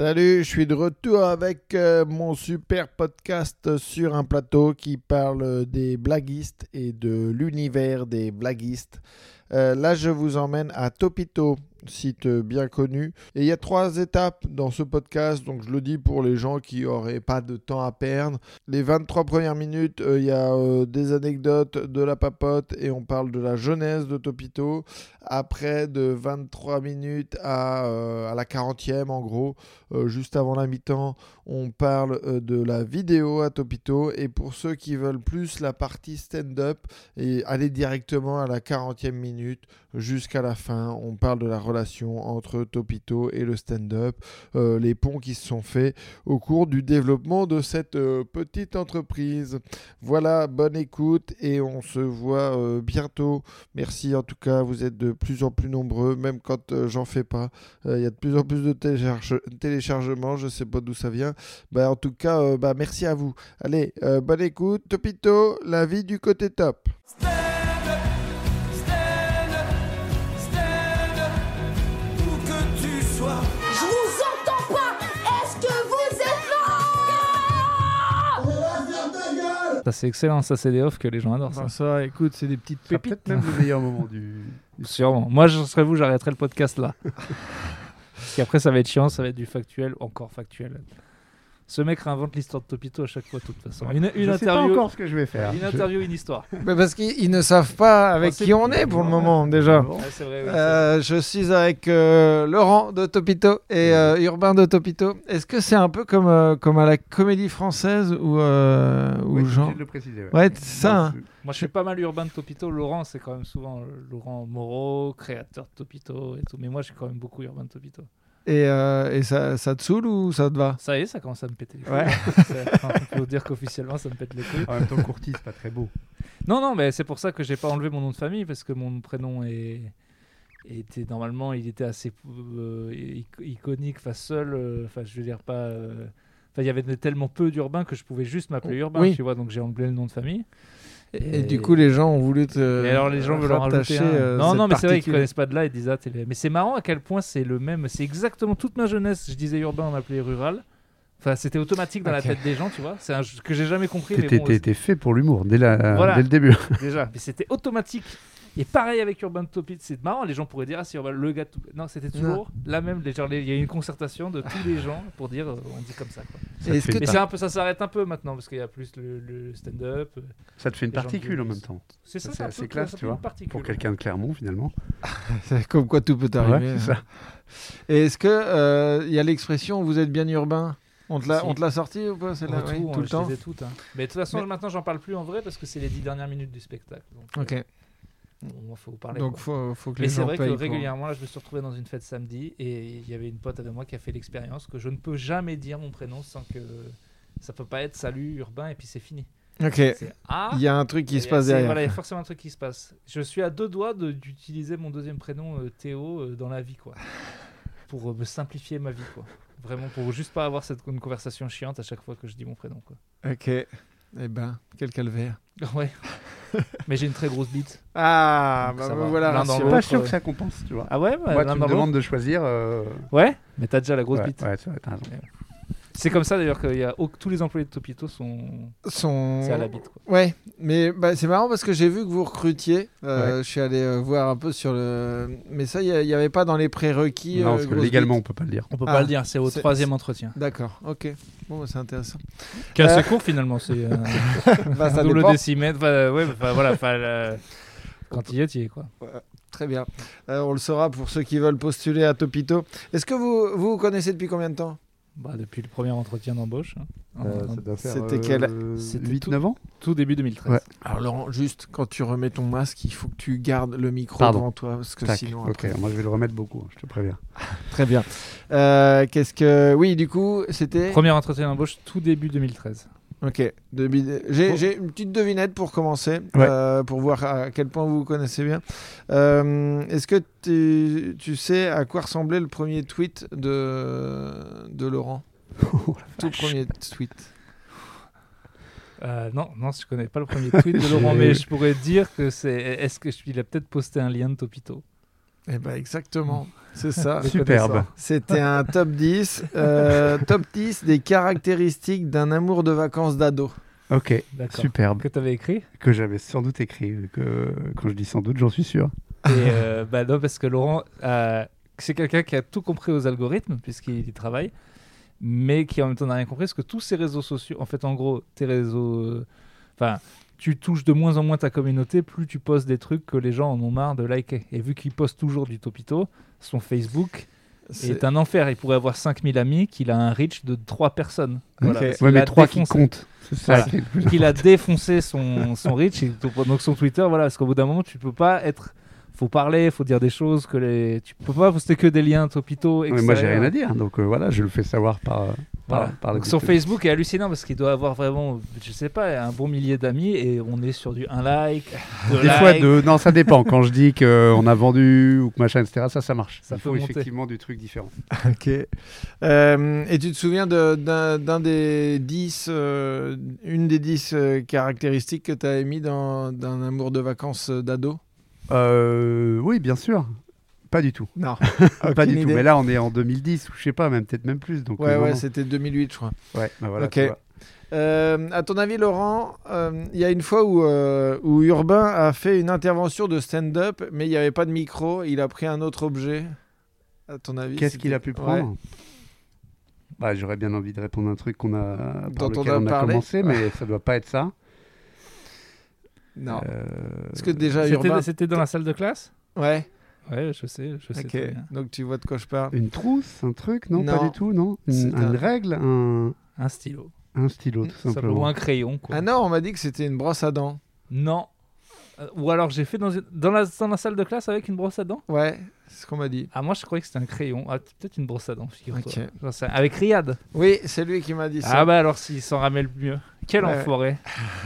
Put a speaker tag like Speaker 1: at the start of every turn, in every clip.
Speaker 1: Salut, je suis de retour avec euh, mon super podcast sur un plateau qui parle des blaguistes et de l'univers des blaguistes. Euh, là, je vous emmène à Topito, site bien connu. Et il y a trois étapes dans ce podcast, donc je le dis pour les gens qui n'auraient pas de temps à perdre. Les 23 premières minutes, euh, il y a euh, des anecdotes, de la papote et on parle de la jeunesse de Topito. Après, de 23 minutes à, à la 40e en gros, juste avant la mi-temps, on parle de la vidéo à Topito. Et pour ceux qui veulent plus la partie stand-up, et aller directement à la 40e minute jusqu'à la fin, on parle de la relation entre Topito et le stand-up, euh, les ponts qui se sont faits au cours du développement de cette euh, petite entreprise. Voilà, bonne écoute et on se voit euh, bientôt. Merci en tout cas, vous êtes de plus en plus nombreux, même quand j'en fais pas. Il y a de plus en plus de téléchargements, je sais pas d'où ça vient. Bah, en tout cas, bah, merci à vous. Allez, bonne écoute. Topito, la vie du côté top.
Speaker 2: C'est excellent, ça c'est des offs que les gens adorent. Ça,
Speaker 1: ça écoute, c'est des petites pépites.
Speaker 3: même le meilleur moment du.
Speaker 2: Sûrement. Moi, je serais vous, j'arrêterais le podcast là. Parce qu'après, ça va être chiant, ça va être du factuel, encore factuel. Ce mec réinvente l'histoire de Topito à chaque fois, de toute façon.
Speaker 3: Une, une je interview. Sais pas encore ce que je vais faire.
Speaker 2: Une interview, une histoire.
Speaker 1: Mais parce qu'ils ne savent pas avec qui on est pour le moment, déjà.
Speaker 2: Ouais, vrai,
Speaker 1: euh, je suis avec euh, Laurent de Topito et euh, Urbain de Topito. Est-ce que c'est un peu comme, comme à la comédie française ou, ou genre.
Speaker 3: de le préciser.
Speaker 1: Ouais, c'est ça. Hein.
Speaker 2: Moi, je suis pas mal Urbain de Topito. Laurent, c'est quand même souvent Laurent Moreau, créateur de Topito et tout. Mais moi, je suis quand même beaucoup Urbain de Topito.
Speaker 1: Et, euh, et ça, ça, te saoule ou ça te va?
Speaker 2: Ça y est, ça commence à me péter les couilles.
Speaker 1: Ouais.
Speaker 2: on peut dire qu'officiellement, ça me pète les couilles.
Speaker 3: En même temps, Courtis, c'est pas très beau.
Speaker 2: Non, non, mais c'est pour ça que j'ai pas enlevé mon nom de famille parce que mon prénom est était normalement, il était assez euh, iconique, enfin seul, euh, enfin je veux dire pas. Enfin, il y avait tellement peu d'urbains que je pouvais juste m'appeler urbain, tu vois. Donc j'ai enlevé le nom de famille.
Speaker 1: Et, du coup, les gens ont voulu te.
Speaker 2: Et alors, les gens veulent en rajouter
Speaker 1: euh,
Speaker 2: non, non, mais c'est vrai qu'ils connaissent pas de là. Ils disent ah, Mais c'est marrant à quel point c'est le même. C'est exactement toute ma jeunesse. Je disais urbain, on m'appelait rural. Enfin, c'était automatique dans la tête des gens, tu vois. C'est un jeu que j'ai jamais compris.
Speaker 3: T'étais fait pour l'humour dès, la... dès le début.
Speaker 2: Déjà, mais c'était automatique. Et pareil avec Urban Topit, c'est marrant, les gens pourraient dire, ah, c'est le gars. Non, c'était toujours la même. Il y a une concertation de tous les gens pour dire, euh, on dit comme ça. Quoi. Mais c'est un peu, ça s'arrête un peu maintenant, parce qu'il y a plus le, stand-up. Euh,
Speaker 3: ça te fait une particule en même temps.
Speaker 2: C'est ça,
Speaker 3: c'est assez classe, tu vois. Pour quelqu'un de Clermont, finalement.
Speaker 1: c'est comme quoi tout peut arriver.
Speaker 3: ça.
Speaker 1: Et est-ce que euh, il y a l'expression, vous êtes bien urbain? On te l'a sorti ou pas celle-là?
Speaker 2: Tout,
Speaker 1: tout, le temps?
Speaker 2: toutes, hein. Mais de toute façon, maintenant, j'en parle plus en vrai parce que c'est les dix dernières minutes du spectacle.
Speaker 1: ok.
Speaker 2: Il faut parler.
Speaker 1: Donc, faut, faut que
Speaker 2: Mais
Speaker 1: c'est
Speaker 2: vrai que régulièrement, là, je me suis retrouvé dans une fête samedi et il y avait une pote avec moi qui a fait l'expérience que je ne peux jamais dire mon prénom sans que ça peut pas être salut urbain et puis c'est fini.
Speaker 1: Ok. il y a un truc qui se passe derrière.
Speaker 2: Voilà, il y a forcément un truc qui se passe. Je suis à deux doigts d'utiliser mon deuxième prénom euh, Théo euh, dans la vie, quoi, pour euh, me simplifier ma vie, quoi. Vraiment pour juste pas avoir cette une conversation chiante à chaque fois que je dis mon prénom, quoi.
Speaker 1: Ok. Eh ben, quel calvaire.
Speaker 2: Ouais. mais j'ai une très grosse bite.
Speaker 1: Ah, bah, voilà.
Speaker 3: Je suis pas sûr que ça compense, tu vois.
Speaker 2: Ah ouais,
Speaker 3: Moi, tu me demandes de choisir. Euh,
Speaker 2: ouais, mais t'as déjà la grosse
Speaker 3: bite.
Speaker 2: Ouais,
Speaker 3: c'est vrai, t'as raison.
Speaker 2: C'est comme ça d'ailleurs que y a... tous les employés de Topito sont.
Speaker 1: sont...
Speaker 2: C'est à la bite. Quoi.
Speaker 1: Ouais, mais bah, c'est marrant parce que j'ai vu que vous recrutiez. Euh, je suis allé euh, voir un peu sur le. Mais ça, il n'y avait pas dans les prérequis.
Speaker 3: Non, parce que légalement, on peut pas le dire.
Speaker 2: On peut pas ah, le dire, c'est au troisième entretien.
Speaker 1: D'accord, ok. Bon, bah, c'est intéressant.
Speaker 2: Assez court finalement, c'est. Euh... bah, ça double décimètre. ouais, voilà, quand il y est, il y est quoi.
Speaker 1: Très bien. on le saura pour ceux qui veulent postuler à Topito. Est-ce que vous vous connaissez depuis combien de temps?
Speaker 2: Bah, depuis le premier entretien d'embauche.
Speaker 3: Hein. Euh,
Speaker 1: c'était quel
Speaker 3: 8-9 ans
Speaker 2: Tout début 2013.
Speaker 1: Alors Laurent, juste quand tu remets ton masque, il faut que tu gardes le micro devant toi parce que sinon.
Speaker 3: Ok, moi je vais le remettre beaucoup, hein, je te préviens.
Speaker 1: Très bien. Euh, qu'est-ce que Oui, du coup, c'était.
Speaker 2: Premier entretien d'embauche tout début 2013.
Speaker 1: Ok. J'ai une petite devinette pour commencer, euh, pour voir à quel point vous vous connaissez bien. Euh, est-ce que tu, tu, sais à quoi ressemblait le premier tweet de, de Laurent?
Speaker 2: Oh,
Speaker 1: Tout premier tweet.
Speaker 2: Euh, non, non, je connais pas le premier tweet de Laurent, mais je pourrais dire que c'est. Est-ce que il a peut-être posté un lien de Topito?
Speaker 1: Eh ben exactement, c'est ça.
Speaker 3: Superbe.
Speaker 1: C'était un top 10. euh, top 10 des caractéristiques d'un amour de vacances d'ado.
Speaker 3: Ok,
Speaker 2: D'accord.
Speaker 3: superbe.
Speaker 2: Que tu avais écrit
Speaker 3: Que j'avais sans doute écrit. Que, quand je dis sans doute, j'en suis sûr.
Speaker 2: Et euh, bah non, parce que Laurent, euh, c'est quelqu'un qui a tout compris aux algorithmes, puisqu'il y travaille, mais qui en même temps n'a rien compris, parce que tous ces réseaux sociaux, en fait, en gros, tes réseaux. euh, Enfin, tu touches de moins en moins ta communauté, plus tu postes des trucs que les gens en ont marre de liker. Et vu qu'il poste toujours du topito, son Facebook
Speaker 1: C'est-
Speaker 2: est un enfer. Il pourrait avoir 5000 amis, qu'il a un reach de 3 personnes. Voilà,
Speaker 1: Ok.
Speaker 2: parce qu'il
Speaker 3: Ouais, mais
Speaker 2: a
Speaker 3: trois qui
Speaker 2: défoncé-
Speaker 3: comptent.
Speaker 2: Voilà. qu'il a défoncé son, son reach, et donc son Twitter, voilà, parce qu'au bout d'un moment, tu peux pas être. Faut parler, faut dire des choses que les. Tu peux pas poster que des liens topito.
Speaker 3: Ouais, moi, j'ai rien à dire. Donc euh, voilà, je le fais savoir par, par,
Speaker 2: Voilà.
Speaker 3: par
Speaker 2: Donc, son Facebook est hallucinant parce qu'il doit avoir vraiment, je sais pas, un bon millier d'amis et on est sur du 1 like, deux
Speaker 3: Des fois,
Speaker 2: likes.
Speaker 3: de... non, ça dépend. Quand je dis qu'on a vendu ou que machin, etc., ça, ça marche.
Speaker 2: Ça
Speaker 3: Il faut
Speaker 2: monter.
Speaker 3: effectivement du truc différent.
Speaker 1: Ok. Euh, et tu te souviens d'un d'un des 10, euh, une des 10 euh, caractéristiques que tu avais mis dans, dans un amour de vacances d'ado?
Speaker 3: Euh, oui, bien sûr. Pas du tout.
Speaker 1: Non.
Speaker 3: pas du tout. Mais là, on est en 2010 ou je sais pas, même peut-être même plus. Donc,
Speaker 1: Ouais,
Speaker 3: euh,
Speaker 1: ouais, c'était 2008, je crois.
Speaker 3: Ouais, bah voilà.
Speaker 1: Euh, à ton avis, Laurent, il y a une fois où, où Urbain a fait une intervention de stand-up, mais il n'y avait pas de micro. Il a pris un autre objet. À ton avis
Speaker 3: Qu'est-ce qu'il a pu prendre?
Speaker 1: Ouais.
Speaker 3: bah, J'aurais bien envie de répondre à un truc qu'on a, par
Speaker 1: Dont on a
Speaker 3: on a, commencé, mais ça doit pas être ça.
Speaker 1: Non.
Speaker 3: Euh,
Speaker 1: Parce que déjà, Urbain.
Speaker 2: C'était c'était dans la salle de classe
Speaker 1: Ouais.
Speaker 2: Ouais, je sais, je sais.
Speaker 1: Ok.
Speaker 2: très bien.
Speaker 1: Donc tu vois de quoi je parle.
Speaker 3: Une trousse, un truc Non,
Speaker 1: Non.
Speaker 3: pas du tout, non une,
Speaker 1: un-
Speaker 3: une règle, un,
Speaker 2: Un stylo.
Speaker 3: un stylo, tout
Speaker 2: Simplement
Speaker 3: simplement.
Speaker 2: un crayon. Quoi.
Speaker 1: Ah non, on m'a dit que c'était une brosse à dents.
Speaker 2: Non. Euh, Ou alors j'ai fait dans, une- dans, la, dans la salle de classe avec une brosse à dents
Speaker 1: Ouais, c'est ce qu'on m'a dit.
Speaker 2: Ah, moi je croyais que c'était un crayon. Ah, peut-être une brosse à dents, figure-toi. Avec Riyad.
Speaker 1: Oui, c'est lui qui m'a dit ça.
Speaker 2: Ah bah alors s'il s'en ramène mieux. Quel
Speaker 1: Ouais.
Speaker 2: enfoiré.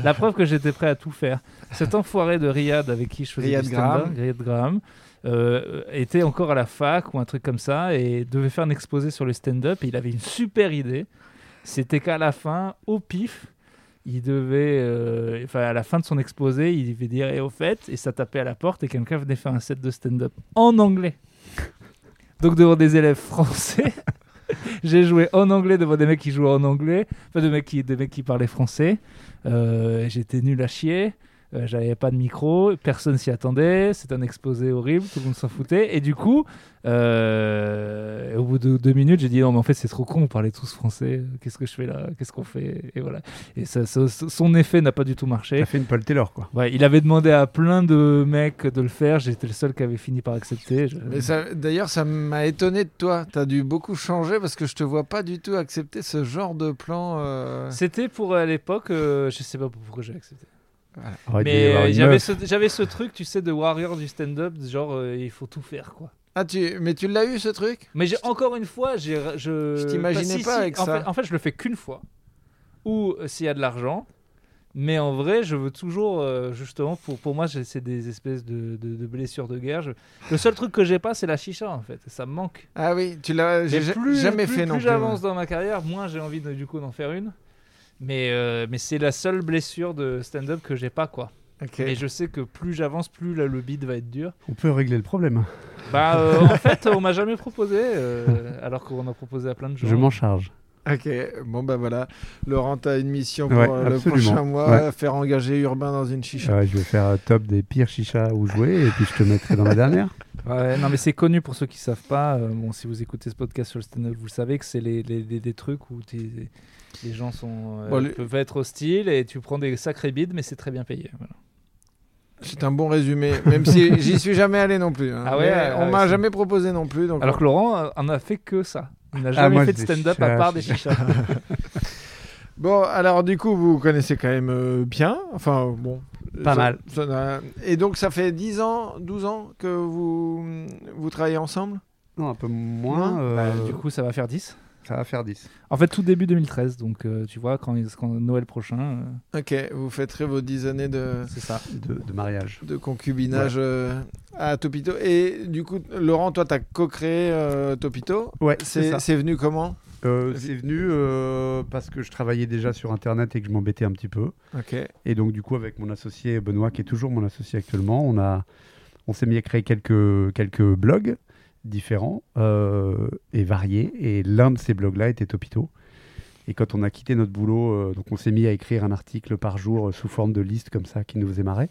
Speaker 2: La preuve que j'étais prêt à tout faire. Cet enfoiré de Riyad avec qui je faisais
Speaker 1: Riyad
Speaker 2: du stand-up,
Speaker 1: Graham.
Speaker 2: Riyad Graham, euh, était encore à la fac ou un truc comme ça et devait faire un exposé sur le stand-up et il avait une super idée. C'était qu'à la fin, au pif, il devait, euh, enfin à la fin de son exposé, il devait dire et au fait et ça tapait à la porte et quelqu'un venait faire un set de stand-up en anglais. Donc devant des élèves français. J'ai joué en anglais devant des mecs qui jouaient en anglais, enfin des mecs qui, des mecs qui parlaient français. Euh, J'étais nul à chier, euh, j'avais pas de micro, personne s'y attendait, c'était un exposé horrible, tout le monde s'en foutait. Et du coup, euh, au bout de deux minutes, j'ai dit non, mais en fait c'est trop con, on parlait tous français, qu'est-ce que je fais là, qu'est-ce qu'on fait Et voilà. Et ça, ça- son effet n'a pas du tout marché.
Speaker 3: Ça fait une Paul Taylor, quoi.
Speaker 2: Ouais, il avait demandé à plein de mecs de le faire, j'étais le seul qui avait fini par accepter. Je-
Speaker 1: Mais ça- d'ailleurs, ça m'a étonné de toi. T'as dû beaucoup changer parce que je te vois pas du tout accepter ce genre de plan. euh.
Speaker 2: C'était pour à l'époque, euh, je sais pas pourquoi j'ai accepté.
Speaker 3: Oh,
Speaker 2: Mais euh, j'avais ce, j'avais ce truc, tu sais, de warrior du stand-up, genre euh, il faut tout faire quoi.
Speaker 1: Ah, tu... mais tu l'as eu ce truc?
Speaker 2: Mais j'ai encore une fois, j'ai, je.
Speaker 1: Je t'imaginais
Speaker 2: si,
Speaker 1: pas
Speaker 2: si,
Speaker 1: avec
Speaker 2: en
Speaker 1: ça.
Speaker 2: Fait, en fait, je le fais qu'une fois. Ou euh, s'il y a de l'argent. Mais en vrai, je veux toujours, euh, justement, pour, pour moi, c'est des espèces de, de, de blessures de guerre. Je- Le seul truc que j'ai pas, c'est la chicha, en fait. Ça me manque.
Speaker 1: Ah oui, tu l'as.
Speaker 2: Plus,
Speaker 1: jamais
Speaker 2: plus-
Speaker 1: fait
Speaker 2: plus
Speaker 1: non plus.
Speaker 2: j'avance dans ma carrière, moins j'ai envie de, du coup d'en faire une. Mais, euh, mais c'est la seule blessure de stand-up que j'ai pas, quoi.
Speaker 1: Ok.
Speaker 2: Et je sais que plus j'avance, plus là, le beat va être dur.
Speaker 3: On peut régler le problème.
Speaker 2: Bah, euh, en fait, on m'a jamais proposé, euh, alors qu'on a proposé à plein de gens.
Speaker 3: Je m'en charge.
Speaker 1: Ok, bon bah voilà. Laurent, t'as une mission pour
Speaker 3: Ouais,
Speaker 1: euh, le
Speaker 3: absolument.
Speaker 1: prochain mois,
Speaker 3: Ouais.
Speaker 1: faire engager Urbain dans une chicha.
Speaker 3: Ouais, je vais faire un top des pires chichas où jouer et puis je te mettrai dans la dernière.
Speaker 2: Ouais, non, mais c'est connu pour ceux qui savent pas. euh, bon, si vous écoutez ce podcast sur le stand-up, vous le savez que c'est les, les- les- des trucs où t'es- les gens sont, euh,
Speaker 1: Bon, les-
Speaker 2: peuvent être hostiles et tu prends des sacrés bides, mais c'est très bien payé. voilà.
Speaker 1: C'est un bon résumé, même si j'y suis jamais allé non plus. hein.
Speaker 2: Ah ouais,
Speaker 1: Mais
Speaker 2: ouais,
Speaker 1: on
Speaker 2: ouais,
Speaker 1: m'a jamais proposé non plus. Donc
Speaker 2: Alors que Laurent euh, en a fait que ça. Il n'a
Speaker 3: Ah,
Speaker 2: jamais
Speaker 3: moi,
Speaker 2: fait de stand-up à part des
Speaker 3: chichas.
Speaker 1: Bon, alors du coup, vous connaissez quand même euh, bien. Enfin, bon.
Speaker 3: Pas
Speaker 1: ça-
Speaker 3: mal.
Speaker 1: ça Et donc, ça fait 10 ans, 12 ans que vous, vous travaillez ensemble?
Speaker 3: Non, un peu moins.
Speaker 1: Moins?
Speaker 3: euh,
Speaker 2: Bah, du coup, ça va faire 10.
Speaker 3: Ça va faire 10.
Speaker 2: En fait, tout début 2013. Donc, euh, tu vois, quand, quand Noël prochain, euh,
Speaker 1: Ok, vous fêterez vos 10 années de,
Speaker 2: c'est ça.
Speaker 3: De, de mariage.
Speaker 1: de concubinage euh, à Topito. Et du coup, Laurent, toi, tu as co-créé euh, Topito.
Speaker 3: Ouais, c'est
Speaker 1: C'est
Speaker 3: ça.
Speaker 1: c'est venu comment?
Speaker 3: Euh, c'est venu euh, parce que je travaillais déjà sur Internet et que je m'embêtais un petit peu.
Speaker 1: Ok.
Speaker 3: Et donc, du coup, avec mon associé Benoît, qui est toujours mon associé actuellement, on a, on s'est mis à créer quelques, quelques blogs différents euh, et variés. Et l'un de ces blogs-là était Topito. Et quand on a quitté notre boulot, euh, donc on s'est mis à écrire un article par jour euh, sous forme de liste comme ça qui nous faisait marrer.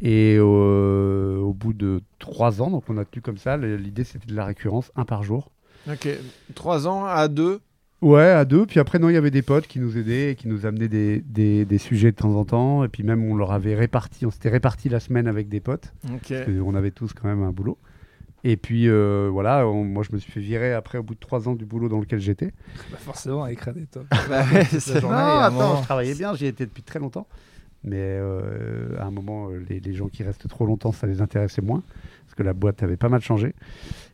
Speaker 3: Et au bout de trois ans, donc on a tenu comme ça, l'idée c'était de la récurrence, un par jour.
Speaker 1: Ok. Trois ans à deux?
Speaker 3: Ouais, à deux. Puis après, non, il y avait des potes qui nous aidaient, et qui nous amenaient des, des, des sujets de temps en temps. Et puis même, on leur avait réparti, on s'était réparti la semaine avec des potes.
Speaker 1: Ok.
Speaker 3: parce on avait tous quand même un boulot. Et puis euh, voilà, on- moi je me suis fait virer après au bout de trois ans du boulot dans lequel j'étais.
Speaker 2: Bah, forcément, à écraser top.
Speaker 1: Bah
Speaker 3: Non, attends, je travaillais bien, j'y étais depuis très longtemps. Mais euh, à un moment, euh, les, les gens qui restent trop longtemps, ça les intéressait moins. Parce que la boîte avait pas mal changé.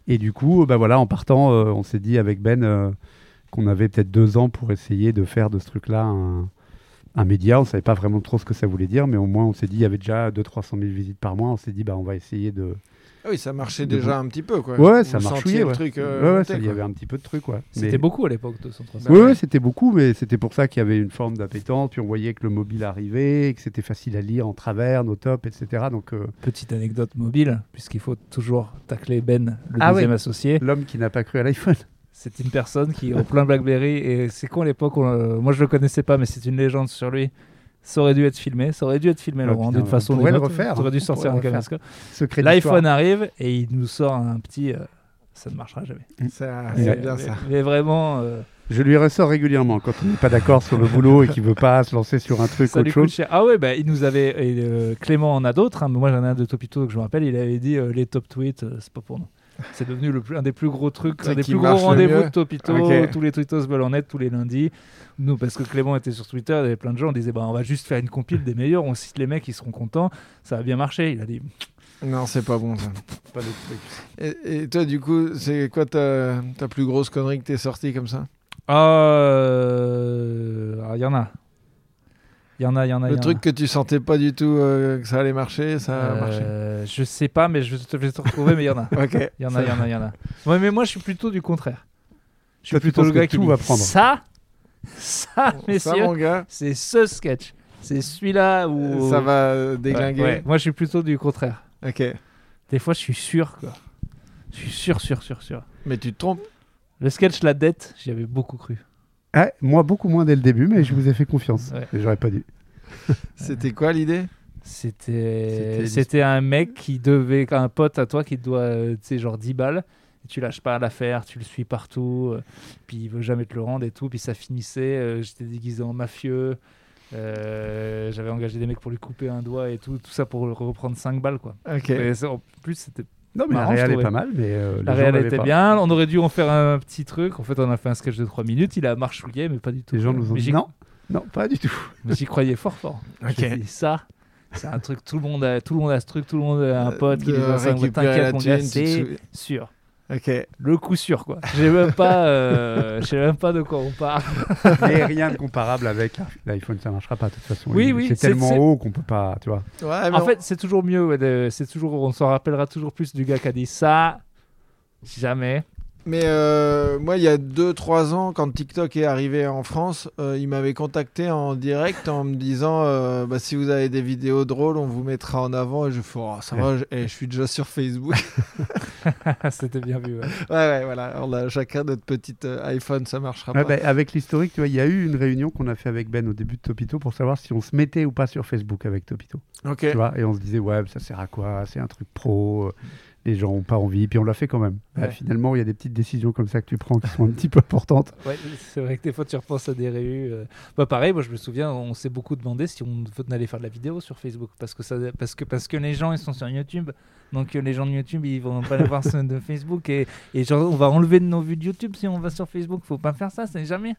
Speaker 3: Et du coup, bah voilà, en partant, euh, on s'est dit avec Ben qu'on avait peut-être deux ans pour essayer de faire de ce truc-là un, un média. On savait pas vraiment trop ce que ça voulait dire, mais au moins on s'est dit, il y avait déjà 200-300 000 visites par mois. On s'est dit, bah, on va essayer de.
Speaker 1: Ah oui, ça marchait déjà un petit peu, quoi.
Speaker 3: Ouais,
Speaker 1: Vous
Speaker 3: ça
Speaker 1: le
Speaker 3: Ouais,
Speaker 1: truc. euh,
Speaker 3: Ouais, il y
Speaker 1: quoi.
Speaker 3: avait un petit peu de truc, ouais.
Speaker 2: C'était
Speaker 3: Mais-
Speaker 2: beaucoup à l'époque, 203.
Speaker 1: Bah
Speaker 3: Oui,
Speaker 1: ouais.
Speaker 3: ouais, c'était beaucoup, mais c'était pour ça qu'il y avait une forme d'appétence. Puis on voyait que le mobile arrivait, que c'était facile à lire en travers, nos tops, etc. Donc euh,
Speaker 2: Petite anecdote mobile, puisqu'il faut toujours tacler Ben, le
Speaker 3: Ah
Speaker 2: deuxième
Speaker 3: oui.
Speaker 2: associé.
Speaker 3: l'homme qui n'a pas cru à l'iPhone.
Speaker 2: C'est une personne qui au plein BlackBerry et c'est con à l'époque. on, euh, moi je le connaissais pas, mais c'est une légende sur lui. Ça aurait dû être filmé, ça aurait dû être filmé
Speaker 3: Ah,
Speaker 2: Laurent d'une façon
Speaker 3: on
Speaker 2: ou
Speaker 3: pourrait
Speaker 2: d'une
Speaker 3: le
Speaker 2: autre.
Speaker 3: refaire,
Speaker 2: Ça aurait dû sortir un caméscope. L'iPhone arrive et il nous sort un petit. euh, ça ne marchera jamais.
Speaker 1: C'est bien
Speaker 2: mais,
Speaker 1: ça.
Speaker 2: mais vraiment, euh,
Speaker 3: Je lui ressors régulièrement quand on n'est pas d'accord sur le boulot et qu'il veut pas se lancer sur un truc
Speaker 2: ça
Speaker 3: autre
Speaker 2: lui coûte
Speaker 3: chose.
Speaker 2: cher. Ah ouais, bah, il nous avait. et, euh, Clément en a d'autres, hein, mais moi j'en ai un de Topito que je me rappelle. Il avait dit euh, les top tweets, euh, c'est pas pour nous. C'est devenu le plus- un des plus gros trucs, un des plus gros rendez-vous de Topito.
Speaker 1: Ok.
Speaker 2: Tous les tweetos veulent en être tous les lundis. Nous, parce que Clément était sur Twitter, il y avait plein de gens, on disait bah, on va juste faire une compile des meilleurs, on cite les mecs, ils seront contents. Ça a bien marché. Il a dit
Speaker 1: Non, c'est pas bon ça.
Speaker 3: Pas de.
Speaker 1: Et, et toi, du coup, c'est quoi ta, ta plus grosse connerie que t'es sortie comme ça?
Speaker 2: Euh, ah, Il y en a. Il y en a, il y en a. y
Speaker 1: Le
Speaker 2: en
Speaker 1: truc
Speaker 2: a.
Speaker 1: que tu sentais pas du tout euh, que ça allait marcher, ça a marché.
Speaker 2: Euh, Je sais pas, mais je te, je vais te retrouver, mais il y en a.
Speaker 1: Ok.
Speaker 2: Il y en a, il y en a, il y en a. Ouais, mais moi, je suis plutôt du contraire. Je suis plutôt le gars qui
Speaker 3: va prendre.
Speaker 2: Ça, ça,
Speaker 1: Ça,
Speaker 2: messieurs,
Speaker 1: mon gars,
Speaker 2: c'est ce sketch. C'est celui-là où...
Speaker 1: ça va euh,
Speaker 2: Ouais,
Speaker 1: déglinguer.
Speaker 2: ouais. Moi, je suis plutôt du contraire.
Speaker 1: Ok.
Speaker 2: Des fois, je suis sûr, quoi. Je suis sûr, sûr, sûr, sûr.
Speaker 1: Mais tu te trompes.
Speaker 2: Le sketch La Dette, j'y avais beaucoup cru.
Speaker 3: Ah, moi, beaucoup moins dès le début, mais je vous ai fait confiance.
Speaker 2: Ouais.
Speaker 3: J'aurais pas dû.
Speaker 1: C'était quoi l'idée?
Speaker 2: C'était un mec qui devait, un pote à toi qui te doit, euh, tu sais, genre 10 balles. Et tu lâches pas l'affaire, tu le suis partout. euh, puis il veut jamais te le rendre et tout. Puis ça finissait. euh, J'étais déguisé en mafieux. euh, J'avais engagé des mecs pour lui couper un doigt et tout. Tout ça pour reprendre 5 balles, quoi.
Speaker 1: Ok.
Speaker 2: Ça, en plus, c'était
Speaker 3: Non, mais
Speaker 2: Marrant,
Speaker 3: la réal est pas mal, mais euh,
Speaker 2: la réelle était
Speaker 3: pas.
Speaker 2: bien. On aurait dû en faire un petit truc. En fait, on a fait un sketch de 3 minutes. Il a marchouillé, mais pas du tout.
Speaker 3: Les gens nous ont dit non, non, pas du tout.
Speaker 2: mais J'y croyais fort, fort.
Speaker 1: Ok.
Speaker 2: Dit, ça, c'est un truc. Tout le monde a, tout le monde a ce truc. Tout le monde a un pote qui
Speaker 1: Euh, De
Speaker 2: dit ça,
Speaker 1: récupérer la
Speaker 2: T'inquiète,
Speaker 1: tu te
Speaker 2: c'est sûr.
Speaker 1: Ok.
Speaker 2: Le coup sûr, quoi. J'ai même pas, euh, je sais même pas de quoi on parle.
Speaker 3: mais rien de comparable avec l'iPhone, ça marchera pas de toute façon.
Speaker 2: Oui, oui,
Speaker 3: C'est tellement
Speaker 2: c'est-
Speaker 3: haut qu'on peut pas, tu vois.
Speaker 1: Ouais,
Speaker 2: en
Speaker 1: on-
Speaker 2: fait, c'est toujours mieux. ouais, de- c'est toujours, on s'en rappellera toujours plus du gars qui a dit ça. Jamais.
Speaker 1: Mais euh, moi, il y a 2-3 ans, quand TikTok est arrivé en France, euh, il m'avait contacté en direct en me disant euh, bah, si vous avez des vidéos drôles, on vous mettra en avant. Et je fais oh, ça va, je, eh, je suis déjà sur Facebook.
Speaker 2: C'était bien vu. ouais.
Speaker 1: ouais, ouais, voilà. On a chacun notre petite euh, iPhone, ça marchera
Speaker 3: Ouais,
Speaker 1: pas.
Speaker 3: bah, avec l'historique, tu vois, il y a eu une réunion qu'on a fait avec Ben au début de Topito pour savoir si on se mettait ou pas sur Facebook avec Topito.
Speaker 1: ok.
Speaker 3: Tu vois, et on se disait, ouais, ça sert à quoi? C'est un truc pro, les gens ont pas envie, puis on l'a fait quand même. Bah, finalement, il y a des petites décisions comme ça que tu prends qui sont un petit peu importantes.
Speaker 2: Ouais, c'est vrai que des fois tu repenses à des réus. euh. Bah, pareil, moi je me souviens, on s'est beaucoup demandé si on allait faire de la vidéo sur Facebook parce que ça, parce que parce que les gens ils sont sur YouTube, donc euh, les gens de YouTube ils vont pas aller voir ceux de Facebook et, et genre on va enlever de nos vues de YouTube si on va sur Facebook. Faut pas faire ça, c'est jamais.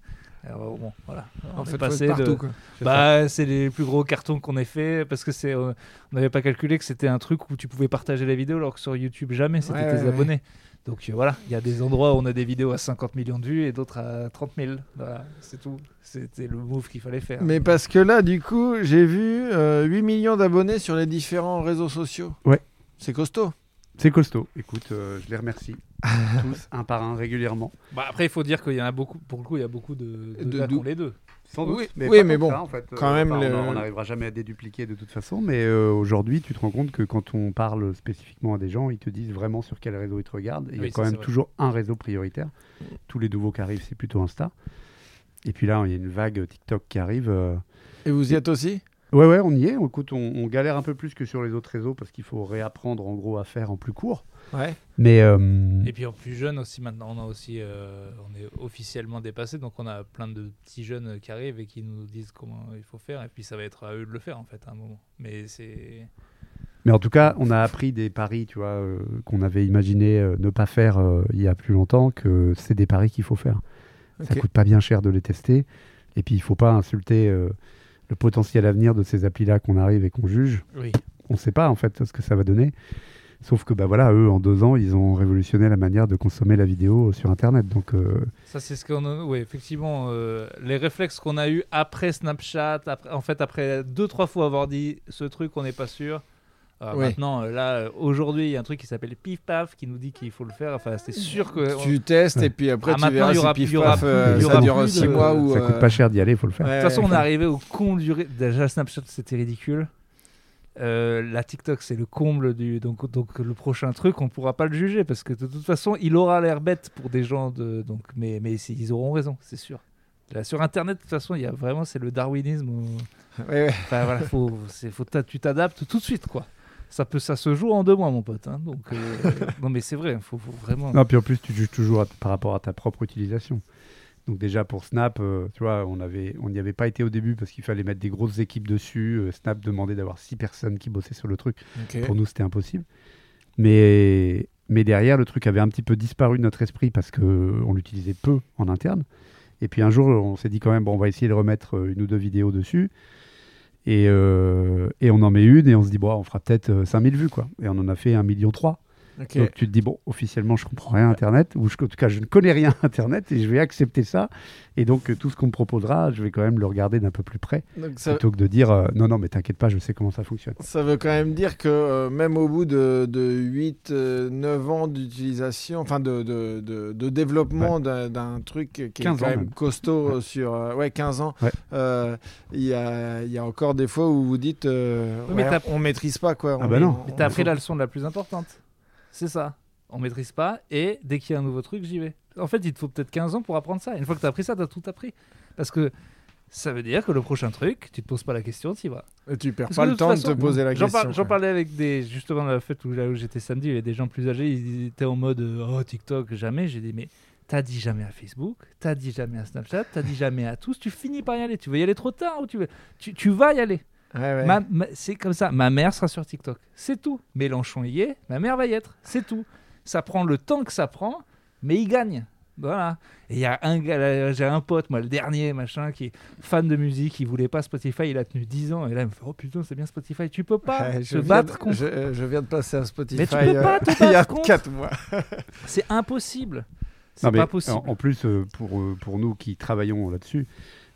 Speaker 2: Alors, bon, voilà. On
Speaker 1: fait, être
Speaker 2: de-
Speaker 1: quoi.
Speaker 2: Bah, c'est les plus gros cartons qu'on ait fait parce que c'est, euh, on n'avait pas calculé que c'était un truc où tu pouvais partager la vidéo alors que sur YouTube jamais, c'était
Speaker 1: Ouais,
Speaker 2: tes
Speaker 1: ouais, ouais.
Speaker 2: abonnés. Donc euh, voilà, il y a des endroits où on a des vidéos à 50 millions de vues et d'autres à 30 000. Voilà, c'est tout. C'était le move qu'il fallait faire.
Speaker 1: Mais parce que là, du coup, j'ai vu euh, 8 millions d'abonnés sur les différents réseaux sociaux.
Speaker 3: Ouais.
Speaker 1: C'est costaud.
Speaker 3: C'est costaud. Écoute, euh, je les remercie. tous un par un régulièrement.
Speaker 2: Bah, après, il faut dire qu'il y en a beaucoup. Pour le coup, il y a beaucoup de, les deux.
Speaker 3: Sans
Speaker 1: Oui,
Speaker 3: mais,
Speaker 1: oui, mais bon,
Speaker 3: ça, en fait.
Speaker 1: quand même,
Speaker 3: on-
Speaker 1: le-
Speaker 3: on n'arrivera jamais à dédupliquer de toute façon, mais euh, aujourd'hui, tu te rends compte que quand on parle spécifiquement à des gens, ils te disent vraiment sur quel réseau ils te regardent. Et il y a quand même toujours un réseau prioritaire. Tous les nouveaux qui arrivent, c'est plutôt Insta. Et puis là, il y a une vague TikTok qui arrive. euh,
Speaker 1: Et vous y êtes aussi?
Speaker 3: Ouais, ouais, on y est. Écoute, on, on galère un peu plus que sur les autres réseaux parce qu'il faut réapprendre en gros à faire en plus court.
Speaker 1: Ouais.
Speaker 3: Mais euh,
Speaker 2: Et puis en plus jeune aussi, maintenant, on a aussi. euh, on est officiellement dépassé. Donc on a plein de petits jeunes qui arrivent et qui nous disent comment il faut faire. Et puis ça va être à eux de le faire, en fait, à un moment. Mais c'est.
Speaker 3: Mais en tout cas, on a appris des paris, tu vois, euh, qu'on avait imaginé euh, ne pas faire euh, il y a plus longtemps, que c'est des paris qu'il faut faire. Ça
Speaker 1: Ok.
Speaker 3: coûte pas bien cher de les tester. Et puis, il faut pas insulter euh, le potentiel avenir de ces applis-là qu'on arrive et qu'on juge.
Speaker 2: Oui.
Speaker 3: On ne sait pas, en fait, ce que ça va donner. Sauf que, bah voilà, eux, en deux ans, ils ont révolutionné la manière de consommer la vidéo sur Internet. Donc, euh,
Speaker 2: Ça, c'est ce qu'on a. Oui, effectivement, euh, les réflexes qu'on a eu après Snapchat, après, en fait, après deux, trois fois avoir dit ce truc, on n'est pas sûr. Euh. Maintenant, euh, là, euh, aujourd'hui, il y a un truc qui s'appelle Pif Paf qui nous dit qu'il faut le faire. Enfin, c'est sûr que.
Speaker 1: Tu testes et puis après
Speaker 2: Ah,
Speaker 1: tu
Speaker 2: maintenant,
Speaker 1: verras
Speaker 2: il y aura-
Speaker 1: si pif
Speaker 2: il y aura
Speaker 1: paf, euh,
Speaker 2: il y
Speaker 1: ça
Speaker 2: aura
Speaker 1: dure
Speaker 2: plus
Speaker 1: 6
Speaker 2: de-
Speaker 1: mois ou
Speaker 3: ça coûte pas cher d'y aller, il faut le faire.
Speaker 1: ouais,
Speaker 2: De toute façon,
Speaker 1: ouais.
Speaker 2: on est arrivé au comble du. Déjà, Snapchat, c'était ridicule. Euh, la TikTok, c'est le comble du. Donc, donc, le prochain truc, on pourra pas le juger parce que de toute façon, il aura l'air bête pour des gens de. Donc, mais, mais ils auront raison, c'est sûr. Là, sur Internet, de toute façon, il y a vraiment, c'est le darwinisme. où-
Speaker 1: Ouais, ouais.
Speaker 2: Enfin, voilà, faut, c'est, faut tu t'adaptes tout de suite, quoi. Ça peut, ça se joue en deux mois, mon pote. hein. Donc, euh, non, mais c'est vrai, faut, faut vraiment.
Speaker 3: Non, puis en plus, tu juges toujours à- par rapport à ta propre utilisation. Donc déjà pour Snap, euh, tu vois, on avait, on n'y avait pas été au début parce qu'il fallait mettre des grosses équipes dessus. Euh, Snap demandait d'avoir six personnes qui bossaient sur le truc. Pour nous, c'était impossible. Mais, mais derrière, le truc avait un petit peu disparu de notre esprit parce que euh, on l'utilisait peu en interne. Et puis un jour, on s'est dit quand même, bon, on va essayer de remettre une ou deux vidéos dessus. Et, euh, et on en met une et on se dit, bon, on fera peut-être euh, 5000 vues, quoi. Et on en a fait 1,3 million.
Speaker 1: Ok.
Speaker 3: Donc tu te dis, bon, officiellement, je comprends rien à Internet, ou je- en tout cas, je ne connais rien à Internet, et je vais accepter ça. Et donc, euh, tout ce qu'on me proposera, je vais quand même le regarder d'un peu plus près,
Speaker 1: Donc ça,
Speaker 3: plutôt que de dire, euh, non, non, mais t'inquiète pas, je sais comment ça fonctionne.
Speaker 1: ça veut quand même dire que euh, même au bout de, de 8, euh, 9 ans d'utilisation, enfin de, de, de, de développement d'un- d'un truc qui est
Speaker 3: 15
Speaker 1: quand même,
Speaker 3: même.
Speaker 1: costaud
Speaker 3: Ouais.
Speaker 1: sur euh, ouais, 15 ans,
Speaker 3: Ouais.
Speaker 1: euh, il y, a, il y a encore des fois où vous dites euh,
Speaker 2: Oui, mais
Speaker 1: on maîtrise pas quoi.
Speaker 3: Ah
Speaker 1: On-
Speaker 3: bah non.
Speaker 1: on-
Speaker 2: Mais t'as appris
Speaker 1: on-
Speaker 2: la leçon la plus importante. C'est ça. On maîtrise pas et dès qu'il y a un nouveau truc, j'y vais. En fait, il te faut peut-être 15 ans pour apprendre ça. Une fois que t'as appris ça, t'as tout appris. Parce que ça veut dire que le prochain truc, tu te poses pas la question, tu y vas.
Speaker 1: Et tu perds
Speaker 2: Parce
Speaker 1: pas le temps
Speaker 2: façon,
Speaker 1: de te poser la question.
Speaker 2: par- j'en parlais avec des. Justement, dans la fête où, là où j'étais samedi, il y avait des gens plus âgés, ils étaient en mode euh, Oh, TikTok, jamais. J'ai dit Mais t'as dit jamais à Facebook, t'as dit jamais à Snapchat, t'as dit jamais à tous, tu finis par y aller. Tu veux y aller trop tard ou tu veux? Tu, tu vas y aller.
Speaker 1: Ouais, ouais.
Speaker 2: C'est comme ça. Ma mère sera sur TikTok. C'est tout. Mélenchon y est. Ma mère va y être. C'est tout. Ça prend le temps que ça prend, mais il gagne. Voilà. Et il y a un gars, j'ai un pote, moi, le dernier, machin, qui est fan de musique, il voulait pas Spotify, il a tenu 10 ans, et là, il me fait Oh putain, c'est bien Spotify. Tu peux pas
Speaker 1: Ouais,
Speaker 2: te
Speaker 1: je, viens
Speaker 2: battre
Speaker 1: de,
Speaker 2: contre.
Speaker 1: je, euh, je viens de passer à Spotify
Speaker 2: Mais tu peux pas te
Speaker 1: il y a
Speaker 2: battre contre.
Speaker 1: 4 mois.
Speaker 2: C'est impossible. C'est pas possible.
Speaker 3: En, en plus, euh, pour, euh, pour nous qui travaillons là-dessus,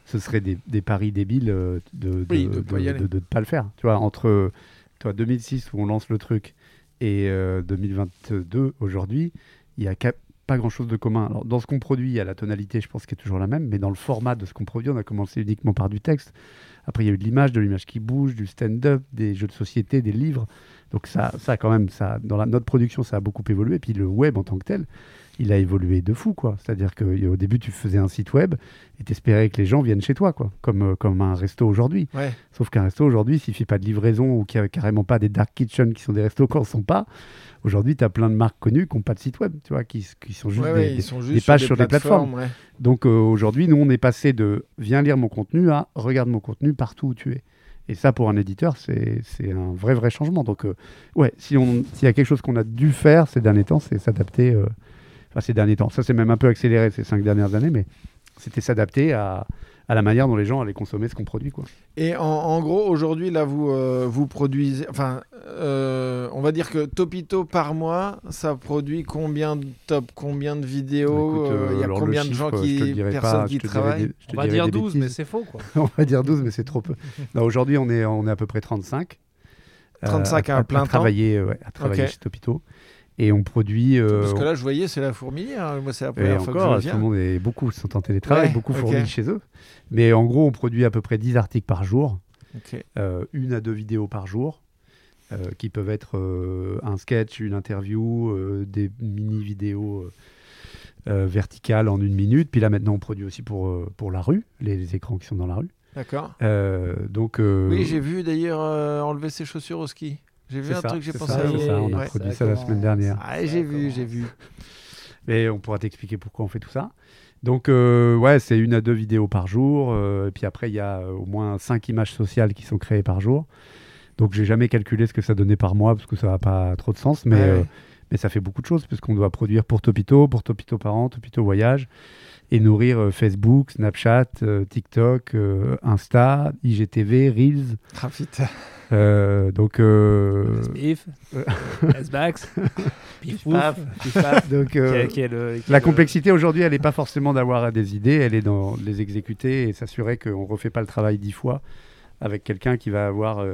Speaker 3: ce serait des, des paris débiles euh, de ne
Speaker 1: Oui,
Speaker 3: de,
Speaker 1: de pas y
Speaker 3: de- le faire. Tu vois, entre euh, toi, 2006 où on lance le truc et euh, 2022 aujourd'hui, il n'y a pas grand-chose de commun. Alors, dans ce qu'on produit, il y a la tonalité, je pense, qui est toujours la même, mais dans le format de ce qu'on produit, on a commencé uniquement par du texte. Après, il y a eu de l'image, de l'image qui bouge, du stand-up, des jeux de société, des livres. Donc ça, ça quand même, ça, dans la, notre production, ça a beaucoup évolué. Puis le web en tant que tel, il a évolué de fou, quoi. C'est-à-dire qu'au début, tu faisais un site web et t'espérais que les gens viennent chez toi, quoi, comme, euh, comme un resto aujourd'hui.
Speaker 1: Ouais.
Speaker 3: Sauf qu'un resto aujourd'hui, s'il ne fait pas de livraison ou qu'il n'y a carrément pas des dark kitchen qui sont des restos quand ne sont pas, aujourd'hui, tu as plein de marques connues qui n'ont pas de site web, tu vois, qui, qui sont juste
Speaker 1: Ouais,
Speaker 3: des,
Speaker 1: ouais,
Speaker 3: des-
Speaker 1: ils sont juste
Speaker 3: des pages sur des plateformes. Donc euh, aujourd'hui, nous, on est passé de viens lire mon contenu à regarde mon contenu partout où tu es. Et ça, pour un éditeur, c'est un vrai, vrai changement. Donc, euh, ouais, si s'il y a quelque chose qu'on a dû faire ces derniers temps, c'est s'adapter. euh, Enfin, ces derniers temps. Ça, c'est même un peu accéléré ces cinq dernières années, mais c'était s'adapter à, à la manière dont les gens allaient consommer ce qu'on produit. Quoi.
Speaker 1: Et en, en gros, aujourd'hui, là, vous, euh, vous produisez. Enfin, euh, on va dire que Topito par mois, ça produit combien de top, combien de vidéos
Speaker 3: Écoute,
Speaker 1: euh, Il y a combien de gens qui. Personnes
Speaker 3: pas,
Speaker 1: qui
Speaker 3: dirai
Speaker 1: travaillent
Speaker 2: On va dire
Speaker 3: des
Speaker 2: 12, mais c'est faux, quoi.
Speaker 3: on va dire 12, mais c'est trop peu. Non, Aujourd'hui, on est, on est à peu près 35.
Speaker 1: 35 à plein temps
Speaker 3: travailler, ouais, à travailler
Speaker 1: Ok.
Speaker 3: chez Topito. Et on produit. euh,
Speaker 1: Parce que là, je voyais, c'est la fourmilière. hein. Moi, c'est la
Speaker 3: et
Speaker 1: première fois que je
Speaker 3: tout le
Speaker 1: viens.
Speaker 3: monde est beaucoup sont en télétravail,
Speaker 1: Ouais,
Speaker 3: beaucoup
Speaker 1: ok.
Speaker 3: fournis chez eux. Mais en gros, on produit à peu près 10 articles par jour, euh, une à deux vidéos par jour, euh, qui peuvent être euh, un sketch, une interview, euh, des mini-vidéos verticales en une minute. Puis là, maintenant, on produit aussi pour, pour la rue, les, les écrans qui sont dans la rue.
Speaker 1: D'accord.
Speaker 3: Donc,
Speaker 1: Oui, j'ai vu d'ailleurs enlever ses chaussures au ski. J'ai vu un
Speaker 3: ça,
Speaker 1: truc, j'ai pensé
Speaker 3: ça,
Speaker 1: à vous.
Speaker 3: ça, on a
Speaker 1: Ouais.
Speaker 3: produit
Speaker 2: Ça
Speaker 3: la
Speaker 2: commence.
Speaker 3: semaine dernière.
Speaker 1: Ah, j'ai vu, j'ai vu.
Speaker 3: Mais on pourra t'expliquer pourquoi on fait tout ça. Donc, euh, ouais, c'est une à deux vidéos par jour. euh, et puis après, il y a euh, au moins cinq images sociales qui sont créées par jour. Donc, j'ai jamais calculé ce que ça donnait par mois parce que ça n'a pas trop de sens. Mais,
Speaker 1: Ouais,
Speaker 3: euh, mais ça fait beaucoup de choses puisqu'on doit produire pour Topito, pour Topito Parents, Topito Voyage et nourrir euh, Facebook, Snapchat, euh, TikTok, euh, Insta, IGTV, Reels.
Speaker 1: Ah.
Speaker 3: Euh, donc, euh,
Speaker 2: Spiff, S-Bax, Pif
Speaker 1: Paf.
Speaker 2: Pouf, Pif Paf,
Speaker 3: donc
Speaker 2: qui
Speaker 3: euh,
Speaker 2: est- qui est le- qui est
Speaker 3: La
Speaker 2: le-
Speaker 3: complexité aujourd'hui, elle n'est pas forcément d'avoir des idées, elle est dans les exécuter et s'assurer qu'on ne refait pas le travail dix fois avec quelqu'un qui va avoir. euh,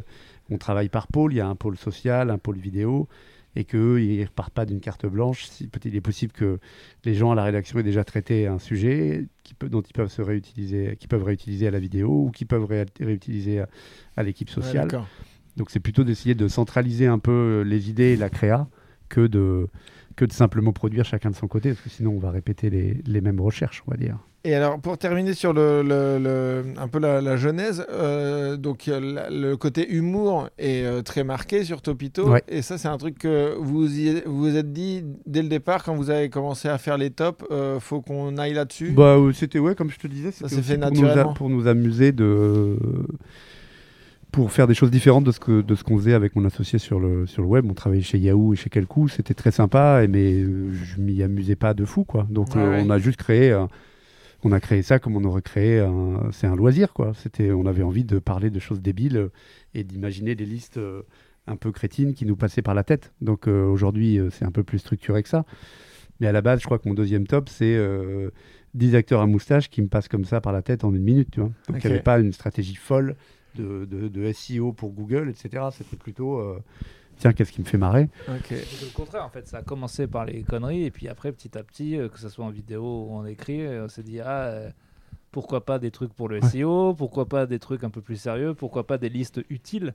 Speaker 3: on travaille par pôle, il y a un pôle social, un pôle vidéo, et qu'eux, ils ne repartent pas d'une carte blanche. Si, il est possible que les gens à la rédaction aient déjà traité un sujet qui peut, dont ils peuvent se réutiliser, qui peuvent réutiliser à la vidéo ou qui peuvent ré- réutiliser à, à l'équipe sociale. Donc c'est plutôt d'essayer de centraliser un peu euh, les idées et la créa que de, que de simplement produire chacun de son côté, parce que sinon on va répéter les, les mêmes recherches, on va dire.
Speaker 1: Et alors, pour terminer sur le, le- le- un peu la, la genèse, euh, donc la- le côté humour est euh, très marqué sur Topito.
Speaker 3: Ouais.
Speaker 1: Et ça, c'est un truc que vous y- vous êtes dit dès le départ, quand vous avez commencé à faire les tops, euh, faut qu'on aille là-dessus?
Speaker 3: Bah, euh, c'était, ouais, comme je te disais, c'était
Speaker 1: fait
Speaker 3: pour, nous
Speaker 1: naturellement.
Speaker 3: pour nous amuser de... pour faire des choses différentes de ce, que, de ce qu'on faisait avec mon associé sur le, sur le web. On travaillait chez Yahoo et chez Quelcou, c'était très sympa, mais je m'y amusais pas de fou, quoi. Donc
Speaker 1: Ouais, ouais.
Speaker 3: on a juste créé... on a créé ça comme on aurait créé un... C'est un loisir, quoi. C'était, on avait envie de parler de choses débiles euh, et d'imaginer des listes euh, un peu crétines qui nous passaient par la tête. Donc euh, aujourd'hui, c'est un peu plus structuré que ça. Mais à la base, je crois que mon deuxième top, c'est euh, 10 acteurs à moustache qui me passent comme ça par la tête en une minute. Tu vois Donc il n'y avait pas une stratégie folle de, de- de SEO pour Google, etc. C'était plutôt, euh, tiens, qu'est-ce qui me fait marrer
Speaker 1: Ok.
Speaker 2: C'est le contraire, en fait. Ça a commencé par les conneries, et puis après, petit à petit, euh, que ce soit en vidéo ou en écrit, euh, on s'est dit, ah, euh, pourquoi pas des trucs pour le
Speaker 3: Ouais.
Speaker 2: SEO, pourquoi pas des trucs un peu plus sérieux, pourquoi pas des listes utiles.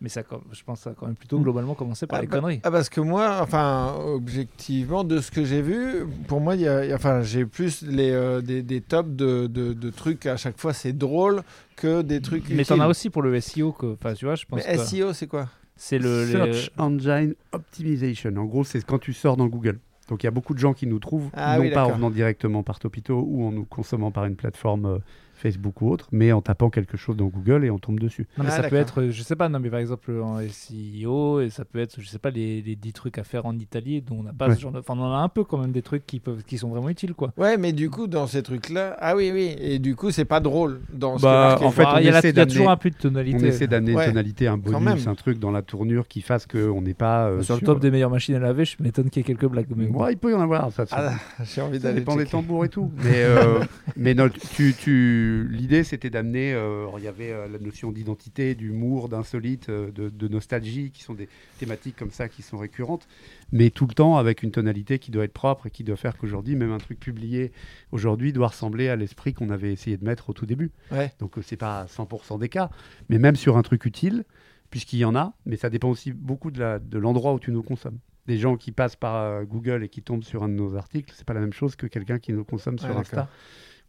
Speaker 2: Mais ça, je pense que ça a quand même plutôt
Speaker 3: Mm.
Speaker 2: globalement commencé par
Speaker 1: Ah
Speaker 2: les
Speaker 1: bah-
Speaker 2: conneries.
Speaker 1: Ah parce que moi, enfin, objectivement, de ce que j'ai vu, pour moi, il y a, y a- enfin, j'ai plus les, euh, des, des tops de, de, de trucs à chaque fois, c'est drôle que des trucs
Speaker 2: Mais t'en as aussi pour le SEO, que, enfin, tu vois, je pense
Speaker 1: Mais
Speaker 2: que
Speaker 1: SEO, c'est quoi?
Speaker 2: C'est le. les-
Speaker 3: Search Engine Optimization. En gros, c'est quand tu sors dans Google. Donc il y a beaucoup de gens qui nous trouvent,
Speaker 1: Ah
Speaker 3: non
Speaker 1: oui,
Speaker 3: pas en venant directement par Topito ou en nous consommant par une plateforme euh, Facebook ou autre, mais en tapant quelque chose dans Google et on tombe dessus.
Speaker 2: Non, mais
Speaker 1: Ah,
Speaker 2: ça peut être, je sais pas, non, mais par exemple en SEO, et ça peut être, je sais pas, les, les 10 trucs à faire en Italie, dont on n'a pas
Speaker 3: Ouais.
Speaker 2: ce genre de. Enfin, on en a un peu quand même des trucs qui, peuvent, qui sont vraiment utiles, quoi.
Speaker 1: Ouais, mais du coup, dans ces trucs-là, ah oui, oui, et du coup, c'est pas drôle dans ce
Speaker 3: Bah, en fait,
Speaker 2: Bah, il y, y a toujours un peu de tonalité.
Speaker 3: On essaie d'amener
Speaker 1: Ouais.
Speaker 3: une tonalité, un
Speaker 1: Quand
Speaker 3: bonus,
Speaker 1: même.
Speaker 3: un truc dans la tournure qui fasse qu'on n'est pas euh,
Speaker 2: Sur le top des meilleures machines à laver, je m'étonne qu'il y ait quelques blagues. Mais.
Speaker 3: Ouais, il peut y en avoir. Ça,
Speaker 1: Ah, j'ai envie
Speaker 3: ça
Speaker 1: d'aller
Speaker 3: dépend des tambours et tout. Mais, euh, mais non, tu, tu... l'idée, c'était d'amener. euh, il y avait euh, la notion d'identité, d'humour, d'insolite, euh, de, de nostalgie, qui sont des thématiques comme ça qui sont récurrentes, mais tout le temps avec une tonalité qui doit être propre et qui doit faire qu'aujourd'hui, même un truc publié aujourd'hui doit ressembler à l'esprit qu'on avait essayé de mettre au tout début.
Speaker 1: Ouais.
Speaker 3: Donc, c'est pas 100% des cas, mais même sur un truc utile, puisqu'il y en a, mais ça dépend aussi beaucoup de, l'endroit où tu nous consommes. Des gens qui passent par Google et qui tombent sur un de nos articles, c'est pas la même chose que quelqu'un qui nous consomme sur
Speaker 1: Ouais,
Speaker 3: Insta.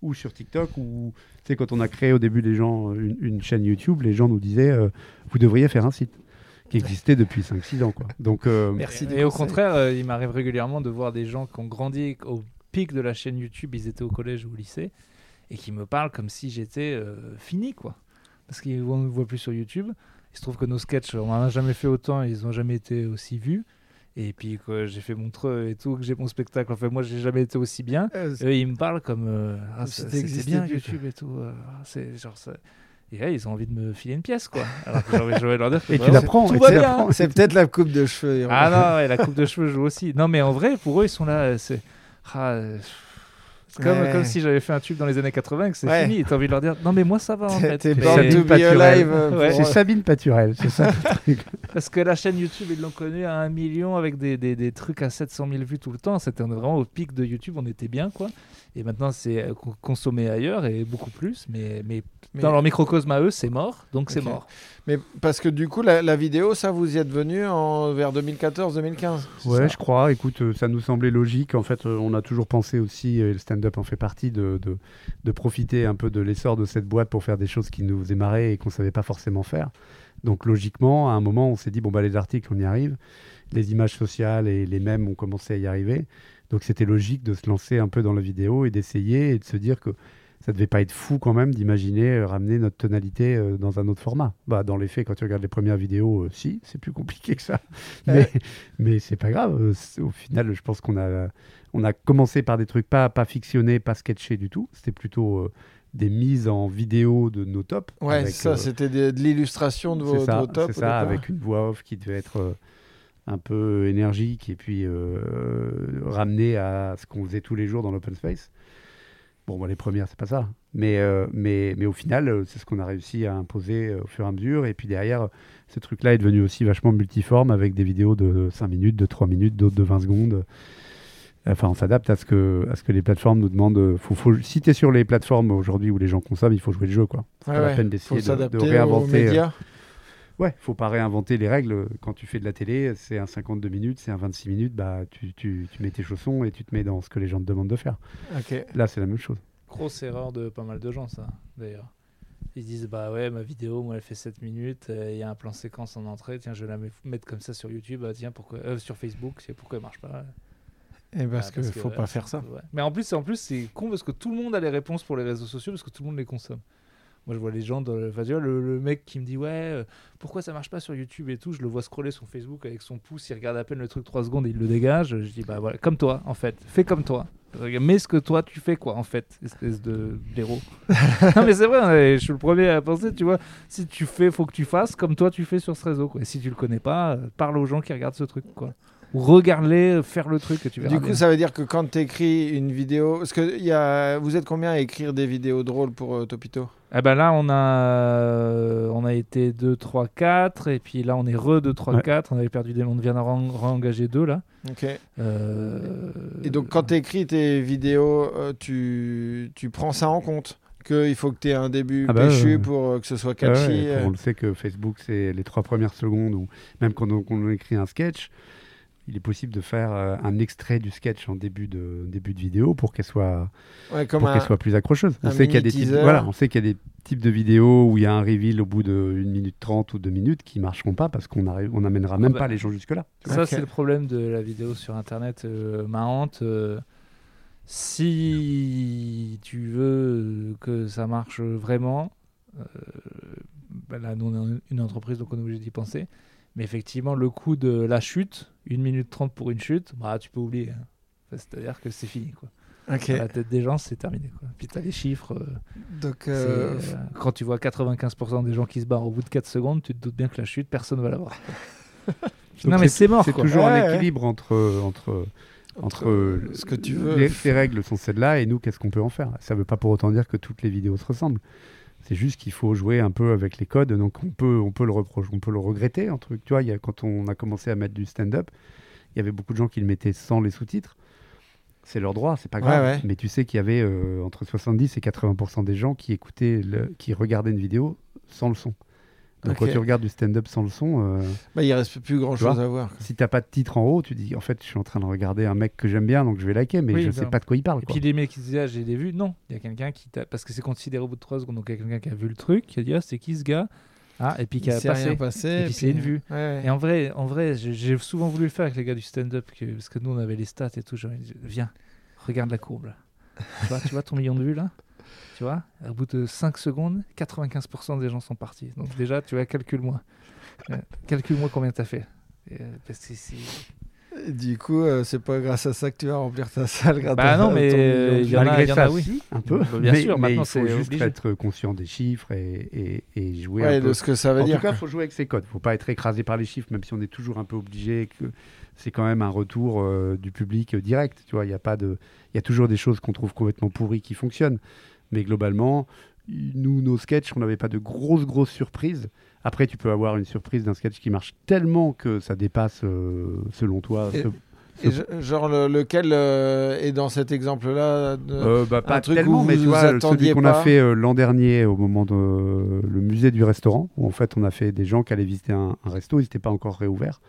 Speaker 3: Ou sur TikTok. Ou tu sais, quand on a créé au début les gens une, une chaîne YouTube, les gens nous disaient euh, vous devriez faire un site qui existait depuis 5-6 ans. Quoi. Donc, euh,
Speaker 1: Merci
Speaker 2: Et au contraire, euh, il m'arrive régulièrement de voir des gens qui ont grandi au pic de la chaîne YouTube, ils étaient au collège ou au lycée, et qui me parlent comme si j'étais euh, fini, quoi. Parce qu'ils ne me voient plus sur YouTube. Il se trouve que nos sketchs, on n'en a jamais fait autant, ils n'ont jamais été aussi vus. Et puis que j'ai fait mon treu et tout, que j'ai mon spectacle. Enfin, moi, j'ai jamais été aussi bien.
Speaker 1: Euh,
Speaker 2: Eux, ils me parlent comme euh, ah, c'était bien YouTube et tout. euh, c'est genre ça. Et là, ils ont envie de me filer une pièce, quoi. Alors que j'ai envie- leur dire que
Speaker 3: et tu
Speaker 2: vraiment,
Speaker 3: l'apprends.
Speaker 2: tout
Speaker 3: et
Speaker 2: va
Speaker 3: tu
Speaker 2: bien.
Speaker 3: l'apprends.
Speaker 1: C'est peut-être la coupe de cheveux.
Speaker 2: Ah non, ouais, la coupe de cheveux joue aussi. Non, mais en vrai, pour eux, ils sont là. euh, C'est. Ah, euh, C'est comme,
Speaker 1: Ouais.
Speaker 2: comme si j'avais fait un tube dans les années 80 et que c'est
Speaker 1: Ouais.
Speaker 2: fini. Et t'as envie de leur dire Non, mais moi ça va en fait.
Speaker 3: C'est
Speaker 1: euh,
Speaker 2: Ouais.
Speaker 3: C'est Sabine Paturel, c'est ça le truc.
Speaker 2: Parce que la chaîne YouTube, ils l'ont connue à un million avec des, des, des trucs à 700 000 vues tout le temps. C'était vraiment au pic de YouTube, on était bien quoi. Et maintenant, c'est euh, co- consommé ailleurs et beaucoup plus. Mais, mais,
Speaker 1: Mais-
Speaker 2: dans leur microcosme à eux, c'est mort. Donc c'est mort.
Speaker 1: Mais parce que du coup, la, la vidéo, ça, vous y êtes venu en, vers 2014-2015 c'est
Speaker 3: Ouais, je crois. Écoute, euh, ça nous semblait logique. En fait, euh, on a toujours pensé aussi, et le stand-up en fait partie, de, de, de profiter un peu de l'essor de cette boîte pour faire des choses qui nous faisaient marrer et qu'on savait pas forcément faire. Donc logiquement, à un moment, on s'est dit bon bah les articles, on y arrive. Les images sociales et les mèmes ont commencé à y arriver. Donc c'était logique de se lancer un peu dans la vidéo et d'essayer et de se dire que ça devait pas être fou quand même d'imaginer euh, ramener notre tonalité euh, dans un autre format. Bah, dans les faits, quand tu regardes les premières vidéos, euh, si, c'est plus compliqué que ça. Mais, mais c'est pas grave. Au final, je pense qu'on a, on a commencé par des trucs pas, pas fictionnés, pas sketchés du tout. C'était plutôt des mises en vidéo de nos tops.
Speaker 1: Ouais,
Speaker 3: avec,
Speaker 1: ça, c'était de, de l'illustration de, vos, de vos tops.
Speaker 3: c'est ça, avec une voix off qui devait être un peu énergique et puis ramenée à ce qu'on faisait tous les jours dans l'open space. Bon, bah, les premières, c'est pas ça. Mais, euh, mais, mais au final, euh, c'est ce qu'on a réussi à imposer euh, au fur et à mesure. Et puis derrière, ce truc-là est devenu aussi vachement multiforme avec des vidéos de 5 minutes, de 3 minutes, d'autres de 20 secondes. Enfin, on s'adapte à, ce que- à ce que les plateformes nous demandent. Faut, faut, si tu es sur les plateformes aujourd'hui où les gens consomment, il faut jouer le jeu. quoi. C'est
Speaker 1: Ouais,
Speaker 3: pas la peine d'essayer de, de
Speaker 1: aux
Speaker 3: réinventer. euh. Ouais, faut pas réinventer les règles. Quand tu fais de la télé, c'est un 52 minutes, c'est un 26 minutes, bah tu, tu, tu mets tes chaussons et tu te mets dans ce que les gens te demandent de faire. Là, c'est la même chose.
Speaker 2: Grosse erreur de pas mal de gens, ça, d'ailleurs. Ils disent Bah ouais, ma vidéo, moi, elle fait 7 minutes. euh, Il y a un plan séquence en entrée. Tiens, je vais la met- mettre comme ça sur YouTube. Ah, tiens, pourquoi euh, Sur Facebook, c'est pourquoi elle marche pas
Speaker 1: Et parce
Speaker 2: Ah,
Speaker 1: qu'il faut
Speaker 2: ouais,
Speaker 1: pas faire ça.
Speaker 2: ouais. Mais en plus, en plus c'est con parce que tout le monde a les réponses pour les réseaux sociaux parce que tout le monde les consomme. Moi, je vois les gens, dans le... Enfin, tu vois, le, mec qui me dit Ouais, euh, pourquoi ça marche pas sur YouTube et tout, je le vois scroller sur Facebook avec son pouce, il regarde à peine le truc 3 secondes et il le dégage. Je dis Bah voilà, comme toi, en fait, fais comme toi. Mais ce que toi tu fais, quoi, en fait, espèce de blaireau. non, mais c'est vrai, je suis le premier à penser, tu vois, si tu fais, faut que tu fasses comme toi tu fais sur ce réseau. Et si tu le connais pas, euh, parle aux gens qui regardent ce truc, quoi. Ou regarde-les faire le truc et tu verras.
Speaker 1: Du coup,
Speaker 2: bien.
Speaker 1: ça veut dire que quand tu écris une vidéo. Parce que y a... vous êtes combien à écrire des vidéos drôles pour euh, Topito?
Speaker 2: Ah bah là, on a, euh, on a été 2, 3, 4, et puis là, on est re 2, 3,
Speaker 3: Ouais.
Speaker 2: 4. On avait perdu des. On vient d'en re- re-engager deux là.
Speaker 1: Ok.
Speaker 2: Euh,
Speaker 1: Et donc, quand tu écris tes vidéos, euh, tu... tu prends ça en compte Qu'il faut que tu aies un début
Speaker 3: Ah bah,
Speaker 1: péchu pour euh, que ce soit
Speaker 3: Ouais,
Speaker 1: catchy
Speaker 3: ouais,
Speaker 1: euh.
Speaker 3: On le sait que Facebook, c'est les trois premières secondes, ou même quand on, quand on écrit un sketch, il est possible de faire euh, un extrait du sketch en début de, début de vidéo pour qu'elle soit,
Speaker 1: Ouais, comme
Speaker 3: pour
Speaker 1: un...
Speaker 3: qu'elle soit plus accrocheuse. On sait qu'il y a des types, voilà, on sait qu'il y a des types de vidéos où il y a un reveal au bout de 1 minute 30 ou 2 minutes qui marcheront pas parce qu'on arrive, on n'amènera même
Speaker 2: bah,
Speaker 3: pas les gens jusque-là.
Speaker 2: Ça, c'est le problème de la vidéo sur internet euh, marrante. euh, si tu veux que ça marche vraiment, euh, bah là, nous, on est une entreprise, donc on est obligé d'y penser. Mais effectivement, le coût de la chute, 1 minute 30 pour une chute, bah, tu peux oublier. hein. Enfin, C'est-à-dire que c'est fini. Quoi.
Speaker 1: Ok.
Speaker 2: Dans la tête des gens, c'est terminé. Quoi. Puis tu as les chiffres. euh,
Speaker 1: Donc, euh,
Speaker 2: euh, quand tu vois 95% des gens qui se barrent au bout de 4 secondes, tu te doutes bien que la chute, personne ne va l'avoir. Non, mais c'est mort.
Speaker 3: C'est toujours
Speaker 1: Ouais,
Speaker 3: un
Speaker 1: ouais.
Speaker 3: équilibre entre, entre, entre
Speaker 1: ce que tu veux.
Speaker 3: Les, les règles sont celles-là et nous, qu'est-ce qu'on peut en faire? Ça ne veut pas pour autant dire que toutes les vidéos se ressemblent. C'est juste qu'il faut jouer un peu avec les codes. Donc on peut, on peut le reprocher, on peut le regretter. Un truc, tu vois, il y a, quand on a commencé à mettre du stand-up, il y avait beaucoup de gens qui le mettaient sans les sous-titres. C'est leur droit, c'est pas grave.
Speaker 1: Ouais, ouais.
Speaker 3: Mais tu sais qu'il y avait euh, entre 70 et 80% des gens qui écoutaient, le- qui regardaient une vidéo sans le son. Donc quand tu regardes du stand-up sans le son, euh,
Speaker 1: Bah, il reste plus grand
Speaker 3: Tu vois
Speaker 1: chose à voir. quoi.
Speaker 3: si t'as pas de titre en haut, tu dis en fait je suis en train de regarder un mec que j'aime bien donc je vais liker mais
Speaker 2: Oui,
Speaker 3: je
Speaker 2: ça.
Speaker 3: sais pas de quoi il parle.
Speaker 2: Et
Speaker 3: quoi.
Speaker 2: puis les mecs qui disaient, ah, j'ai des vues. Non, il y a quelqu'un qui t'a. Parce que c'est considéré au bout de 3 secondes. Donc il y a quelqu'un qui a vu le truc, qui a dit, ah, c'est qui ce gars? Ah, et puis qui
Speaker 1: Il
Speaker 2: a passé.
Speaker 1: passé.
Speaker 2: Et puis c'est une vue.
Speaker 1: Ouais, ouais.
Speaker 2: Et en vrai, en vrai j'ai- souvent voulu le faire avec les gars du stand-up. que- Parce que nous, on avait les stats et tout. Dit, viens, regarde la courbe. là. tu, vois, tu vois ton million de vues là? Tu vois Au bout de 5 secondes, 95% des gens sont partis. Donc déjà, tu vois, calcule-moi. Euh, calcule-moi combien t'as fait. Et, euh, parce que c'est-
Speaker 1: Du coup, euh, c'est pas grâce à ça que tu vas remplir ta salle. grâce
Speaker 2: Bah
Speaker 1: à
Speaker 2: non, mais euh, il y en a, y en a, oui.
Speaker 3: si, un peu.
Speaker 2: Bah, bien
Speaker 3: mais,
Speaker 2: sûr,
Speaker 3: mais
Speaker 2: maintenant,
Speaker 3: il faut
Speaker 2: c'est
Speaker 3: juste
Speaker 2: obligé.
Speaker 3: être conscient des chiffres et, et, et jouer
Speaker 1: Ouais,
Speaker 3: un peu.
Speaker 1: de ce que ça veut
Speaker 3: en
Speaker 1: dire.
Speaker 3: tout cas, il faut jouer avec ses codes. Il faut pas être écrasé par les chiffres, même si on est toujours un peu obligé. Que c'est quand même un retour euh, du public direct. Tu vois, il y a pas de, il y a toujours des choses qu'on trouve complètement pourries qui fonctionnent. Mais globalement, nous, nos sketchs, on n'avait pas de grosses grosses surprises. Après, tu peux avoir une surprise d'un sketch qui marche tellement que ça dépasse, euh, selon toi. Ce-
Speaker 1: Et je- genre le- lequel euh, est dans cet exemple-là
Speaker 3: Euh, bah, pas
Speaker 1: truc
Speaker 3: tellement,
Speaker 1: où
Speaker 3: mais
Speaker 1: vous
Speaker 3: vois,
Speaker 1: attendiez
Speaker 3: celui qu'on a fait euh, l'an dernier au moment de le musée du restaurant, où en fait on a fait des gens qui allaient visiter un, un resto, ils n'étaient pas encore réouverts,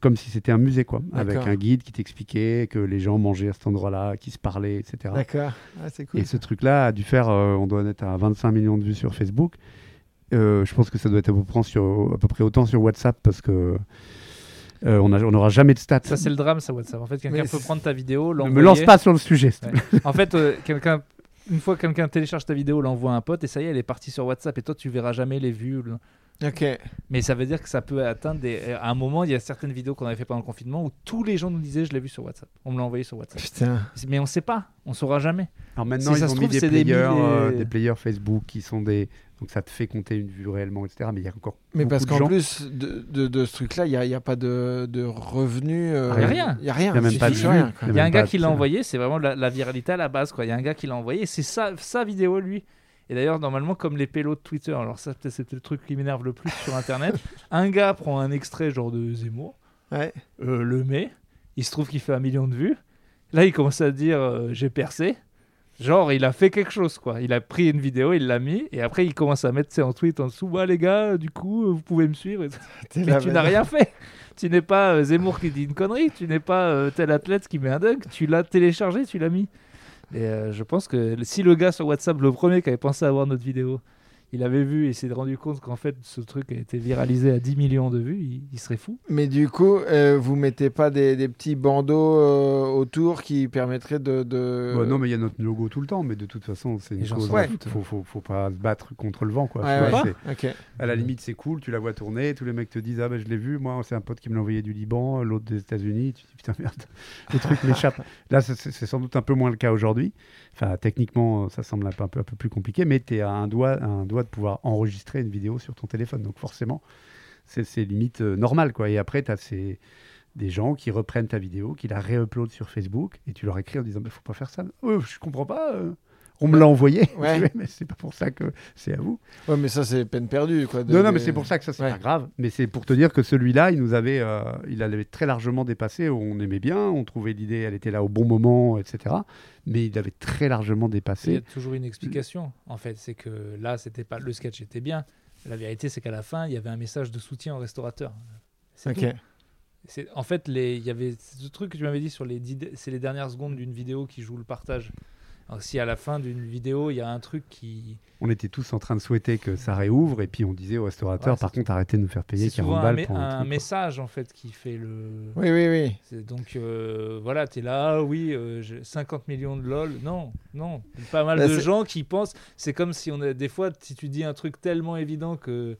Speaker 3: comme si c'était un musée, quoi, avec un guide qui t'expliquait que les gens mangeaient à cet endroit-là, qui se parlaient, etc.
Speaker 1: D'accord. Ah, c'est cool.
Speaker 3: Et ce truc-là a dû faire, on doit en être à 25 millions de vues sur Facebook. Je pense que ça doit être à peu près, sur, à peu près autant sur WhatsApp parce que euh, on n'aura jamais de stats.
Speaker 2: Ça, c'est le drame, ça, WhatsApp. En fait, quelqu'un peut prendre ta vidéo,
Speaker 3: ne
Speaker 2: l'envoyer.
Speaker 3: me lance pas sur le sujet.
Speaker 2: Ouais. En fait, euh, quelqu'un, une fois que quelqu'un télécharge ta vidéo, l'envoie à un pote et ça y est, elle est partie sur WhatsApp et toi, tu verras jamais les vues.
Speaker 1: Ok.
Speaker 2: Mais ça veut dire que ça peut atteindre des. À un moment, il y a certaines vidéos qu'on avait fait pendant le confinement où tous les gens nous disaient Je l'ai vu sur WhatsApp. On me l'a envoyé sur WhatsApp.
Speaker 1: Putain.
Speaker 2: Mais on sait pas, on saura jamais.
Speaker 3: Alors maintenant,
Speaker 2: Si
Speaker 3: ils
Speaker 2: ça
Speaker 3: ont
Speaker 2: se
Speaker 3: mis
Speaker 2: trouve,
Speaker 3: des
Speaker 2: c'est des milliers-
Speaker 3: euh, des players Facebook qui sont des. Donc ça te fait compter une vue réellement, etc. Mais il y a encore.
Speaker 1: Mais
Speaker 3: beaucoup
Speaker 1: parce
Speaker 3: de
Speaker 1: qu'en plus de, de, de ce truc-là, il n'y a, il y a pas de, de revenus. euh,
Speaker 3: Il y a
Speaker 2: rien.
Speaker 1: Il n'y a rien.
Speaker 3: Il y a même pas de
Speaker 1: rien.
Speaker 2: Il y a un gars qui l'a envoyé, c'est vraiment la, la viralité à la base. quoi. Il y a un gars qui l'a envoyé, c'est sa, sa vidéo, lui. Et d'ailleurs, normalement, comme les pélos de Twitter, alors ça, c'était le truc qui m'énerve le plus sur Internet. un gars prend un extrait genre de Zemmour,
Speaker 1: Ouais.
Speaker 2: euh, le met, il se trouve qu'il fait un million de vues. Là, il commence à dire euh, j'ai percé. Genre, il a fait quelque chose, quoi. Il a pris une vidéo, il l'a mis, et après, il commence à mettre en tweet en dessous Bah, les gars, du coup, euh, vous pouvez me suivre. Mais
Speaker 1: là,
Speaker 2: tu n'as rien fait. Tu n'es pas euh, Zemmour qui dit une connerie, tu n'es pas euh, tel athlète qui met un dunk, tu l'as téléchargé, tu l'as mis. Et euh, je pense que si le gars sur WhatsApp, le premier qui avait pensé à voir notre vidéo, il avait vu et s'est rendu compte qu'en fait ce truc a été viralisé à 10 millions de vues, il, il serait fou.
Speaker 1: Mais du coup, euh, vous mettez pas des, des petits bandeaux euh, autour qui permettraient de. de...
Speaker 3: Bah, non, mais il y a notre logo tout le temps, mais de toute façon, c'est une
Speaker 2: s'en
Speaker 1: Ouais.
Speaker 3: Il faut, faut, faut pas se battre contre le vent, quoi.
Speaker 1: Ouais, ouais.
Speaker 3: À la limite, c'est cool, tu la vois tourner, tous les mecs te disent Ah, ben je l'ai vu, moi, c'est un pote qui me l'a envoyé du Liban, l'autre des États-Unis. Tu te dis Putain, merde, les trucs m'échappent. Là, c'est sans doute un peu moins le cas aujourd'hui. Enfin, techniquement, ça semble un peu, un peu, plus compliqué, mais tu es à un doigt, un doigt de pouvoir enregistrer une vidéo sur ton téléphone. Donc, forcément, c'est limite euh, normal, quoi. Et après, tu as ces des gens qui reprennent ta vidéo, qui la réuploadent sur Facebook, et tu leur écris en disant Il faut pas faire ça. Oh, je comprends pas. euh, On me l'a envoyé,
Speaker 1: Ouais.
Speaker 3: mais c'est pas pour ça que c'est à vous.
Speaker 1: Ouais, mais ça, c'est peine perdue. Quoi, de-
Speaker 3: Non, non, mais c'est pour ça que ça, c'est
Speaker 1: Ouais.
Speaker 3: pas grave. Mais c'est pour te dire que celui-là, il nous avait, euh, il avait très largement dépassé. On aimait bien, on trouvait l'idée, elle était là au bon moment, etc. Mais il avait très largement
Speaker 2: Il y a
Speaker 3: dépassé.
Speaker 2: toujours une explication. En fait, c'est que là, c'était pas le sketch était bien. La vérité, c'est qu'à la fin, il y avait un message de soutien aux restaurateurs. C'est
Speaker 1: Ok.
Speaker 2: tout. C'est- En fait, les... il y avait ce truc que tu m'avais dit sur les c'est les dernières secondes d'une vidéo qui joue le partage. Alors, si à la fin d'une vidéo, il y a un truc qui
Speaker 3: On était tous en train de souhaiter que ça réouvre, et puis on disait aux restaurateurs,
Speaker 2: Ouais,
Speaker 3: par
Speaker 2: c'est-
Speaker 3: contre, arrêtez de nous faire payer
Speaker 2: c'est
Speaker 3: 40
Speaker 2: souvent un,
Speaker 3: balles pour un,
Speaker 2: un
Speaker 3: truc, quoi.
Speaker 2: message en fait qui fait le.
Speaker 1: Oui, oui, oui.
Speaker 2: C'est Donc euh, voilà, tu es là, ah oui, euh, j'ai 50 millions de lol. Non, non. Pas mal
Speaker 1: Là,
Speaker 2: de
Speaker 1: c'est-
Speaker 2: gens qui pensent. C'est comme si on a des fois, si tu dis un truc tellement évident que.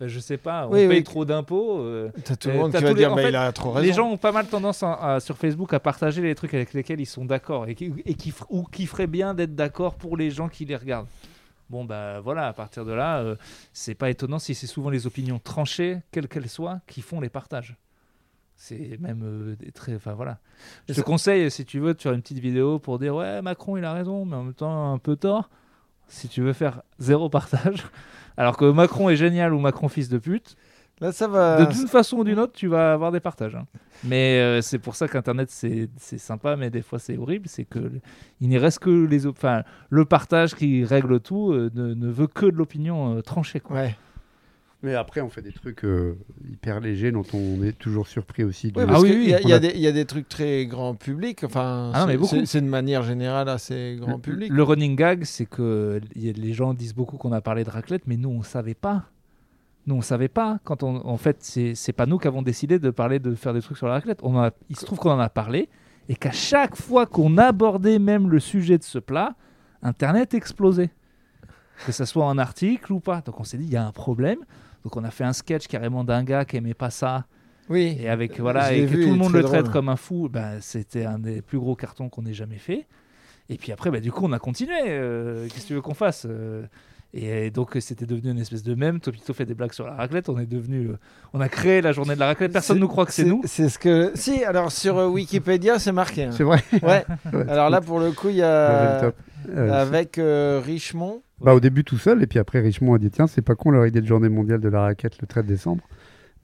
Speaker 2: Ben, je sais pas, on
Speaker 1: Oui,
Speaker 2: paye
Speaker 1: oui.
Speaker 2: trop d'impôts. euh,
Speaker 1: T'as tout le
Speaker 2: Euh,
Speaker 1: monde qui va
Speaker 2: les-
Speaker 1: dire bah,
Speaker 2: fait,
Speaker 1: il a trop raison.
Speaker 2: les gens ont pas mal tendance à- à- sur Facebook à partager les trucs avec lesquels ils sont d'accord et qui, et qui, fer- ou qui ferait bien d'être d'accord pour les gens qui les regardent. Bon, bah voilà, à partir de là, euh, c'est pas étonnant si c'est souvent les opinions tranchées, quelles qu'elles soient, qui font les partages. C'est même euh, des très. Enfin voilà. Je te conseille, si tu veux, de faire une petite vidéo pour dire Ouais, Macron il a raison, mais en même temps un peu tort. Si tu veux faire zéro partage, alors que Macron est génial ou Macron fils de pute,
Speaker 1: Là, ça va.
Speaker 2: de d'une façon ou d'une autre, tu vas avoir des partages. hein. Mais euh, c'est pour ça qu'Internet, c'est sympa, mais des fois, c'est horrible. C'est que le- il n'y reste que les... Enfin, le partage qui règle tout euh, ne, ne veut que de l'opinion euh, tranchée. Quoi.
Speaker 1: Ouais.
Speaker 3: Mais après, on fait des trucs euh, hyper légers dont on est toujours surpris aussi. de-
Speaker 1: Ouais,
Speaker 2: Ah oui,
Speaker 1: qu'il
Speaker 2: oui,
Speaker 1: y, a- il y a des- il y a des trucs très grand public. Enfin,
Speaker 2: Ah
Speaker 1: c'est- de manière générale assez grand public.
Speaker 2: Le running gag, c'est que les gens disent beaucoup qu'on a parlé de raclette, mais nous, on savait pas. Nous, on savait pas. Quand on, en fait, c'est pas nous qui avons décidé de parler de faire des trucs sur la raclette. On a- il se trouve qu'on en a parlé et qu'à chaque fois qu'on abordait même le sujet de ce plat, Internet explosait. Que ce soit en article ou pas. Donc on s'est dit, il y a un problème. Donc on a fait un sketch carrément d'un gars qui aimait pas ça.
Speaker 1: Oui.
Speaker 2: Et avec voilà, et que
Speaker 1: vu,
Speaker 2: tout le monde le traite
Speaker 1: drôle.
Speaker 2: comme un fou, bah, c'était un des plus gros cartons qu'on ait jamais fait. Et puis après, bah, du coup, on a continué. euh, Qu'est-ce que tu veux qu'on fasse euh, Et donc, c'était devenu une espèce de même. Topito fait des blagues sur la raclette. On est devenu, euh, on a créé la journée de la raclette. Personne ne nous croit que c'est nous.
Speaker 1: C'est ce que. Si, alors sur euh, Wikipédia, c'est marqué. hein.
Speaker 3: C'est vrai.
Speaker 1: Ouais.
Speaker 3: Ouais,
Speaker 1: Alors là, pour le coup, il y a.
Speaker 3: top. Euh,
Speaker 1: Avec euh, Richemont.
Speaker 3: Bah, au début tout seul, et puis après Richemont a dit tiens, c'est pas con leur idée de journée mondiale de la raquette le 13 décembre.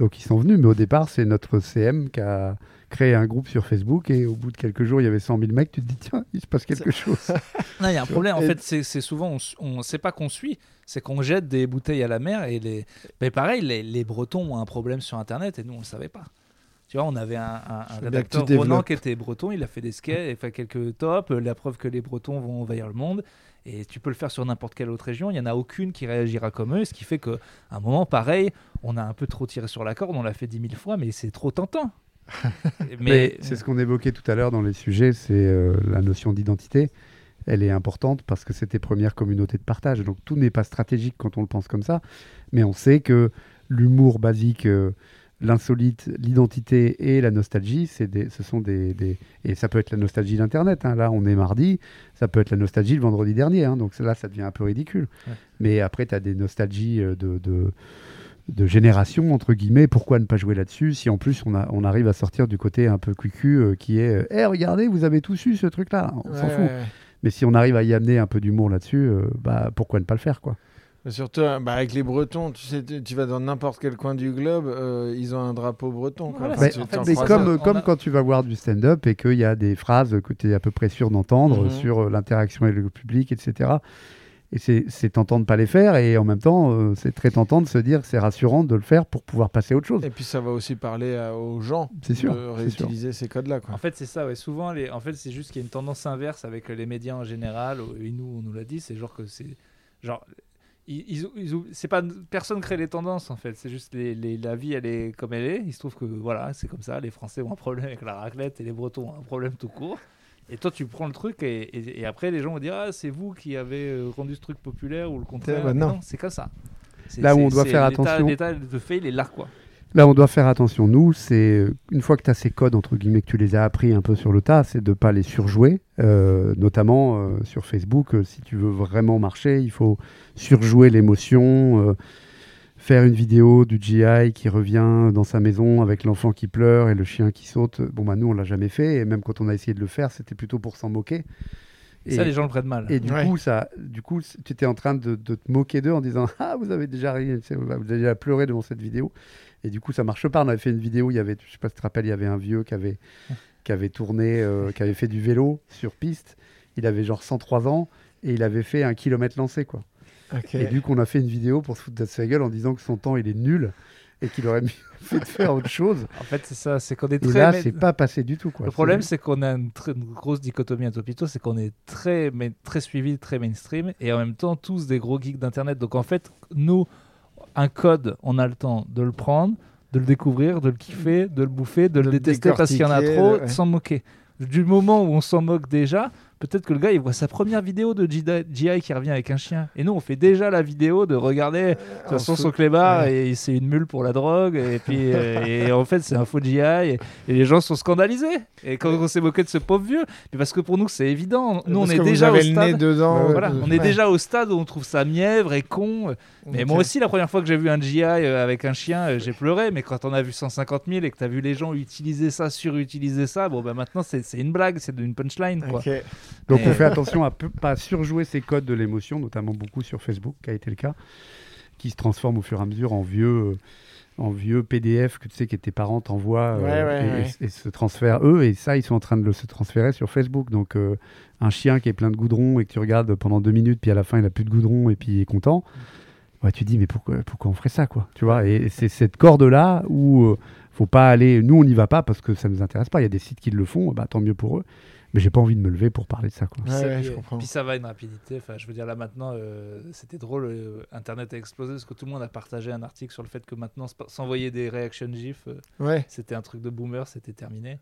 Speaker 3: Donc ils sont venus, mais au départ, c'est notre CM qui a créé un groupe sur Facebook, et au bout de quelques jours, il y avait 100 000 mecs, tu te dis tiens, il se passe quelque chose.
Speaker 2: Non, il y a un problème. En
Speaker 1: Et-
Speaker 2: fait, c'est souvent, on, on sait pas qu'on suit, c'est qu'on jette des bouteilles à la mer. Et les, mais pareil, les, les Bretons ont un problème sur Internet et nous, on le savait pas. Tu vois, on avait un, un- un rédacteur Ronan qui était breton, il a fait des skates, il a fait quelques tops, la preuve que les Bretons vont envahir le monde. Et tu peux le faire sur n'importe quelle autre région, il n'y en a aucune qui réagira comme eux, ce qui fait qu'à un moment, pareil, on a un peu trop tiré sur la corde, on l'a fait dix mille fois, mais c'est trop tentant.
Speaker 3: Mais c'est ce qu'on évoquait tout à l'heure dans les sujets, c'est euh, la notion d'identité. Elle est importante parce que c'est tes premières communautés de partage. Donc tout n'est pas stratégique quand on le pense comme ça, mais on sait que l'humour basique, euh, l'insolite, l'identité et la nostalgie, c'est des, ce sont des, des- et ça peut être la nostalgie d'Internet. hein. Là, on est mardi, ça peut être la nostalgie le vendredi dernier. hein. Donc là, ça devient un peu ridicule.
Speaker 2: Ouais.
Speaker 3: Mais après, tu as des nostalgies euh, de, de de génération entre guillemets pourquoi ne pas jouer là-dessus si en plus on, a, on arrive à sortir du côté un peu cucu euh, qui est eh regardez vous avez tous eu ce truc là on s'en
Speaker 1: Ouais,
Speaker 3: fout
Speaker 1: ouais, ouais.
Speaker 3: mais si on arrive à y amener un peu d'humour là-dessus euh, bah pourquoi ne pas le faire quoi
Speaker 1: Mais Surtout euh, bah, avec les Bretons, tu sais, tu, tu vas dans n'importe quel coin du globe, euh, ils ont un drapeau breton. quoi.
Speaker 2: Voilà,
Speaker 1: Enfin,
Speaker 3: mais,
Speaker 1: tu
Speaker 2: en fait,
Speaker 3: comme, comme
Speaker 2: a-
Speaker 3: quand tu vas voir du stand-up et qu'il y a des phrases que tu es à peu près sûr d'entendre
Speaker 1: Mhm.
Speaker 3: sur euh, l'interaction avec le public, etc. Et c'est tentant de pas les faire et en même temps, euh, c'est très tentant de se dire que c'est rassurant de le faire pour pouvoir passer à autre chose.
Speaker 1: Et puis ça va aussi parler à- aux gens
Speaker 3: C'est sûr,
Speaker 1: de
Speaker 3: sûr.
Speaker 1: réutiliser ces codes-là. quoi.
Speaker 2: En fait, c'est ça. Ouais. Souvent, les... en fait, c'est juste qu'il y a une tendance inverse avec les médias en général. Et nous, on nous l'a dit. C'est genre que c'est genre. Ils, ils- ils- c'est pas personne crée les tendances en fait c'est juste les, les- la vie elle est comme elle est il se trouve que voilà c'est comme ça les Français ont un problème avec la raclette et les Bretons ont un problème tout court et toi tu prends le truc et, et- et après les gens vont dire ah c'est vous qui avez euh, rendu ce truc populaire ou le contraire
Speaker 1: bah, non.
Speaker 2: c'est comme ça
Speaker 3: Là où on doit faire attention.
Speaker 2: l'état de fait il est là quoi
Speaker 3: Là, on doit faire attention. Nous, c'est euh, une fois que tu as ces codes, entre guillemets, que tu les as appris un peu sur le tas, c'est de pas les surjouer. Euh, notamment euh, sur Facebook, euh, si tu veux vraiment marcher, il faut surjouer l'émotion. Faire une vidéo du GI qui revient dans sa maison avec l'enfant qui pleure et le chien qui saute. Bon, bah, nous, on l'a jamais fait. Et même quand on a essayé de le faire, c'était plutôt pour s'en moquer.
Speaker 2: ça les gens le prennent mal
Speaker 3: Et du
Speaker 1: Ouais.
Speaker 3: coup, ça, du coup, tu étais en train de, de te moquer d'eux en disant ah vous avez déjà ri, vous avez déjà pleuré devant cette vidéo. Et du coup, ça marche pas. On avait fait une vidéo, il y avait, je sais pas si tu te rappelles, il y avait un vieux qui avait, qui avait tourné, euh, qui avait fait du vélo sur piste. Il avait genre 103 ans et il avait fait un kilomètre lancé quoi. Et du coup, on a fait une vidéo pour se foutre de sa gueule en disant que son temps il est nul et qu'il aurait mieux fait de faire autre chose.
Speaker 2: en fait c'est ça c'est qu'on est
Speaker 3: Et
Speaker 2: très
Speaker 3: là,
Speaker 2: mé-
Speaker 3: c'est pas passé du tout quoi.
Speaker 2: Le problème,
Speaker 3: C'est-
Speaker 2: qu'on a une, très- une grosse dichotomie à Topito, c'est qu'on est très, mais, très suivi, très mainstream, et en même temps tous des gros geeks d'Internet. Donc en fait, nous, un code, on a le temps de le prendre, de le découvrir, de le kiffer, de le bouffer, de,
Speaker 1: De
Speaker 2: le détester parce qu'il y en a trop,
Speaker 1: de-
Speaker 2: sans moquer. Du moment où on s'en moque déjà, peut-être que le gars, il voit sa première vidéo de GI qui revient avec un chien. Et nous, on fait déjà la vidéo de regarder de toute façon, son clébard,
Speaker 1: ouais.
Speaker 2: et c'est une mule pour la drogue, et puis euh, et en fait, c'est un faux GI, et, et les gens sont scandalisés. Et quand on s'est moqué de ce pauvre vieux, mais parce que pour nous, c'est évident. Nous, on est déjà au stade.
Speaker 1: dedans.
Speaker 2: Voilà,
Speaker 1: euh,
Speaker 2: on est
Speaker 1: ouais.
Speaker 2: déjà au stade où on trouve ça mièvre et con. Mais moi aussi, la première fois que j'ai vu un GI euh, avec un chien, euh, j'ai pleuré. Mais quand on a vu 150 000 et que tu as vu les gens utiliser ça, surutiliser ça, bon, bah maintenant, c'est une blague, c'est une punchline. Quoi.
Speaker 3: Donc on fait attention à peu- pas surjouer ces codes de l'émotion, notamment beaucoup sur Facebook, qui a été le cas, qui se transforment au fur et à mesure en vieux, euh, en vieux PDF que tu sais que tes parents t'envoient euh,
Speaker 1: Ouais,
Speaker 3: et,
Speaker 1: ouais.
Speaker 3: et- et se transfèrent eux, et ça ils sont en train de le se transférer sur Facebook. Donc euh, un chien qui est plein de goudron et que tu regardes pendant deux minutes, puis à la fin il a plus de goudron et puis il est content. Ouais, tu dis mais pourquoi, pourquoi on ferait ça quoi Tu vois? Et c'est cette corde là où euh, faut pas aller. Nous on n'y va pas parce que ça nous intéresse pas. Il y a des sites qui le font, bah tant mieux pour eux. Mais j'ai pas envie de me lever pour parler de ça quoi.
Speaker 2: Puis
Speaker 1: Ouais,
Speaker 2: ça-
Speaker 1: ouais,
Speaker 2: puis-
Speaker 1: je comprends.
Speaker 2: Puis ça va à une rapidité. Enfin, je veux dire, là maintenant, euh, c'était drôle. euh, Internet a explosé parce que tout le monde a partagé un article sur le fait que maintenant, s'envoyer des réaction GIF, euh,
Speaker 1: Ouais.
Speaker 2: c'était un truc de boomer, c'était terminé.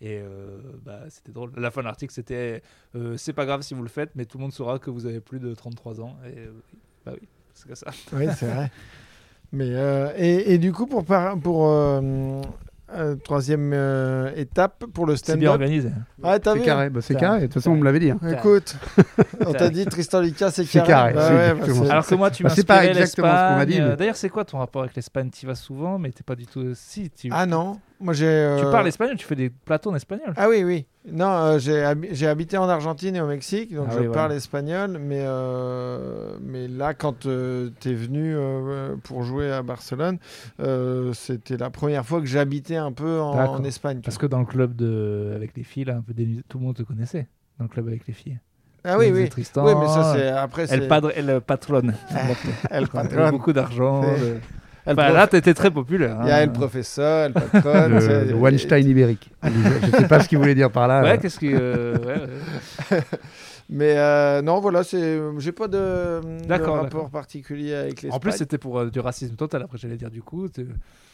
Speaker 2: Et euh, bah, c'était drôle. La fin de l'article, c'était euh, c'est pas grave si vous le faites, mais tout le monde saura que vous avez plus de 33 ans. Et euh, bah oui, c'est ça.
Speaker 1: Oui, c'est vrai. Mais euh, et, et du coup, pour, par- pour euh, euh, troisième euh, étape pour le
Speaker 2: C'est bien
Speaker 1: stand-up.
Speaker 2: organisé.
Speaker 1: Ouais, t'as
Speaker 3: C'est carré, bah, c'est carré. De toute façon, on me l'avait dit. hein.
Speaker 1: Écoute, on t'a dit Tristan Lucas, c'est carré.
Speaker 3: carré,
Speaker 1: Bah ouais, bah.
Speaker 2: Alors que moi, tu m'as
Speaker 3: c'est pas exactement ce qu'on m'a dit, mais-
Speaker 2: Euh, D'ailleurs, c'est quoi ton rapport avec l'Espagne? Tu y vas souvent, mais t'es pas du tout. Si, tu,
Speaker 1: Ah non, moi j'ai. euh,
Speaker 2: tu parles espagnol, tu fais des plateaux en espagnol.
Speaker 1: Ah oui, oui. Non, euh, j'ai habi- j'ai habité en Argentine et au Mexique, donc
Speaker 2: Ah
Speaker 1: je
Speaker 2: oui,
Speaker 1: parle espagnol. Mais, euh, mais là, quand tu es venu euh, pour jouer à Barcelone, euh, c'était la première fois que j'habitais un peu en, Espagne.
Speaker 2: Parce que dans le club de... avec les filles, là, un peu dénudé, tout le monde te connaissait. Dans le club avec les filles.
Speaker 1: Ah oui, oui.
Speaker 2: Tristan,
Speaker 1: Oui, mais ça, c'est après.
Speaker 2: Elle, padre, elle patronne.
Speaker 1: Elle patronne.
Speaker 2: beaucoup d'argent. Enfin,
Speaker 1: prof-
Speaker 2: là, t'étais très populaire.
Speaker 1: Il y a
Speaker 2: hein.
Speaker 1: le professeur.
Speaker 3: Le,
Speaker 1: c'est-
Speaker 3: le Weinstein ibérique. Je sais pas ce qu'il voulait dire par là.
Speaker 2: Ouais,
Speaker 3: euh.
Speaker 2: qu'est-ce que. euh, ouais, ouais.
Speaker 1: Mais euh, non, voilà, c'est. J'ai pas de, rapport particulier avec l'Espagne.
Speaker 2: En plus, c'était pour euh, du racisme total. Après, j'allais dire du coup, t'es-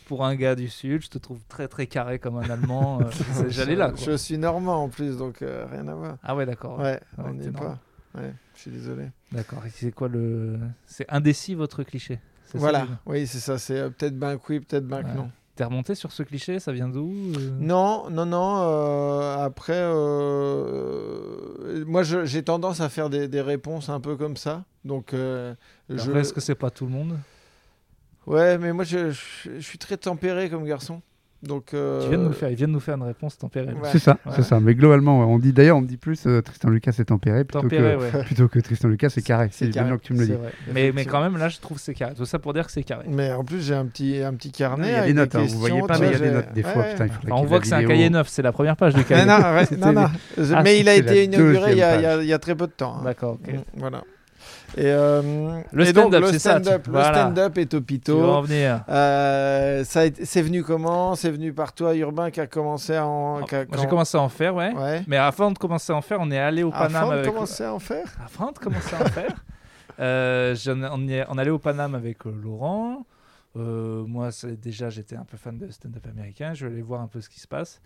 Speaker 2: pour un gars du Sud, je te trouve très très carré comme un Allemand. c'est- j'allais là.
Speaker 1: Je,
Speaker 2: Quoi.
Speaker 1: je suis normand en plus, donc euh, rien à voir.
Speaker 2: Ah ouais, d'accord.
Speaker 1: Ouais,
Speaker 2: Ouais,
Speaker 1: on n'y est pas. Ouais, je suis désolé.
Speaker 2: D'accord. Et c'est quoi le. C'est indécis votre cliché? Ça,
Speaker 1: Voilà, oui, c'est ça. C'est euh, peut-être ben oui, peut-être ben
Speaker 2: Ouais.
Speaker 1: non.
Speaker 2: T'es remonté sur ce cliché Ça vient d'où euh?
Speaker 1: Non, non, non. euh, après, euh, moi, j'ai tendance à faire des, des réponses un peu comme ça. Donc, je...
Speaker 2: Est-ce que c'est pas tout le monde?
Speaker 1: Ouais, mais moi, je, je- je suis très tempéré comme garçon. Donc, euh,
Speaker 2: Tu viens de nous faire, il vient de nous faire une réponse tempérée.
Speaker 1: Ouais.
Speaker 3: C'est ça,
Speaker 2: Ouais.
Speaker 3: c'est ça. Mais globalement, on dit d'ailleurs, on me dit plus euh, Tristan Lucas est tempéré plutôt,
Speaker 2: Tempéré,
Speaker 3: que,
Speaker 2: ouais.
Speaker 3: plutôt que Tristan Lucas c'est carré.
Speaker 1: c'est
Speaker 3: bien que tu me le dis.
Speaker 2: vrai. Mais, mais quand même, là, je trouve que c'est carré. Tout ça pour dire que c'est carré.
Speaker 1: Mais en plus, j'ai un petit, un petit carnet.
Speaker 3: Il y a des notes, hein, vous voyez pas, mais il y a des notes des fois.
Speaker 1: Ouais.
Speaker 3: Putain, il
Speaker 2: Enfin, on voit que c'est un cahier neuf, c'est la première page du cahier.
Speaker 1: non, ouais,
Speaker 3: C'était
Speaker 1: non, non.
Speaker 2: Ah,
Speaker 1: mais il a été inauguré il y, a, très peu de temps. hein.
Speaker 2: D'accord, ok.
Speaker 1: Voilà. Et, euh,
Speaker 2: Le stand-up, c'est ça, tu-
Speaker 1: stand-up, le
Speaker 2: voilà.
Speaker 1: stand-up Topito. Euh, ça c'est venu comment? C'est venu par toi, Urbain, qui a commencé à en. qui a-
Speaker 2: Moi, J'ai
Speaker 1: quand-
Speaker 2: commencé à en faire, ouais.
Speaker 1: Ouais.
Speaker 2: Mais avant de commencer à en faire, on est allé au Paname.
Speaker 1: Avant de
Speaker 2: avec...
Speaker 1: commencer à en faire?
Speaker 2: Avant de commencer à en faire, euh, on, est- on allait au Paname avec Laurent. Euh, moi, déjà, j'étais un peu fan de stand-up américain. Je vais aller voir un peu ce qui se passe.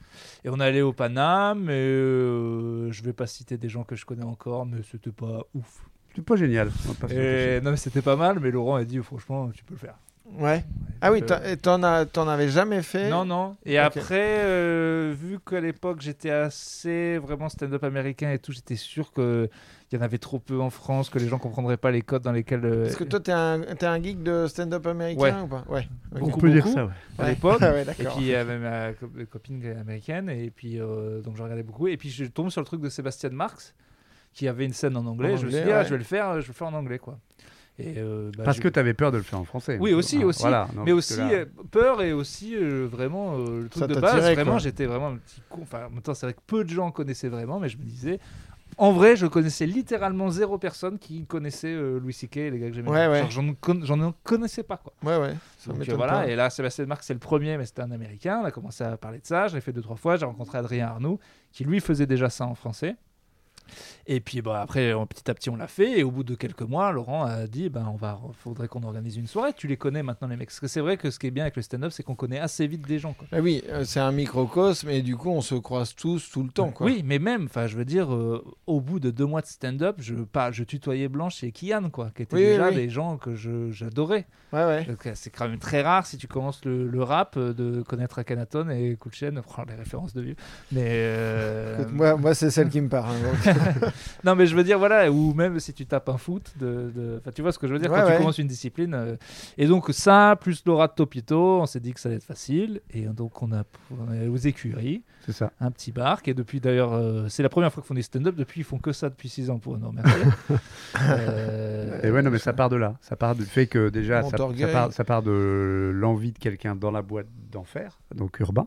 Speaker 2: Et on est allé au Paname. Et euh, je vais pas citer des gens que je connais encore, mais c'était pas ouf.
Speaker 3: C'est pas génial.
Speaker 2: Et, non, mais c'était pas mal. Mais Laurent a dit, franchement, tu peux le faire.
Speaker 1: Ouais. Ah oui,
Speaker 2: Euh,
Speaker 1: t'en- avais jamais fait
Speaker 2: Non, non. Et après, euh, vu qu'à l'époque, j'étais assez vraiment stand-up américain et tout, j'étais sûr qu'il y en avait trop peu en France, que les gens comprendraient pas les codes dans lesquels. euh,
Speaker 1: Parce que toi, t'es un, t'es un geek de stand-up américain
Speaker 2: Ouais.
Speaker 1: ou pas? Ouais.
Speaker 2: Beaucoup,
Speaker 3: On peut dire
Speaker 2: beaucoup.
Speaker 3: ça, ouais.
Speaker 2: à
Speaker 1: Ouais.
Speaker 2: l'époque.
Speaker 1: Ah ouais,
Speaker 2: Et puis il y avait ma co- copine américaine, et puis euh, donc je regardais beaucoup. Et puis je tombe sur le truc de Sébastien Marx, qui avait une scène en anglais.
Speaker 1: En
Speaker 2: je me suis dit, ah, je vais le faire, je vais le faire en anglais, quoi. Et, euh, bah,
Speaker 3: Parce
Speaker 2: j'ai-
Speaker 3: que tu avais peur de le faire en français.
Speaker 2: Oui, aussi,
Speaker 3: Ah,
Speaker 2: aussi.
Speaker 3: Voilà, non,
Speaker 2: mais aussi
Speaker 3: là-
Speaker 2: euh, peur et aussi euh, vraiment euh, le truc
Speaker 1: Ça
Speaker 2: de base. Vraiment, j'étais vraiment un petit con. Enfin, en même temps, c'est vrai que peu de gens connaissaient vraiment, mais je me disais. En vrai, je connaissais littéralement zéro personne qui connaissait euh, Louis C.K. et les gars que j'aimais.
Speaker 1: Ouais, ouais.
Speaker 2: J'en con- j'en connaissais pas, quoi.
Speaker 1: Ouais, ouais. Ça
Speaker 2: Donc, euh,
Speaker 1: m'étonne
Speaker 2: voilà,
Speaker 1: pas.
Speaker 2: et là, Sébastien Marx, c'est le premier, mais c'était un américain. On a commencé à parler de ça. Je l'ai fait deux, trois fois. J'ai rencontré Adrien Arnoux, qui lui faisait déjà ça en français. Et puis bah, après, petit à petit, on l'a fait. Et au bout de quelques mois, Laurent a dit ben, on va, faudrait qu'on organise une soirée. Tu les connais maintenant, les mecs. Parce que c'est vrai que ce qui est bien avec le stand-up, c'est qu'on connaît assez vite des gens. Quoi.
Speaker 1: Ah oui, euh, c'est un microcosme et du coup, on se croise tous tout le temps. Quoi.
Speaker 2: Oui, mais même, enfin, je veux dire, euh, au bout de deux mois de stand-up, je, pas, je tutoyais Blanche et Kian, quoi, qui étaient
Speaker 1: Oui,
Speaker 2: déjà
Speaker 1: oui.
Speaker 2: des gens que je- j'adorais.
Speaker 1: Ouais, ouais.
Speaker 2: Euh, C'est quand même très rare si tu commences le, le rap de connaître Akhenaton et Kulchen, prends les références de vieux. Mais euh,
Speaker 1: Écoute, moi, moi c'est celle qui me parle. hein.
Speaker 2: non, mais je veux dire voilà, ou même si tu tapes un foot, de, de- enfin, tu vois ce que je veux dire
Speaker 1: Ouais,
Speaker 2: quand
Speaker 1: ouais.
Speaker 2: tu commences une discipline. euh, Et donc ça plus Laura de Topito, on s'est dit que ça allait être facile et donc on a on est aux écuries,
Speaker 3: C'est ça.
Speaker 2: un petit bar qui est depuis d'ailleurs, euh, c'est la première fois qu'ils font des stand-up depuis ils font que ça depuis 6 ans pour nous remercier. Euh,
Speaker 3: Et ouais, non, mais ça part de là. Ça part du fait que déjà, ça, part, ça part de l'envie de quelqu'un dans la boîte d'en faire, donc urbain.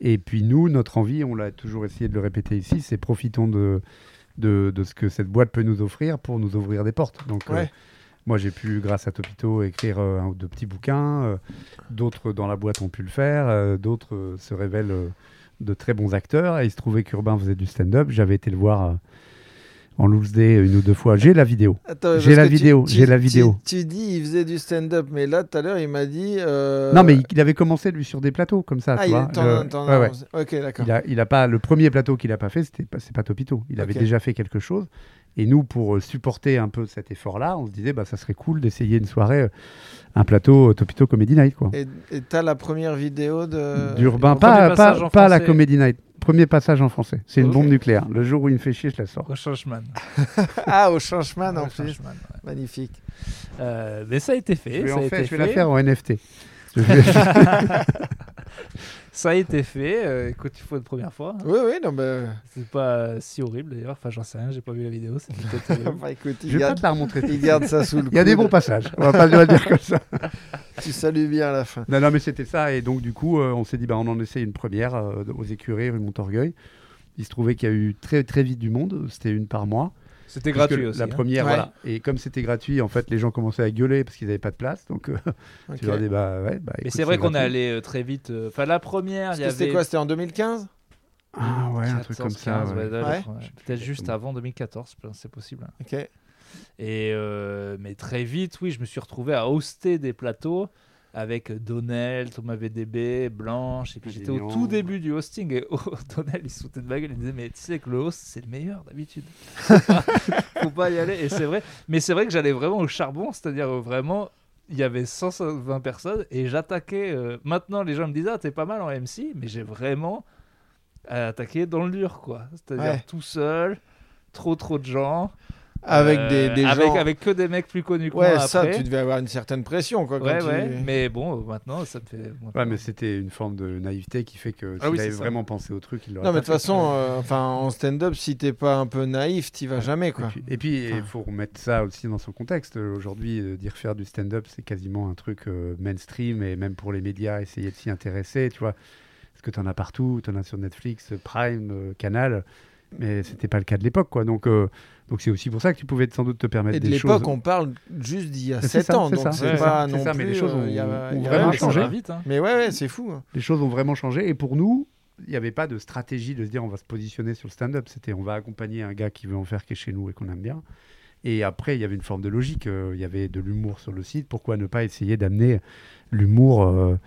Speaker 3: Et puis nous, notre envie, on l'a toujours essayé de le répéter ici, c'est profitons de, de, de ce que cette boîte peut nous offrir pour nous ouvrir des portes. Donc euh, moi, j'ai pu, grâce à Topito, écrire euh, un ou deux petits bouquins. euh, d'autres dans la boîte ont pu le faire. d'autres se révèlent de très bons acteurs. Et il se trouvait qu'Urbain faisait du stand-up. J'avais été le voir en loose day une ou deux fois. J'ai la vidéo. J'ai la vidéo,
Speaker 1: tu-
Speaker 3: j'ai la vidéo.
Speaker 1: Tu, dis il faisait du stand-up, mais là tout à l'heure il m'a dit. euh,
Speaker 3: Non, mais il, il avait commencé lui sur des plateaux comme ça.
Speaker 1: Ah,
Speaker 3: tu
Speaker 1: il
Speaker 3: vois, ouais.
Speaker 1: Ok, d'accord.
Speaker 3: Il a, il a pas le premier plateau qu'il a pas fait, c'était pas, c'est pas Topito. Il avait déjà fait quelque chose, Et nous, pour euh, supporter un peu cet effort-là, on se disait, bah, ça serait cool d'essayer une soirée, euh, un plateau euh, Topito Comedy Night. Quoi.
Speaker 1: Et t'as la première vidéo de.
Speaker 3: D'urbain, pas,
Speaker 2: passage
Speaker 3: pas, la. Comedy Night. Premier passage en français. C'est une bombe nucléaire. Le jour où il me fait chier, je la sors.
Speaker 2: Au changement.
Speaker 1: Ah, au Changeman en plus.
Speaker 2: changement, ouais.
Speaker 1: Magnifique.
Speaker 2: Euh, mais ça a été fait.
Speaker 3: Je vais,
Speaker 2: ça,
Speaker 3: en
Speaker 2: a été
Speaker 3: je vais la faire en NFT.
Speaker 2: Ça a été fait. euh, écoute, il faut une première fois.
Speaker 1: Oui, oui, non, mais.
Speaker 2: C'est pas euh, si horrible d'ailleurs. Enfin, j'en sais rien. J'ai pas vu la vidéo. C'est peut-être.
Speaker 1: Enfin, écoute,
Speaker 3: je vais pas
Speaker 1: garde,
Speaker 3: te la remontrer.
Speaker 1: il garde ça sous le
Speaker 3: Il y a des
Speaker 1: coude.
Speaker 3: bons passages. On va pas le dire comme ça.
Speaker 1: Tu salues bien à la fin.
Speaker 3: Non, non, mais c'était ça. Et donc, du coup, euh, on s'est dit, bah, on en essaie une première euh, aux écuries rue Montorgueil. Il se trouvait qu'il y a eu très, très vite du monde. C'était une par mois.
Speaker 2: C'était gratuit aussi.
Speaker 3: La
Speaker 2: hein.
Speaker 3: première,
Speaker 1: Ouais.
Speaker 3: voilà. Et comme c'était gratuit, en fait, les gens commençaient à gueuler parce qu'ils n'avaient pas de place. Donc, euh, tu leur dis, bah ouais. Bah,
Speaker 2: Mais c'est vrai qu'on est allé euh, très vite. euh, Enfin, la première, il y
Speaker 1: que C'était
Speaker 2: avait.
Speaker 1: quoi C'était en 2015
Speaker 3: Ah ouais, un truc
Speaker 2: 14,
Speaker 3: comme ça.
Speaker 2: 15,
Speaker 3: ouais.
Speaker 2: ouais,
Speaker 1: Ouais.
Speaker 2: ouais, Peut-être juste avant 2014, c'est possible.
Speaker 1: Ok.
Speaker 2: Et euh, mais très vite, oui, je me suis retrouvé à hoster des plateaux avec Donnell, Thomas VDB, Blanche, et puis j'étais au tout début du hosting et oh, Donnell il se foutait de ma gueule, il disait mais tu sais que le host c'est le meilleur d'habitude, faut pas, y aller et c'est vrai, mais c'est vrai que j'allais vraiment au charbon, c'est-à-dire vraiment il y avait 120 personnes et j'attaquais. euh, maintenant les gens me disent ah t'es pas mal en MC, mais j'ai vraiment attaqué dans le dur quoi, c'est-à-dire
Speaker 1: Ouais.
Speaker 2: tout seul, trop trop de gens.
Speaker 1: Avec
Speaker 2: Euh,
Speaker 1: des, des
Speaker 2: avec,
Speaker 1: gens.
Speaker 2: avec que des mecs plus connus que
Speaker 1: Ouais,
Speaker 2: moi
Speaker 1: ça,
Speaker 2: après.
Speaker 1: tu devais avoir une certaine pression, quoi. quand
Speaker 2: ouais,
Speaker 1: tu-
Speaker 2: ouais. Mais bon, euh, maintenant, ça me fait.
Speaker 3: Ouais, mais c'était une forme de naïveté qui fait que s'il
Speaker 2: Ah oui,
Speaker 3: avait
Speaker 2: ça.
Speaker 3: vraiment pensé au truc, il l'aurait
Speaker 1: Non, mais de toute façon, euh, enfin, en stand-up, si t'es pas un peu naïf, t'y vas jamais,
Speaker 3: Et
Speaker 1: quoi.
Speaker 3: puis- Et puis, il
Speaker 1: Enfin.
Speaker 3: faut remettre ça aussi dans son contexte. Euh, Aujourd'hui, euh, dire faire du stand-up, c'est quasiment un truc euh, mainstream et même pour les médias, essayer de s'y intéresser, tu vois. Parce que tu en as partout, tu en as sur Netflix, Prime, euh, Canal, mais c'était pas le cas de l'époque, quoi. Donc, euh, donc c'est aussi pour ça que tu pouvais sans doute te permettre
Speaker 1: Et de
Speaker 3: des
Speaker 1: l'époque,
Speaker 3: choses.
Speaker 1: on parle juste d'il y a
Speaker 3: Mais c'est
Speaker 1: 7
Speaker 3: ça,
Speaker 1: ans,
Speaker 3: c'est
Speaker 1: donc
Speaker 3: ça.
Speaker 1: c'est
Speaker 2: Ouais,
Speaker 1: pas non
Speaker 3: ça,
Speaker 1: plus.
Speaker 3: mais les choses
Speaker 1: euh,
Speaker 3: ont-
Speaker 1: il y a-
Speaker 3: ont
Speaker 1: il y a
Speaker 3: vraiment changé.
Speaker 2: vite. hein.
Speaker 1: Mais ouais, ouais, c'est fou. hein.
Speaker 3: Les choses ont vraiment changé. Et pour nous, il n'y avait pas de stratégie de se dire on va se positionner sur le stand-up. C'était on va accompagner un gars qui veut en faire qui est chez nous et qu'on aime bien. Et après, il y avait une forme de logique. euh, Il y avait de l'humour sur le site. Pourquoi ne pas essayer d'amener l'humour euh,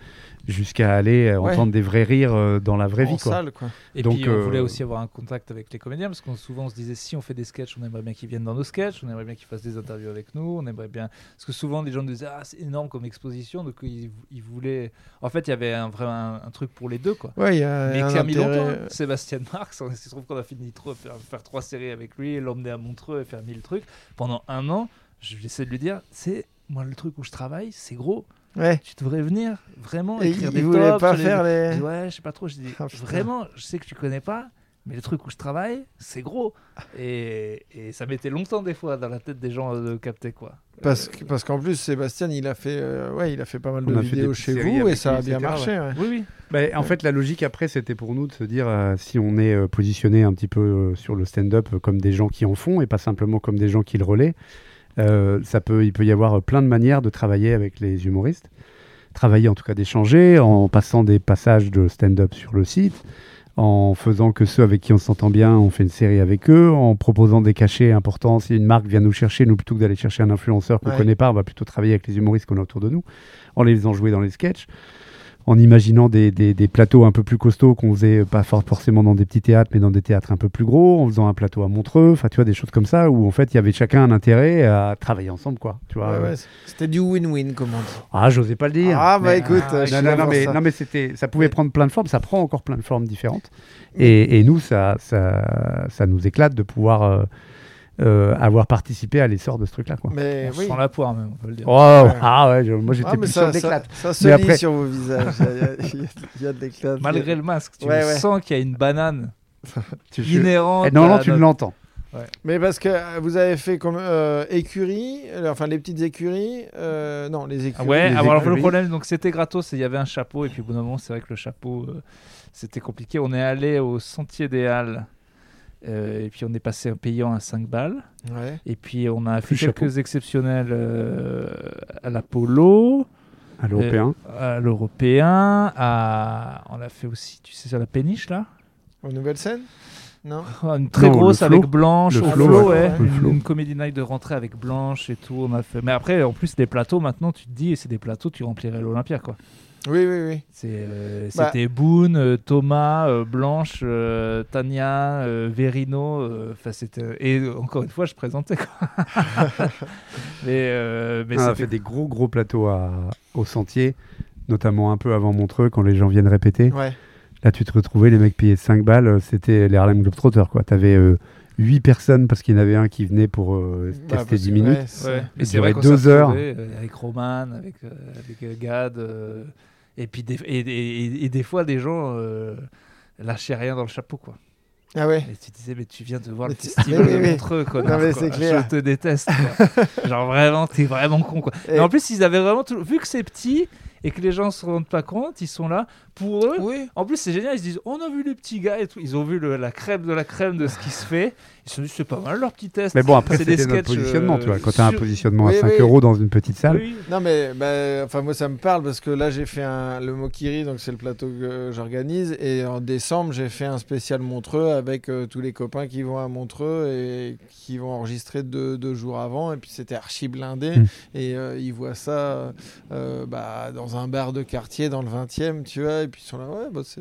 Speaker 3: jusqu'à aller euh,
Speaker 1: Ouais.
Speaker 3: entendre des vrais rires euh, dans la vraie
Speaker 1: En
Speaker 3: vie quoi.
Speaker 1: salle, quoi.
Speaker 2: Et
Speaker 3: Donc,
Speaker 2: puis, on voulait aussi avoir un contact avec les comédiens parce qu'on souvent on se disait si on fait des sketchs, on aimerait bien qu'ils viennent dans nos sketchs, on aimerait bien qu'ils fassent des interviews avec nous, on aimerait bien. Parce que souvent, les gens nous disaient ah, c'est énorme comme exposition, donc ils, ils voulaient. En fait, il y avait un, vraiment un, un truc pour les deux, quoi.
Speaker 1: Ouais, il y a
Speaker 2: Mais qui a mis longtemps. Sébastien Marx, on- il se trouve qu'on a fini trop faire, faire trois séries avec lui, l'emmener à Montreux et faire mille trucs. Pendant un an, je vais essayer de lui dire c'est moi le truc où je travaille, c'est gros.
Speaker 1: Ouais.
Speaker 2: Tu devrais venir vraiment
Speaker 1: Et
Speaker 2: écrire
Speaker 1: il
Speaker 2: des tops
Speaker 1: pas
Speaker 2: les-
Speaker 1: faire
Speaker 2: Je
Speaker 1: les.
Speaker 2: dis, ouais, je sais pas trop. Je dis
Speaker 1: Ah,
Speaker 2: vraiment, je sais que tu connais pas, mais le truc où je travaille, c'est gros. Et, et ça mettait longtemps des fois dans la tête des gens de capter quoi.
Speaker 1: Parce que- parce qu'en plus, Sébastien, il a fait, euh, ouais, il a fait pas mal
Speaker 3: On
Speaker 1: de vidéos chez vous et ça a bien marché. ouais.
Speaker 2: Oui, oui.
Speaker 3: Bah, en fait, la logique après, c'était pour nous de se dire euh, si on est euh, positionné un petit peu euh, sur le stand-up euh, comme des gens qui en font et pas simplement comme des gens qui le relaient, euh, ça peut, il peut y avoir euh, plein de manières de travailler avec les humoristes. Travailler, en tout cas, d'échanger en passant des passages de stand-up sur le site, en faisant que ceux avec qui on s'entend bien, on fait une série avec eux, en proposant des cachets importants. Si une marque vient nous chercher, nous, plutôt que d'aller chercher un influenceur qu'on ne
Speaker 1: Ouais.
Speaker 3: connaît pas, on va plutôt travailler avec les humoristes qu'on a autour de nous, en les faisant jouer dans les sketchs en imaginant des, des- des plateaux un peu plus costauds qu'on faisait euh, pas for- forcément dans des petits théâtres, mais dans des théâtres un peu plus gros, en faisant un plateau à Montreux, enfin tu vois des choses comme ça où en fait il y avait chacun un intérêt à travailler ensemble quoi. Tu vois.
Speaker 1: Ouais, ouais, C'était du win-win, comme on dit.
Speaker 3: Ah, j'osais pas le dire.
Speaker 1: Ah, bah
Speaker 3: Mais-
Speaker 1: écoute,
Speaker 2: Ah,
Speaker 1: je
Speaker 3: non, non, mais,
Speaker 1: ça.
Speaker 3: non, mais c'était, ça pouvait prendre plein de formes, ça prend encore plein de formes différentes. Et, et nous, ça, ça, ça nous éclate de pouvoir euh, euh, avoir participé à l'essor de ce truc-là. Quoi.
Speaker 1: Mais
Speaker 2: On
Speaker 1: oui.
Speaker 2: sent la poire même, on peut le dire.
Speaker 3: Oh, ah ouais, je- moi j'étais
Speaker 1: Ah, mais
Speaker 3: plus
Speaker 1: ça,
Speaker 3: de
Speaker 1: ça,
Speaker 3: l'éclate.
Speaker 1: ça se
Speaker 3: Mais
Speaker 1: lit
Speaker 3: après-
Speaker 1: sur vos visages. Il y a- il y a- de l'éclat.
Speaker 2: Malgré le masque, tu
Speaker 1: Ouais,
Speaker 2: le
Speaker 1: ouais.
Speaker 2: sens qu'il y a une banane inhérente.
Speaker 3: Eh, non, non, tu
Speaker 2: notre-
Speaker 3: l'entends.
Speaker 1: Mais parce que euh, vous avez fait comme euh, écurie, euh, enfin les petites écuries, euh, non les écuries.
Speaker 2: Ah Ouais,
Speaker 3: les
Speaker 2: alors le
Speaker 3: écuries.
Speaker 2: problème, donc c'était gratos, et il y avait un chapeau, et puis au bout d'un moment, c'est vrai que le chapeau, euh, c'était compliqué. On est allé au Sentier des Halles, euh, et puis on est passé en payant à 5 balles,
Speaker 1: Ouais.
Speaker 2: et puis on a fait
Speaker 3: chapeau.
Speaker 2: quelques exceptionnels euh, à l'Apollo,
Speaker 3: À l'européen.
Speaker 2: à l'Européen, à... on a fait aussi, tu sais, à la péniche là
Speaker 1: Aux nouvelles scènes? Non
Speaker 2: Une très
Speaker 3: Non,
Speaker 2: grosse avec Blanche,
Speaker 3: Le
Speaker 2: au
Speaker 3: flow,
Speaker 2: flow,
Speaker 1: ouais.
Speaker 2: ouais.
Speaker 3: Le
Speaker 2: Une,
Speaker 3: flow.
Speaker 2: une comédie night de rentrée avec Blanche et tout. On a fait. Mais après, en plus, les plateaux, maintenant, tu te dis, c'est des plateaux, tu remplirais l'Olympia, quoi.
Speaker 1: Oui, oui, oui.
Speaker 2: Euh,
Speaker 1: Bah.
Speaker 2: C'était Boone, euh, Thomas, euh, Blanche, euh, Tania, euh, Verino. euh, Enfin, c'était et euh, encore une fois, je présentais quoi. mais euh, mais
Speaker 3: on a fait des gros gros plateaux à- au sentier, notamment un peu avant Montreux quand les gens viennent répéter.
Speaker 1: Ouais.
Speaker 3: Là, tu te retrouvais, les mecs payaient 5 balles, euh, c'était les Harlem Globetrotters. quoi. Tu avais 8 personnes parce qu'il y en avait un qui venait pour euh,
Speaker 1: Bah,
Speaker 3: tester
Speaker 1: parce
Speaker 3: 10
Speaker 1: que,
Speaker 3: minutes.
Speaker 1: ouais,
Speaker 2: mais c'est vrai
Speaker 3: durait
Speaker 2: qu'on
Speaker 3: deux
Speaker 2: s'est
Speaker 3: heures.
Speaker 2: retrouvés, euh, avec Roman, avec, euh, avec euh, Gad, euh, et puis des, et, et- et- et des fois des gens euh, lâchaient rien dans le chapeau quoi.
Speaker 1: Ah ouais.
Speaker 2: Et tu disais mais tu viens de voir
Speaker 1: Mais
Speaker 2: le
Speaker 1: tu-
Speaker 2: festival
Speaker 1: oui, oui.
Speaker 2: Montreux quoi.
Speaker 1: Non, mais c'est clair.
Speaker 2: Je te déteste. quoi. Genre vraiment t'es vraiment con quoi.
Speaker 1: Et-
Speaker 2: Mais en plus ils avaient vraiment tout... vu que c'est petit et que les gens se rendent pas compte, ils sont là pour eux.
Speaker 1: Oui.
Speaker 2: En plus, c'est génial, ils se disent on a vu les petits gars et tout. Ils ont vu le- la crème de la crème de ce qui se fait. Ils se sont dit c'est pas mal leur petit test.
Speaker 3: Mais bon, après,
Speaker 2: C'est des
Speaker 3: c'était notre
Speaker 2: sketchs,
Speaker 3: positionnement.
Speaker 2: euh,
Speaker 3: tu vois. Quand tu as un positionnement
Speaker 1: Oui,
Speaker 3: à 5
Speaker 1: oui.
Speaker 3: euros dans une petite salle,
Speaker 2: Oui.
Speaker 1: Non mais bah, enfin moi ça me parle parce que là j'ai fait un, le Mokiri donc c'est le plateau que j'organise et en décembre j'ai fait un spécial Montreux avec euh, tous les copains qui vont à Montreux et qui vont enregistrer deux, deux jours avant et puis c'était archi blindé
Speaker 3: Mm.
Speaker 1: et euh, ils voient ça euh, bah, dans un bar de quartier dans le 20e tu vois et puis ils sont là ouais bah c'est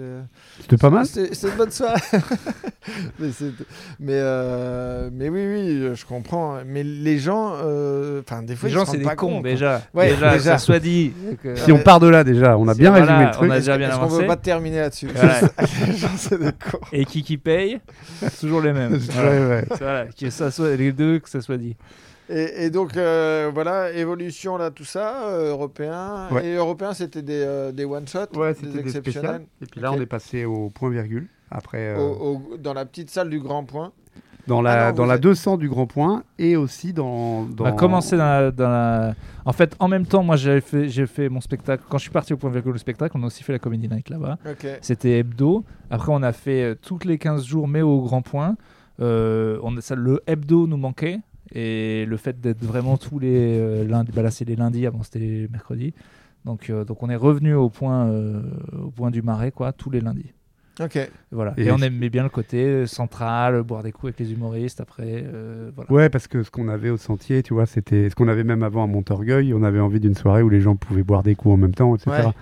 Speaker 3: c'était pas mal.
Speaker 1: c'est une bonne soirée. mais euh, mais oui, oui, je comprends. Mais les gens, euh, enfin, des fois,
Speaker 2: Les
Speaker 1: ils
Speaker 2: gens, c'est des
Speaker 1: pas
Speaker 2: cons
Speaker 1: compte, quoi.
Speaker 2: déjà.
Speaker 1: Ouais,
Speaker 2: déjà,
Speaker 1: déjà.
Speaker 2: ça soit dit. que-
Speaker 3: Si on part de là déjà, on a bien
Speaker 2: voilà,
Speaker 3: résumé le
Speaker 2: on
Speaker 3: truc.
Speaker 2: a
Speaker 1: Est-ce
Speaker 2: déjà bien avancé.
Speaker 1: veut pas terminer là-dessus
Speaker 2: Voilà.
Speaker 1: Les gens, c'est des cons.
Speaker 2: Et qui qui paye? Toujours les mêmes.
Speaker 3: Ouais,
Speaker 2: Voilà.
Speaker 3: ouais.
Speaker 2: Voilà, que ça soit les deux, que ça soit dit.
Speaker 1: Et, et donc, euh, voilà, évolution là, tout ça, euh, européen.
Speaker 3: Ouais.
Speaker 1: Et européen, c'était des, euh, des one-shots,
Speaker 3: Ouais,
Speaker 1: des exceptionnels.
Speaker 3: Et puis là, on est passé au point virgule. Après, euh,
Speaker 1: Au- au- dans la petite salle du Grand Point.
Speaker 3: dans la,
Speaker 1: Ah non,
Speaker 3: dans la
Speaker 1: êtes-
Speaker 3: 200 du Grand Point et aussi dans. dans...
Speaker 2: On a commencé dans la, dans la- En fait, en même temps, moi, j'ai fait, j'ai fait mon spectacle. Quand je suis parti au point virgule le spectacle, on a aussi fait la Comedy Night là-bas. C'était hebdo. Après, on a fait euh, toutes les 15 jours, mais au grand point. Euh, on, ça, le hebdo nous manquait. Et le fait d'être vraiment tous les euh, lundis, bah là c'est les lundis, avant c'était les mercredis. Donc, euh, donc on est revenu au point, euh, au point du marais, quoi, tous les lundis.
Speaker 1: Ok.
Speaker 2: Voilà.
Speaker 3: Et
Speaker 2: Et, on aimait bien le côté central, boire des coups avec les humoristes après. euh, voilà.
Speaker 3: Ouais, parce que ce qu'on avait au sentier, tu vois, c'était ce qu'on avait même avant à Montorgueil. On avait envie d'une soirée où les gens pouvaient boire des coups en même temps, etc.
Speaker 1: Ouais.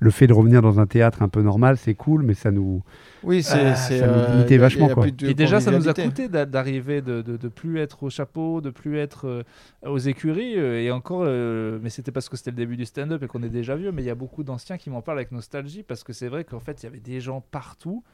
Speaker 3: Le fait de revenir dans un théâtre un peu normal, c'est cool, mais ça nous.
Speaker 1: Oui, c'est.
Speaker 3: Ah,
Speaker 1: c'est,
Speaker 3: ça nous
Speaker 1: euh,
Speaker 3: limitait
Speaker 1: y a-
Speaker 3: vachement,
Speaker 1: y a
Speaker 3: quoi.
Speaker 2: Et déjà, ça nous a coûté d'a- d'arriver, de, de, de plus être au chapeau, de plus être euh, aux écuries. euh, et encore, euh, mais c'était parce que c'était le début du stand-up et qu'on est déjà vieux. Mais il y a beaucoup d'anciens qui m'en parlent avec nostalgie parce que c'est vrai qu'en fait, il y avait des gens partout.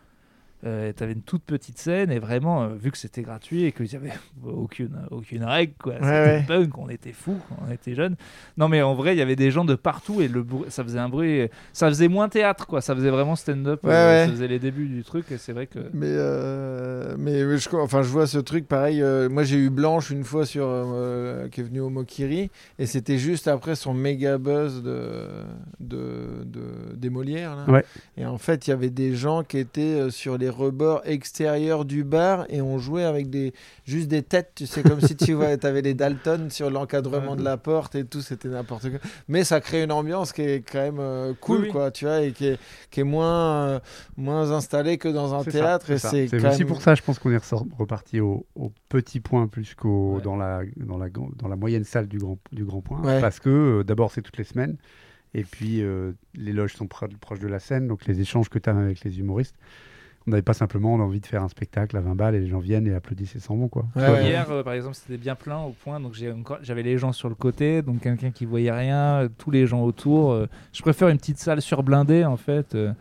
Speaker 2: Euh, tu avais une toute petite scène et vraiment, euh, vu que c'était gratuit et qu'il n'y avait aucune, aucune règle, quoi. c'était
Speaker 1: ouais.
Speaker 2: punk, on était fous on était jeunes. Non, mais en vrai, il y avait des gens de partout et le bruit- ça faisait un bruit. Ça faisait moins théâtre, quoi. Ça faisait vraiment stand-up.
Speaker 1: Ouais,
Speaker 2: euh,
Speaker 1: ouais.
Speaker 2: Ça faisait les débuts du truc et c'est vrai que.
Speaker 1: Mais, euh, mais je, enfin, je vois ce truc pareil. euh, moi, j'ai eu Blanche une fois sur, euh, qui est venue au Mokiri et c'était juste après son méga buzz de, de, de- des Molières. là.
Speaker 3: Ouais.
Speaker 1: Et en fait, il y avait des gens qui étaient sur les rebords extérieurs du bar et on jouait avec des, juste des têtes. Tu sais, comme si tu vois, avais les Dalton sur l'encadrement
Speaker 2: Ouais.
Speaker 1: de la porte et tout. C'était n'importe quoi. Mais ça crée une ambiance qui est quand même euh, cool,
Speaker 2: Oui, oui.
Speaker 1: quoi, tu vois, et qui est, qui est moins, euh, moins installée que dans un
Speaker 3: ça,
Speaker 1: théâtre. et c'est
Speaker 3: aussi
Speaker 1: même-
Speaker 3: pour ça, je pense qu'on est ressort- reparti au, au petit point plus qu'au
Speaker 2: Ouais.
Speaker 3: dans, la, dans, la, dans la moyenne salle du grand, du grand point.
Speaker 1: Ouais.
Speaker 3: Parce que euh, d'abord, c'est toutes les semaines. Et puis, euh, les loges sont pro- proches de la scène. Donc, les échanges que tu as avec les humoristes. On n'avait pas simplement envie de faire un spectacle à 20 balles et les gens viennent et applaudissent et s'en vont. Quoi.
Speaker 1: Ouais, ouais.
Speaker 2: Hier, euh, par exemple, c'était bien plein au point, donc j'ai encore- j'avais les gens sur le côté, donc quelqu'un qui voyait rien, euh, tous les gens autour. euh, je préfère une petite salle surblindée en fait. euh,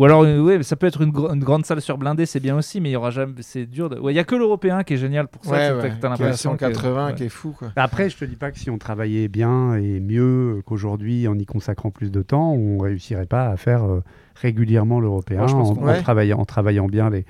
Speaker 2: ou alors, euh, ouais, ça peut être une, gr- une grande salle surblindée, c'est bien aussi, mais il y aura jamais. C'est dur. de- Ouais, Il y a que l'européen qui est génial pour ça.
Speaker 1: Ouais, ouais,
Speaker 2: t'as- que t'as
Speaker 1: qui est à
Speaker 2: l'impression que-
Speaker 1: 180,
Speaker 2: ouais.
Speaker 1: qui est fou, quoi.
Speaker 3: Après, je te dis pas que si on travaillait bien et mieux qu'aujourd'hui en y consacrant plus de temps, on réussirait pas à faire euh, régulièrement l'européen en,
Speaker 1: Ouais.
Speaker 3: travaillant, en travaillant bien les,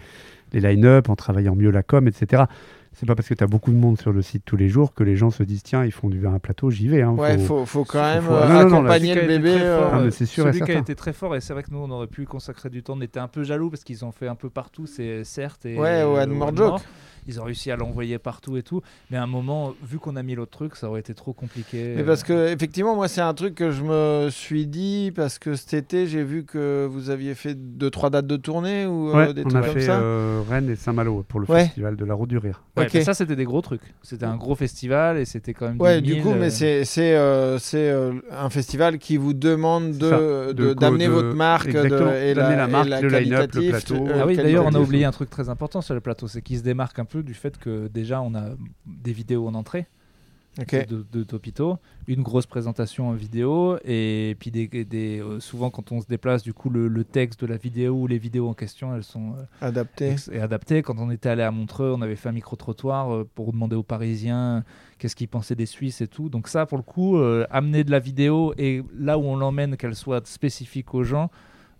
Speaker 3: les line-up, en travaillant mieux la com, etc. c'est pas parce que tu as beaucoup de monde sur le site tous les jours que les gens se disent tiens, ils font du vin à plateau, j'y vais. Hein,
Speaker 1: Ouais,
Speaker 3: faut-
Speaker 1: faut, faut quand même
Speaker 3: faut-
Speaker 1: euh,
Speaker 3: Non, non, non,
Speaker 1: accompagner
Speaker 2: qui
Speaker 1: le bébé. euh,
Speaker 3: Ah, c'est sûr et
Speaker 2: Celui qui a été très fort, et c'est vrai que nous, on aurait pu consacrer du temps. On était un peu jaloux parce qu'ils ont fait un peu partout, c'est certes. Et,
Speaker 1: Ouais, ou
Speaker 2: euh. Ils ont réussi à l'envoyer partout et tout. Mais à un moment, vu qu'on a mis l'autre truc, ça aurait été trop compliqué.
Speaker 1: Mais parce que effectivement, moi, c'est un truc que je me suis dit parce que cet été, j'ai vu que vous aviez fait deux trois dates de tournée ou euh,
Speaker 3: Ouais,
Speaker 1: des
Speaker 3: on
Speaker 1: trucs
Speaker 3: a
Speaker 1: comme
Speaker 3: fait
Speaker 1: ça.
Speaker 3: euh, Rennes et Saint-Malo pour le
Speaker 1: Ouais.
Speaker 3: festival de la Route du Rire.
Speaker 2: Ouais, mais ça, c'était des gros trucs. C'était un gros festival et c'était quand même.
Speaker 1: Ouais,
Speaker 2: 10
Speaker 1: du
Speaker 2: 000,
Speaker 1: coup,
Speaker 2: euh,
Speaker 1: mais c'est c'est euh, c'est, euh, un festival qui vous demande
Speaker 3: C'est
Speaker 1: de
Speaker 3: de-
Speaker 1: d'amener
Speaker 3: de-
Speaker 1: votre marque de- et
Speaker 3: d'amener
Speaker 1: la,
Speaker 3: la marque,
Speaker 1: et la
Speaker 3: le line-up, le plateau.
Speaker 1: euh,
Speaker 2: Ah oui, d'ailleurs, on a oublié un truc très important sur le plateau, c'est qu'il se démarque un peu du fait que déjà, on a des vidéos en entrée.
Speaker 1: Ok.
Speaker 2: de, de Topito, une grosse présentation en vidéo et puis des, des, euh, souvent quand on se déplace du coup le, le texte de la vidéo ou les vidéos en question elles sont euh,
Speaker 1: Adapté.
Speaker 2: ex- et adaptées. Quand on était allé à Montreux, on avait fait un micro trottoir euh, pour demander aux Parisiens qu'est-ce qu'ils pensaient des Suisses et tout. Donc ça pour le coup, amener de la vidéo et là où on l'emmène qu'elle soit spécifique aux gens.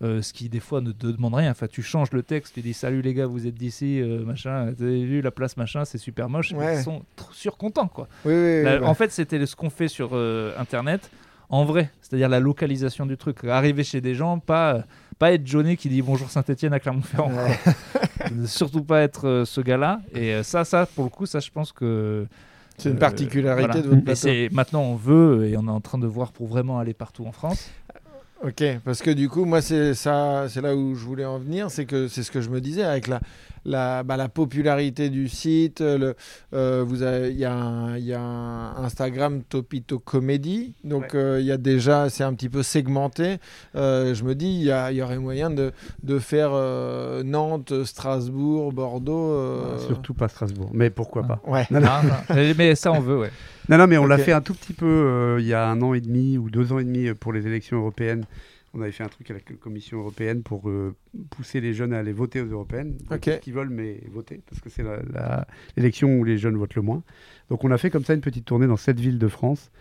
Speaker 2: Euh, ce qui des fois ne te demande rien. Enfin, tu changes le texte, tu dis salut les gars, vous êtes d'ici, euh, machin. Vous avez vu la place machin, c'est super moche.
Speaker 1: Ouais.
Speaker 2: Ils sont surcontents quoi.
Speaker 1: Oui, oui.
Speaker 2: La-
Speaker 1: oui,
Speaker 2: En fait, c'était ce qu'on fait sur euh, Internet en vrai, c'est-à-dire la localisation du truc. Arriver chez des gens, pas, pas être Johnny qui dit bonjour Saint-Etienne à Clermont-Ferrand.
Speaker 1: Ouais.
Speaker 2: Surtout pas être ce gars-là. Et ça, ça, pour le coup, ça, je pense que.
Speaker 1: C'est une
Speaker 2: euh,
Speaker 1: particularité
Speaker 2: voilà.
Speaker 1: de votre
Speaker 2: Et
Speaker 1: plateau.
Speaker 2: c'est maintenant, on veut et on est en train de voir pour vraiment aller partout en France.
Speaker 1: Ok, parce que du coup, moi, c'est ça, c'est là où je voulais en venir, c'est que c'est ce que je me disais avec la, la, bah, la popularité du site. Le, euh, vous avez, il y a, un, il y a un Instagram Topito Comedy, donc euh, il y a déjà, c'est un petit peu segmenté. Euh, je me dis, il y, a- il y aurait moyen de, de faire euh, Nantes, Strasbourg, Bordeaux. euh,
Speaker 3: Surtout pas Strasbourg. Mais pourquoi pas?
Speaker 1: Ouais.
Speaker 3: Non, non.
Speaker 2: Ah, non. mais ça, on veut, ouais.
Speaker 3: Non, non, mais on l'a fait un tout petit peu euh, il y a un an et demi ou deux ans et demi pour les élections européennes. On avait fait un truc avec la Commission européenne pour euh, pousser les jeunes à aller voter aux européennes. Donc,
Speaker 1: Ok.
Speaker 3: Ce qu'ils veulent, mais voter, parce que c'est l'élection où les jeunes votent le moins. Donc on a fait comme ça une petite tournée dans sept villes de France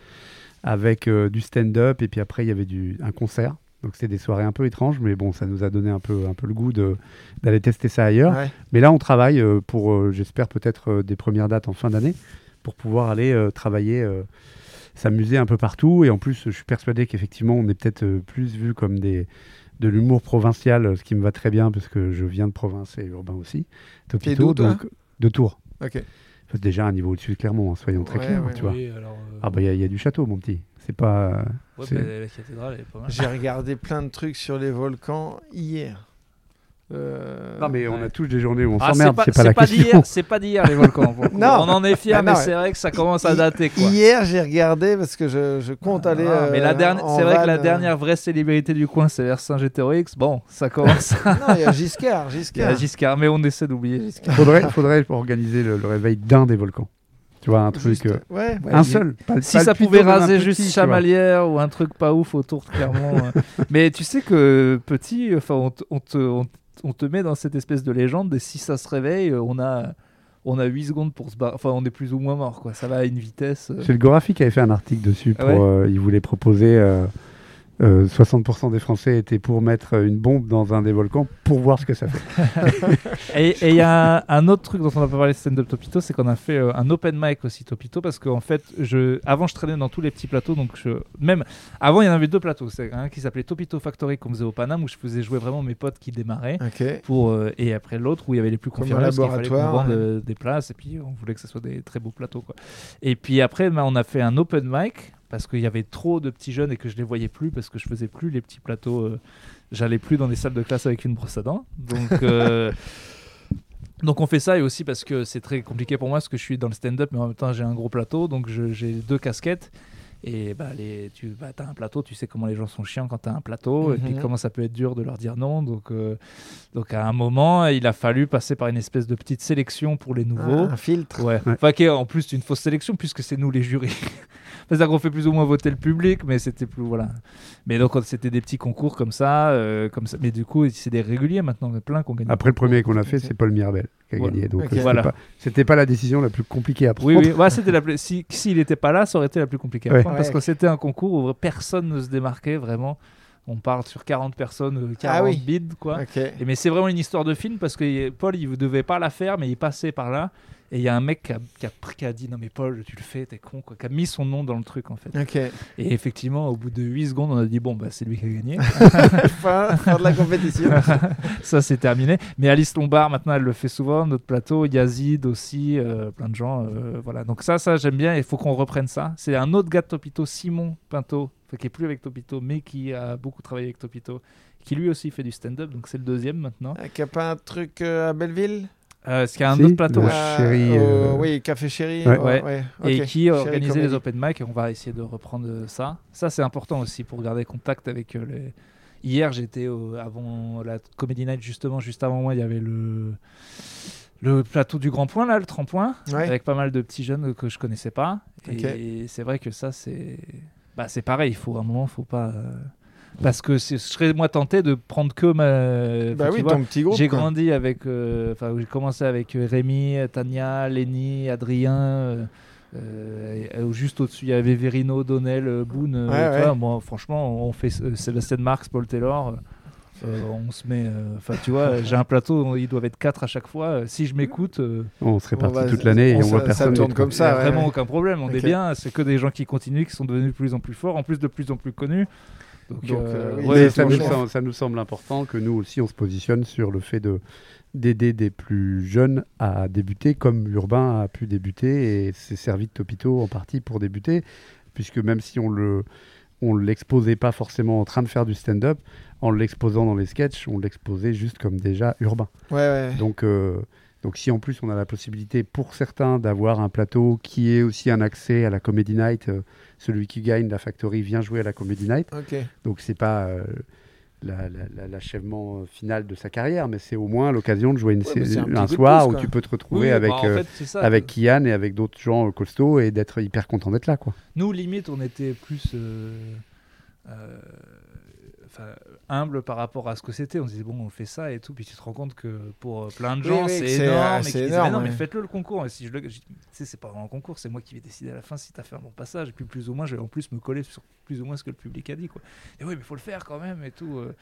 Speaker 3: avec euh, du stand-up et puis après il y avait du, un concert. Donc c'était des soirées un peu étranges, mais bon, ça nous a donné un peu, un peu le goût d'aller tester ça ailleurs.
Speaker 1: Ouais.
Speaker 3: Mais là, on travaille euh, pour, j'espère, peut-être des premières dates en fin d'année pour pouvoir aller travailler, s'amuser un peu partout. Et en plus, je suis persuadé qu'effectivement, on est peut-être euh, plus vu comme des, de l'humour provincial, ce qui me va très bien parce que je viens de province et urbain aussi.
Speaker 1: Toi
Speaker 3: donc de Tours.
Speaker 1: Ok.
Speaker 3: Enfin, déjà un niveau au-dessus de Clermont, hein, soyons très
Speaker 1: Ouais,
Speaker 3: clairs,
Speaker 1: ouais,
Speaker 3: tu vois.
Speaker 2: Alors, euh,
Speaker 3: Ah bah il y a- il y, a du château, mon petit. C'est pas.
Speaker 2: ouais,
Speaker 3: c'est-
Speaker 2: bah, la cathédrale, elle est pas mal.
Speaker 1: J'ai regardé plein de trucs sur les volcans hier. Euh,
Speaker 3: Non mais on
Speaker 2: ouais.
Speaker 3: a tous des journées où on
Speaker 2: Ah,
Speaker 3: s'emmerde, c'est pas, la question.
Speaker 2: d'hier, c'est pas d'hier les volcans.
Speaker 1: Non.
Speaker 2: on en est fiers,
Speaker 1: Ah, non,
Speaker 2: mais c'est vrai que ça commence à dater quoi.
Speaker 1: Hier, j'ai regardé parce que je, je compte aller.
Speaker 2: Ah, mais la
Speaker 1: euh,
Speaker 2: dernière, c'est vrai que la
Speaker 1: euh,
Speaker 2: dernière vraie célébrité du coin, c'est Vercingétorix. Bon, ça commence.
Speaker 1: Non, il y a Giscard.
Speaker 2: Il y a
Speaker 1: Giscard.
Speaker 2: Giscard, mais on essaie d'oublier Giscard.
Speaker 3: faudrait, faudrait organiser le, le réveil d'un des volcans. Tu vois, un truc.
Speaker 1: Juste-
Speaker 3: euh,
Speaker 1: ouais, ouais,
Speaker 3: un seul. Pas,
Speaker 2: Si
Speaker 3: pas
Speaker 2: ça pouvait raser
Speaker 3: petit,
Speaker 2: juste. Chamalières ou un truc pas ouf autour de Clermont. euh. Mais tu sais que petit, enfin, on, te- on te, on, te- on te met dans cette espèce de légende. Et si ça se réveille, euh, on a, on a 8 secondes pour se barrer. Enfin, on est plus ou moins mort. Quoi. Ça va à une vitesse. euh.
Speaker 3: C'est le Gorafi qui avait fait un article dessus.
Speaker 2: Ah ouais
Speaker 3: euh, il voulait proposer. euh, euh, 60% des Français étaient pour mettre une bombe dans un des volcans pour voir ce que ça fait.
Speaker 2: Et il y a un, un autre truc dont on n'a pas parlé de stand-up Topito, c'est qu'on a fait euh, un open mic aussi Topito parce qu'en fait, je, avant je traînais dans tous les petits plateaux, donc je, même avant il y en avait deux plateaux, c'est un qui s'appelait Topito Factory qu'on faisait au Paname où je faisais jouer vraiment mes potes qui démarraient. Pour, euh, et après l'autre où il y avait les plus confirmés parce qu'il fallait qu'on
Speaker 1: laboratoire,
Speaker 2: vende
Speaker 1: ouais.
Speaker 2: euh, des places et puis on voulait que ce soit des très beaux plateaux quoi. Et puis après bah, on a fait un open mic parce qu'il y avait trop de petits jeunes et que je les voyais plus parce que je faisais plus les petits plateaux euh, j'allais plus dans des salles de classe avec une brosse à dents. Donc euh, donc on fait ça et aussi parce que c'est très compliqué pour moi parce que je suis dans le stand-up mais en même temps j'ai un gros plateau donc j'ai deux casquettes et bah, les, tu bah, as un plateau, tu sais comment les gens sont chiants quand tu as un plateau, et puis
Speaker 1: Mhm.
Speaker 2: comment ça peut être dur de leur dire non. Donc, euh, donc à un moment, il a fallu passer par une espèce de petite sélection pour les nouveaux.
Speaker 1: Ah, un filtre.
Speaker 2: Ouais.
Speaker 3: Ouais.
Speaker 2: Enfin, qui est en plus une fausse sélection puisque c'est nous les jurys. C'est-à-dire qu'on fait plus ou moins voter le public, mais c'était plus voilà. Mais donc c'était des petits concours comme ça, euh, comme ça. Mais du coup, c'est des réguliers maintenant, il y en a plein qui ont gagné.
Speaker 3: Après, le premier qu'on a fait, c'est Paul Mirabel qui a gagné. Donc, c'était
Speaker 2: Voilà.
Speaker 3: pas, la décision la plus compliquée à prendre.
Speaker 2: oui. Ouais, c'était la plus- si s'il n'était pas là, ça aurait été la plus compliquée à
Speaker 3: Ouais.
Speaker 2: prendre, parce que c'était un concours où personne ne se démarquait vraiment. On parle sur 40 personnes, euh, 40
Speaker 1: Ah oui.
Speaker 2: bides, quoi. Et mais c'est vraiment une histoire de film parce que Paul, il ne devait pas la faire, mais il passait par là. Et il y a un mec qui a, qui, a, qui a, dit non mais Paul, tu le fais, t'es con, quoi, qui a mis son nom dans le truc en fait. Et effectivement, au bout de 8 secondes, on a dit bon bah c'est lui qui a gagné.
Speaker 1: fin, fin, de la compétition.
Speaker 2: ça c'est terminé. Mais Alice Lombard maintenant elle le fait souvent, notre plateau, Yazid aussi, euh, plein de gens, euh, voilà. Donc ça, ça j'aime bien. Il faut qu'on reprenne ça. C'est un autre gars de Topito, Simon Pinto, qui est plus avec Topito, mais qui a beaucoup travaillé avec Topito, qui lui aussi fait du stand-up. Donc c'est le deuxième maintenant.
Speaker 1: Euh, qui a pas un truc euh, à Belleville?
Speaker 2: Euh, Est-ce qu'il y a un si, autre plateau
Speaker 1: euh, chéri, euh... Oui, Café Chéri.
Speaker 2: Ouais. Ouais. Ouais. Okay. Et qui organisait les open mic. Et on va essayer de reprendre ça. Ça, c'est important aussi pour garder contact avec les. Hier, j'étais avant la Comedy Night, justement, juste avant moi, il y avait le le plateau du Grand Point, là, le tremplin, ouais. avec pas mal de petits jeunes que je connaissais pas. Okay. Et c'est vrai que ça, c'est bah, c'est pareil. Il faut à un moment, faut pas. Euh... Parce que je serais moi tenté de prendre que ma.
Speaker 1: Bah oui, vois, ton petit groupe.
Speaker 2: J'ai grandi avec. Enfin, j'ai commencé avec Rémi, Tania, Lenny, Adrien. Euh, juste au-dessus, il y avait Verino, Donnell, Boone.
Speaker 1: Ouais, ouais.
Speaker 2: Vois, moi, franchement, on fait Sébastien Marx, Paul Taylor. Euh, on se met. Enfin, tu vois, j'ai un plateau, ils doivent être 4 à chaque fois. Si je m'écoute. Euh,
Speaker 3: on se répartit toute l'année et on voit personne.
Speaker 1: Ça tourne comme ça.
Speaker 2: Ouais, vraiment aucun problème. On okay. est bien. C'est que des gens qui continuent, qui sont devenus de plus en plus forts, en plus de plus en plus connus.
Speaker 3: Donc, Donc euh, oui, ouais, ça, nous semble, ça, nous semble, important que nous aussi on se positionne sur le fait de d'aider des plus jeunes à débuter comme Urbain a pu débuter et s'est servi de Topito en partie pour débuter puisque même si on le on l'exposait pas forcément en train de faire du stand-up en l'exposant dans les sketchs on l'exposait juste comme déjà urbain
Speaker 1: ouais, ouais.
Speaker 3: donc euh, donc si en plus on a la possibilité pour certains d'avoir un plateau qui est aussi un accès à la Comedy Night euh, celui qui gagne la Factory vient jouer à la Comedy Night
Speaker 1: okay.
Speaker 3: donc c'est pas euh, l'achèvement final de sa carrière, mais c'est au moins l'occasion de jouer une,
Speaker 1: ouais,
Speaker 3: un,
Speaker 1: un
Speaker 3: soir
Speaker 1: plus,
Speaker 3: où tu peux te retrouver
Speaker 2: oui,
Speaker 3: avec,
Speaker 2: bah, en
Speaker 3: euh,
Speaker 2: fait, ça,
Speaker 3: avec Kian et avec d'autres gens costauds et d'être hyper content d'être là. Quoi.
Speaker 2: Nous, limite, on était plus euh, euh, humble par rapport à ce que c'était. On se disait, bon, on fait ça et tout. Puis tu te rends compte que pour plein de gens,
Speaker 1: oui, oui,
Speaker 2: c'est énorme.
Speaker 1: C'est
Speaker 2: et
Speaker 1: énorme.
Speaker 2: Disaient, non,
Speaker 1: ouais.
Speaker 2: mais faites-le le concours. Et si je le. Tu sais, c'est pas vraiment un concours, c'est moi qui vais décider à la fin si tu as fait un bon passage. Et puis plus ou moins, je vais en plus me coller sur plus ou moins ce que le public a dit. Quoi. Et oui, mais il faut le faire quand même et tout. Euh,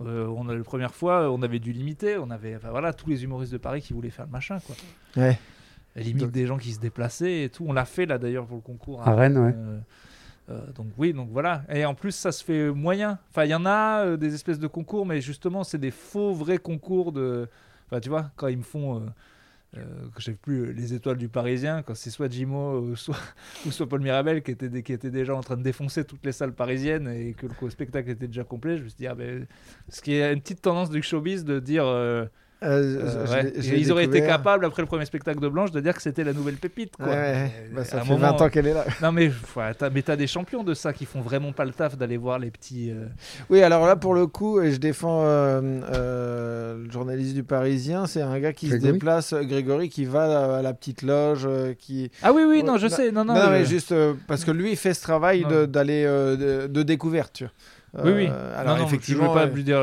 Speaker 2: on a la première fois, on avait dû limiter, on avait, enfin, voilà, tous les humoristes de Paris qui voulaient faire le machin, quoi.
Speaker 1: Ouais.
Speaker 2: Limite donc... des gens qui se déplaçaient et tout. On l'a fait là d'ailleurs pour le concours.
Speaker 3: À, à Rennes, ouais.
Speaker 2: Euh, euh, donc oui, donc voilà. Et en plus, ça se fait moyen. Enfin, il y en a euh, des espèces de concours, mais justement, c'est des faux vrais concours de. Enfin, tu vois, quand ils me font. Euh, je sais plus les étoiles du Parisien quand c'est soit Jimo ou soit, ou soit Paul Mirabel qui était, qui était déjà en train de défoncer toutes les salles parisiennes et que le spectacle était déjà complet je me suis dit ah ben, ce qui est une petite tendance du showbiz de dire euh,
Speaker 1: euh,
Speaker 2: ouais. ils auraient été capables après le premier spectacle de Blanche de dire que c'était la nouvelle pépite quoi.
Speaker 1: Bah, ça fait moment... 20 ans qu'elle est là
Speaker 2: non mais t'as, mais t'as des champions de ça qui font vraiment pas le taf d'aller voir les petits euh...
Speaker 1: oui alors là pour le coup et je défends euh, euh, le journaliste du Parisien c'est un gars qui
Speaker 3: Grégory.
Speaker 1: se déplace Grégory qui va à la petite loge euh, qui
Speaker 2: ah oui oui non je sais non non,
Speaker 1: non mais juste euh, parce que lui il fait ce travail de, d'aller de, de, découverte tu vois.
Speaker 2: Oui oui
Speaker 1: alors
Speaker 2: non, non,
Speaker 1: effectivement
Speaker 2: je veux pas lui dire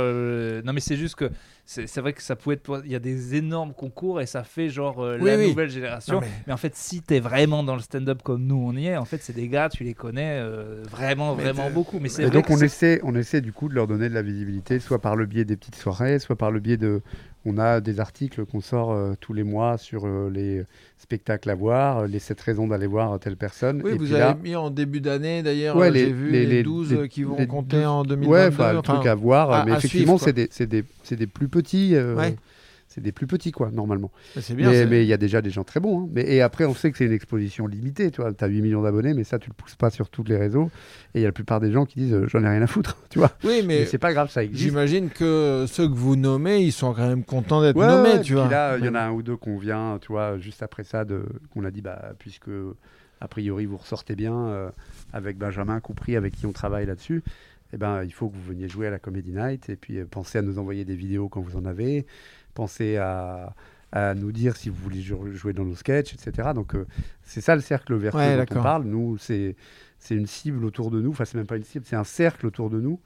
Speaker 2: non mais c'est juste que c'est vrai que ça pouvait être. Il y a des énormes concours et ça fait genre euh,
Speaker 1: oui,
Speaker 2: la
Speaker 1: oui.
Speaker 2: nouvelle génération.
Speaker 1: Non,
Speaker 2: mais... en fait, si t'es vraiment dans le stand-up comme nous on y est, en fait, c'est des gars, tu les connais euh, vraiment,
Speaker 1: mais
Speaker 2: vraiment beaucoup. Mais
Speaker 3: et donc on essaie, on essaie du coup de leur donner de la visibilité, soit par le biais des petites soirées, soit par le biais de. On a des articles qu'on sort euh, tous les mois sur euh, les spectacles à voir, les 7 raisons d'aller voir telle personne.
Speaker 1: Oui,
Speaker 3: et
Speaker 1: vous
Speaker 3: puis
Speaker 1: avez
Speaker 3: là,
Speaker 1: mis en début d'année d'ailleurs,
Speaker 3: ouais,
Speaker 1: j'ai
Speaker 3: les,
Speaker 1: vu
Speaker 3: les,
Speaker 1: les, 12
Speaker 3: les,
Speaker 1: qui vont
Speaker 3: les
Speaker 1: compter
Speaker 3: 12,
Speaker 1: en 2022.
Speaker 3: Ouais, enfin, le truc à voir,
Speaker 1: à,
Speaker 3: mais
Speaker 1: à
Speaker 3: effectivement, c'est des, des, des, plus petits. Euh,
Speaker 1: ouais
Speaker 3: c'est des plus petits, quoi, normalement.
Speaker 1: C'est bien.
Speaker 3: Mais il y a déjà des gens très bons. Hein. Mais, et après, on sait que c'est une exposition limitée. Tu as 8 millions d'abonnés, mais ça, tu le pousses pas sur tous les réseaux. Et il y a la plupart des gens qui disent euh, j'en ai rien à foutre. Tu vois
Speaker 1: oui, mais,
Speaker 3: mais c'est pas grave, ça existe.
Speaker 1: J'imagine que ceux que vous nommez, ils sont quand même contents d'être
Speaker 3: ouais,
Speaker 1: nommés.
Speaker 3: Ouais,
Speaker 1: tu vois.
Speaker 3: là, il y en a un ou deux qu'on vient, tu vois, juste après ça, qu'on a dit bah, puisque a priori vous ressortez bien euh, avec Benjamin Coupry, avec qui on travaille là-dessus. Eh ben, il faut que vous veniez jouer à la Comedy Night et puis euh, pensez à nous envoyer des vidéos quand vous en avez pensez à, à, nous dire si vous voulez jouer dans nos sketchs, etc. Donc euh, c'est ça le cercle vertueux
Speaker 1: ouais,
Speaker 3: dont on parle. Nous, c'est c'est une cible autour de nous. Enfin, c'est même pas une cible, c'est un cercle autour de nous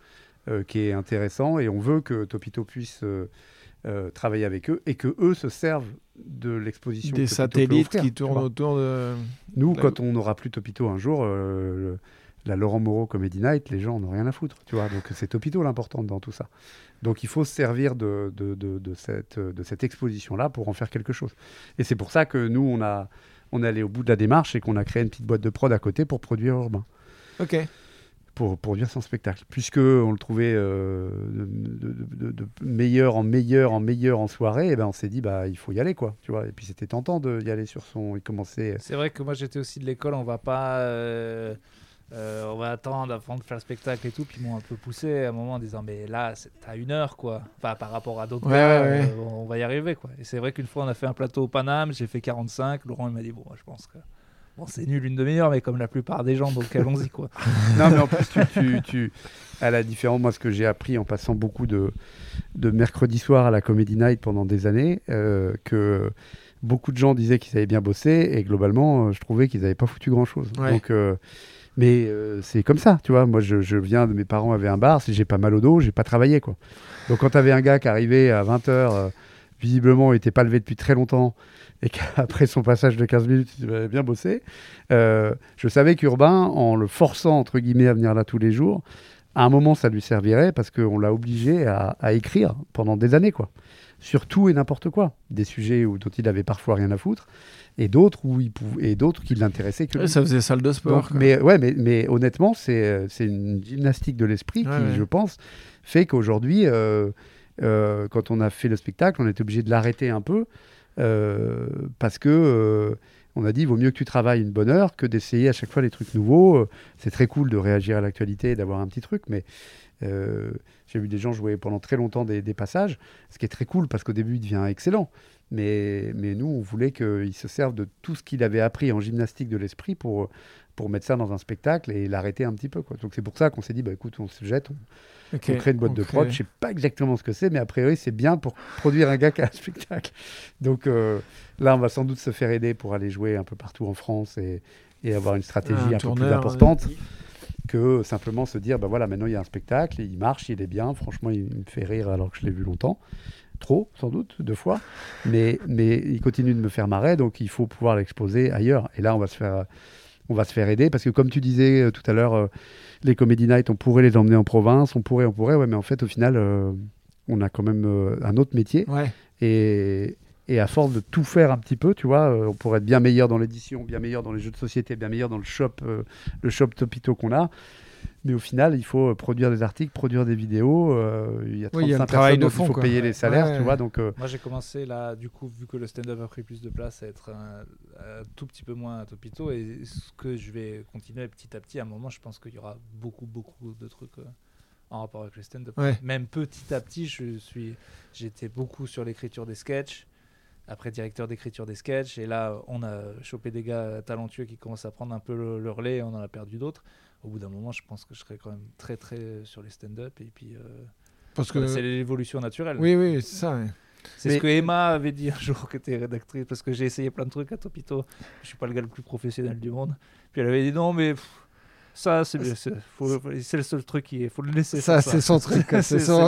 Speaker 3: euh, qui est intéressant et on veut que Topito puisse euh, travailler avec eux et que eux se servent de l'exposition.
Speaker 1: Des satellites offrir, qui tournent autour de.
Speaker 3: Nous, quand on n'aura plus Topito un jour, la Laurent Moreau Comedy Night, les gens n'ont rien à foutre, tu vois. Donc c'est Topito l'important dans tout ça. Donc il faut se servir de, de, de, de cette, de cette exposition-là pour en faire quelque chose. Et c'est pour ça que nous, on, a, on est allé au bout de la démarche et qu'on a créé une petite boîte de prod à côté pour produire Urbain.
Speaker 1: Ok.
Speaker 3: Pour produire son spectacle. Puisque on le trouvait euh, de, de, meilleur en meilleur en meilleur en soirée, et ben on s'est dit bah il faut y aller quoi, tu vois? Et puis c'était tentant d'y aller sur son. Il commençait.
Speaker 2: C'est vrai que moi j'étais aussi de l'école, on va pas. Euh, euh, on va attendre avant de faire le spectacle et tout. Puis ils m'ont un peu poussé à un moment en disant Mais là, c'est à une heure, quoi. Enfin, par rapport à d'autres
Speaker 1: Ouais,
Speaker 2: gars,
Speaker 1: ouais, ouais.
Speaker 2: euh, on va y arriver, quoi. Et c'est vrai qu'une fois, on a fait un plateau au Paname, j'ai fait 45. Laurent, il m'a dit Bon, je pense que. Bon, c'est nul une demi-heure, mais comme la plupart des gens, donc allons-y, quoi.
Speaker 3: non, mais en plus, tu, tu, tu- à la différence, moi, ce que j'ai appris en passant beaucoup de, de mercredi soir à la Comedy Night pendant des années, euh, que beaucoup de gens disaient qu'ils avaient bien bossé et globalement, je trouvais qu'ils n'avaient pas foutu grand-chose.
Speaker 1: Ouais.
Speaker 3: Donc, euh, mais euh, c'est comme ça, tu vois. Moi, je, viens de mes parents avaient un bar. Si j'ai pas mal au dos, j'ai pas travaillé, quoi. Donc, quand tu avais un gars qui arrivait à 20h, visiblement, il n'était pas levé depuis très longtemps et qu'après son passage de 15 minutes, il avait bien bossé, euh, je savais qu'Urbain, en le forçant, entre guillemets, à venir là tous les jours, à un moment, ça lui servirait parce qu'on l'a obligé à, à écrire pendant des années, quoi. Sur tout et n'importe quoi. Des sujets où, dont il avait parfois rien à foutre, et d'autres où il pouvait, et d'autres qui l'intéressaient que lui.
Speaker 1: ça faisait salle de sport.
Speaker 3: Donc, mais, ouais, mais, mais honnêtement, c'est euh, c'est une gymnastique de l'esprit
Speaker 1: Ouais,
Speaker 3: qui,
Speaker 1: ouais.
Speaker 3: je pense, fait qu'aujourd'hui, euh, euh, quand on a fait le spectacle, on était obligé de l'arrêter un peu euh, parce que on a dit il vaut mieux que tu travailles une bonne heure que d'essayer à chaque fois des trucs nouveaux. C'est très cool de réagir à l'actualité et d'avoir un petit truc, mais j'ai vu des gens jouer pendant très longtemps des, des passages, ce qui est très cool parce qu'au début il devient excellent. Mais, mais nous, on voulait qu'il se serve de tout ce qu'il avait appris en gymnastique de l'esprit pour, pour mettre ça dans un spectacle et l'arrêter un petit peu. Quoi. Donc c'est pour ça qu'on s'est dit, bah, écoute, on se jette, on, crée une boîte de
Speaker 1: crée-
Speaker 3: prod. Je sais pas exactement ce que c'est, mais a priori, c'est bien pour produire un gars qui a un spectacle. Donc euh, là, on va sans doute se faire aider pour aller jouer un peu partout en France et, et avoir une stratégie
Speaker 1: Un
Speaker 3: un, peu plus importante. Que simplement se dire, bah voilà, maintenant il y a un spectacle, il marche, il est bien. Franchement, il me fait rire alors que je l'ai vu longtemps. Trop, sans doute, deux fois. Mais, mais il continue de me faire marrer, donc il faut pouvoir l'exposer ailleurs. Et là, on va se faire, on va se faire aider parce que, comme tu disais euh, tout à l'heure, euh, les Comedy Night, on pourrait les emmener en province, on pourrait, on pourrait, ouais, mais en fait, au final, euh, on a quand même un autre métier.
Speaker 1: Ouais.
Speaker 3: Et, et à force de tout faire un petit peu, tu vois, euh, on pourrait être bien meilleur dans l'édition, bien meilleur dans les jeux de société, bien meilleur dans le shop, euh, le shop Topito qu'on a. Mais au final, il faut euh, produire des articles, produire des vidéos. euh, il y a 35
Speaker 1: Oui, il y a le travail
Speaker 3: personnes,
Speaker 1: de fond,
Speaker 3: il faut
Speaker 1: quoi.
Speaker 3: payer les salaires,
Speaker 1: Ouais.
Speaker 3: tu vois. Donc, euh,
Speaker 2: Moi, j'ai commencé là, du coup, vu que le stand-up a pris plus de place, à être un, un tout petit peu moins un topito. Et ce que je vais continuer petit à petit, à un moment, je pense qu'il y aura beaucoup, beaucoup de trucs euh, en rapport avec le stand-up.
Speaker 1: Ouais.
Speaker 2: Même petit à petit, je suis, j'étais beaucoup sur l'écriture des sketchs. Après, directeur d'écriture des sketchs. Et là, on a chopé des gars talentueux qui commencent à prendre un peu le, le relais. Et on en a perdu d'autres. Au bout d'un moment, je pense que je serai quand même très, très sur les stand-up. Et puis, euh,
Speaker 1: Parce que.
Speaker 2: c'est l'évolution naturelle.
Speaker 1: Oui, oui, c'est ça.
Speaker 2: C'est
Speaker 3: Mais-
Speaker 2: ce que Emma avait dit un jour que était rédactrice, parce que j'ai essayé plein de trucs à Topito. Je suis pas le gars le plus professionnel du monde. Puis elle avait dit non, mais pff, ça, c'est le seul truc qui est, faut le laisser.
Speaker 1: Ça, c'est son truc. C'est son,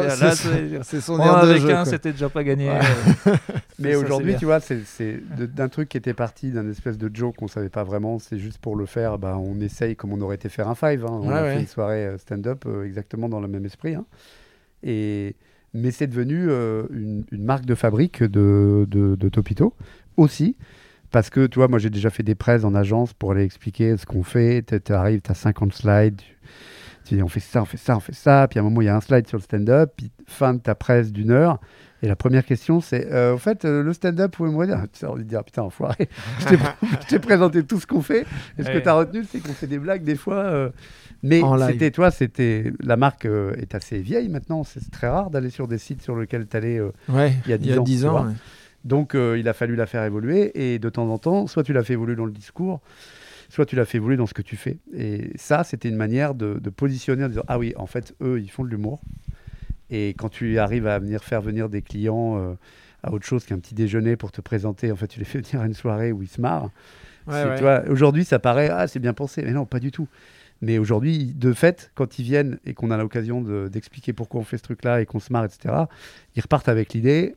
Speaker 1: son- air de
Speaker 2: avec
Speaker 1: jeu.
Speaker 2: un,
Speaker 1: quoi.
Speaker 2: c'était déjà pas gagné. Euh,
Speaker 3: Mais aujourd'hui, tu vois, c'est d'un truc qui était parti d'un espèce de joke qu'on savait pas vraiment. C'est juste pour le faire, bah, on essaye comme on aurait été faire un five. hein. On a
Speaker 1: ouais.
Speaker 3: fait une soirée euh, stand-up euh, exactement dans le même esprit. hein. Et mais c'est devenu euh, une, une marque de fabrique de, de, de Topito aussi. Parce que, tu vois, moi j'ai déjà fait des presses en agence pour aller expliquer ce qu'on fait. Tu arrives, tu as 50 slides, tu, dis on fait ça, on fait ça, on fait ça. Puis à un moment, il y a un slide sur le stand-up. Puis fin de ta presse d'une heure. Et la première question, c'est euh, au fait, euh, le stand-up, vous pouvez me dire Tu on lui dit, ah, putain, enfoiré, je t'ai présenté tout ce qu'on fait. Et ce que tu as retenu, c'est qu'on fait des blagues des fois. euh, mais
Speaker 1: En
Speaker 3: c'était, toi, c'était. La marque euh, est assez vieille maintenant. C'est très rare d'aller sur des sites sur lesquels tu allais.
Speaker 1: Ouais,
Speaker 3: il y a 10 ans,
Speaker 1: 10
Speaker 3: tu
Speaker 1: ans.
Speaker 3: Donc, euh, il a fallu la faire évoluer. Et de temps en temps, soit tu l'as fait évoluer dans le discours, soit tu l'as fait évoluer dans ce que tu fais. Et ça, c'était une manière de, de positionner en disant Ah oui, en fait, eux, ils font de l'humour. Et quand tu arrives à venir faire venir des clients euh, à autre chose qu'un petit déjeuner pour te présenter, en fait, tu les fais venir à une soirée où ils se marrent.
Speaker 1: Ouais, ouais.
Speaker 3: aujourd'hui, ça paraît Ah, c'est bien pensé. Mais non, pas du tout. Mais aujourd'hui, de fait, quand ils viennent et qu'on a l'occasion de- d'expliquer pourquoi on fait ce truc-là et qu'on se marre, etc., ils repartent avec l'idée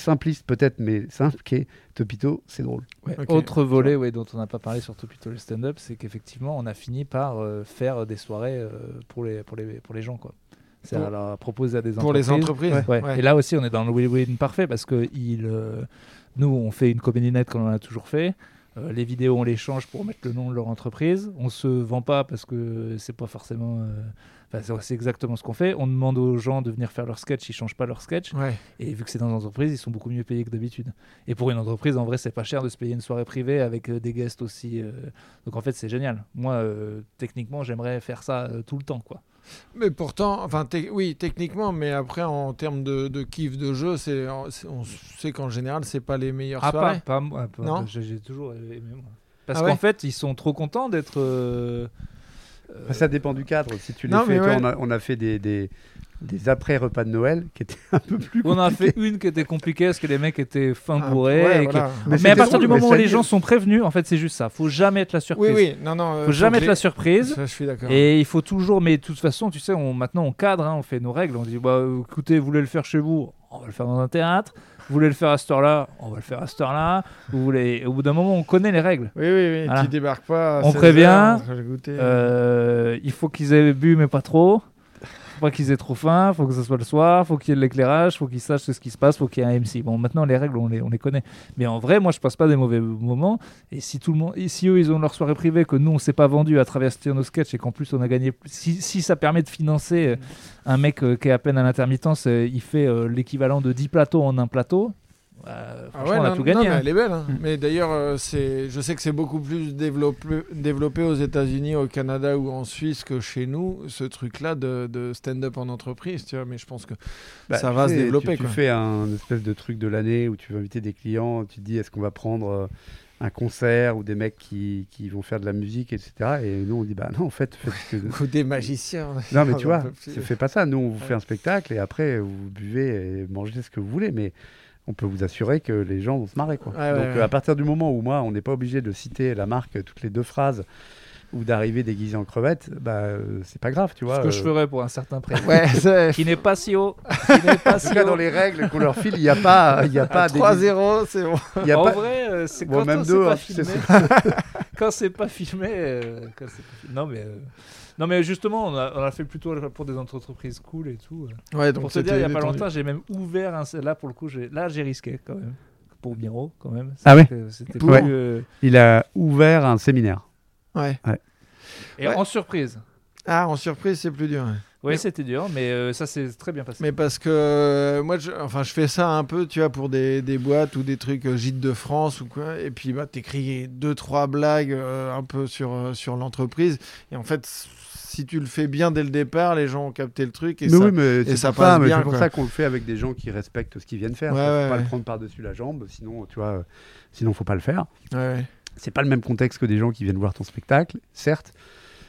Speaker 3: simpliste peut-être, mais simple, qui est Topito, c'est drôle.
Speaker 2: Ouais. Autre volet ouais, dont on n'a pas parlé sur Topito le stand-up, c'est qu'effectivement, on a fini par euh, faire des soirées euh, pour, les, pour, les, pour les gens. quoi. C'est à leur proposer à des
Speaker 1: Pour les
Speaker 2: entreprises.
Speaker 1: entreprises.
Speaker 2: Ouais.
Speaker 1: Ouais.
Speaker 2: Et là aussi, on est dans le win-win parfait parce que il, euh, nous, on fait une comédie net comme on a toujours fait. Euh, les vidéos, on les change pour mettre le nom de leur entreprise. On se vend pas parce que c'est pas forcément. Enfin, c'est- exactement ce qu'on fait. On demande aux gens de venir faire leur sketch, ils changent pas leur sketch.
Speaker 1: Ouais.
Speaker 2: Et vu que c'est dans une entreprise, ils sont beaucoup mieux payés que d'habitude. Et pour une entreprise, en vrai, c'est pas cher de se payer une soirée privée avec euh, des guests aussi. euh. Donc en fait, c'est génial. Moi, euh, techniquement, j'aimerais faire ça tout le temps, quoi.
Speaker 1: Mais pourtant, enfin, te- oui, techniquement, mais après, en termes de, de kiff de jeu, c'est, on sait qu'en général, c'est pas les meilleures
Speaker 2: Ah, pas,
Speaker 1: soirées.
Speaker 2: pas moi. pas-
Speaker 1: Non
Speaker 2: j'ai toujours aimé moi. Parce
Speaker 1: Ah
Speaker 2: qu'en
Speaker 1: ouais
Speaker 2: fait, ils sont trop contents d'être. euh,
Speaker 3: ça dépend du cadre. Si tu les
Speaker 1: Non,
Speaker 3: fais,
Speaker 1: mais
Speaker 3: toi,
Speaker 1: ouais.
Speaker 3: on, a, on a fait des, des, des après-repas de Noël qui étaient un peu plus
Speaker 2: on a fait
Speaker 3: compliqués.
Speaker 2: une qui était compliquée parce que les mecs étaient fin
Speaker 1: Ah,
Speaker 2: bourrés.
Speaker 1: ouais,
Speaker 2: et que-
Speaker 1: voilà.
Speaker 2: Mais, à partir
Speaker 3: drôle,
Speaker 2: du moment où les
Speaker 3: dit-
Speaker 2: gens sont prévenus, en fait, c'est juste ça. Faut jamais être la surprise.
Speaker 1: Oui, oui, non, non. euh,
Speaker 2: Faut jamais être la surprise.
Speaker 1: Ça, je suis d'accord.
Speaker 2: Et il faut toujours, mais de toute façon, tu sais, on, maintenant on cadre, hein, on fait nos règles. On dit, bah, euh, écoutez, vous voulez le faire chez vous, on va le faire dans un théâtre. Vous voulez le faire à cette heure-là, on va le faire à cette heure-là. Vous voulez... Au bout d'un moment, on connaît les règles.
Speaker 1: Oui, oui, oui.
Speaker 2: Voilà.
Speaker 1: Tu débarques pas. à
Speaker 2: On
Speaker 1: 16
Speaker 2: prévient,
Speaker 1: heures.
Speaker 2: Euh, il faut qu'ils aient bu, mais pas trop. Faut pas qu'ils aient trop faim. Faut que ce soit le soir. Faut qu'il y ait de l'éclairage. Faut qu'ils sachent ce qui se passe. Faut qu'il y ait un MC. Bon, maintenant les règles, on les, on les connaît. Mais en vrai, moi, je passe pas des mauvais moments. Et si tout le monde, si eux, ils ont leur soirée privée, que nous, on s'est pas vendu à travers nos sketchs et qu'en plus on a gagné, si, ça permet de financer euh, un mec euh, qui est à peine à l'intermittence, euh, il fait l'équivalent de 10 plateaux en un plateau. Bah,
Speaker 1: Ah ouais,
Speaker 2: on a
Speaker 1: non,
Speaker 2: tout
Speaker 1: non,
Speaker 2: gagné.
Speaker 1: mais
Speaker 2: hein.
Speaker 1: elle est belle. hein.
Speaker 3: Mm.
Speaker 1: Mais d'ailleurs, euh, c'est, je sais que c'est beaucoup plus développé, développé aux États-Unis, au Canada ou en Suisse que chez nous, ce truc-là de, de stand-up en entreprise. Tu vois, mais je pense que
Speaker 3: Bah,
Speaker 1: ça
Speaker 3: tu
Speaker 1: va se développer.
Speaker 3: Tu, tu
Speaker 1: quoi.
Speaker 3: fais un espèce de truc de l'année où tu veux inviter des clients, tu te dis est-ce qu'on va prendre euh, un concert ou des mecs qui, qui vont faire de la musique, etc. Et nous on dit bah non en fait, faites ce que...
Speaker 1: Ou des magiciens.
Speaker 3: non mais tu vois, c'est fait pas ça. Nous on vous
Speaker 1: Ouais.
Speaker 3: fait un spectacle et après vous buvez et mangez ce que vous voulez, mais on peut vous assurer que les gens vont se marrer quoi.
Speaker 1: Ouais,
Speaker 3: Donc
Speaker 1: ouais.
Speaker 3: à partir du moment où moi on n'est pas obligé de citer la marque toutes les deux phrases ou d'arriver déguisé en crevette, bah euh, c'est pas grave, tu vois.
Speaker 2: Ce que je
Speaker 3: euh,
Speaker 2: ferais pour un certain prix.
Speaker 1: Ouais,
Speaker 2: qui n'est pas si haut. Qui n'est pas
Speaker 3: En
Speaker 2: si
Speaker 3: tout cas,
Speaker 2: haut.
Speaker 3: dans les règles qu'on leur file, il n'y a pas, il y a pas
Speaker 1: À
Speaker 3: des-
Speaker 1: 3-0, c'est bon.
Speaker 3: il y a
Speaker 2: en
Speaker 3: pas-
Speaker 2: vrai, euh, c'est
Speaker 3: Bon,
Speaker 2: quand
Speaker 3: même
Speaker 2: c'est
Speaker 3: deux,
Speaker 2: pas
Speaker 3: hein,
Speaker 2: filmé. quand c'est pas filmé. quand c'est pas filmé. Non mais euh, non mais justement, on a, on a fait plutôt pour des entreprises cool et tout. euh.
Speaker 1: Ouais, donc
Speaker 2: pour te dire, il y a pas longtemps, j'ai même ouvert un. Là pour le coup, j'ai là j'ai risqué quand même pour Miro quand même.
Speaker 3: Ah ouais
Speaker 2: plus, euh,
Speaker 3: Il a ouvert un séminaire.
Speaker 1: Ouais.
Speaker 2: Et
Speaker 1: Ouais.
Speaker 2: en surprise.
Speaker 1: Ah, en surprise, c'est plus dur. ouais.
Speaker 2: Oui, c'était dur, mais euh, ça s'est très bien passé.
Speaker 1: Mais parce que euh, moi, je, enfin, je fais ça un peu, tu vois, pour des, des boîtes ou des trucs euh, gîtes de France ou quoi. Et puis, bah, t'écris deux, trois blagues euh, un peu sur, euh, sur l'entreprise. Et en fait, si tu le fais bien dès le départ, les gens ont capté le truc. Et
Speaker 3: mais
Speaker 1: ça...
Speaker 3: oui, mais c'est
Speaker 1: ça passe bien,
Speaker 3: c'est pour
Speaker 1: quoi.
Speaker 3: ça qu'on le fait avec des gens qui respectent ce qu'ils viennent faire.
Speaker 1: Ouais,
Speaker 3: Faut
Speaker 1: ouais,
Speaker 3: pas
Speaker 1: ouais.
Speaker 3: le prendre par-dessus la jambe, sinon, tu vois, sinon faut pas le faire. C'est pas le même contexte que des gens qui viennent voir ton spectacle, certes.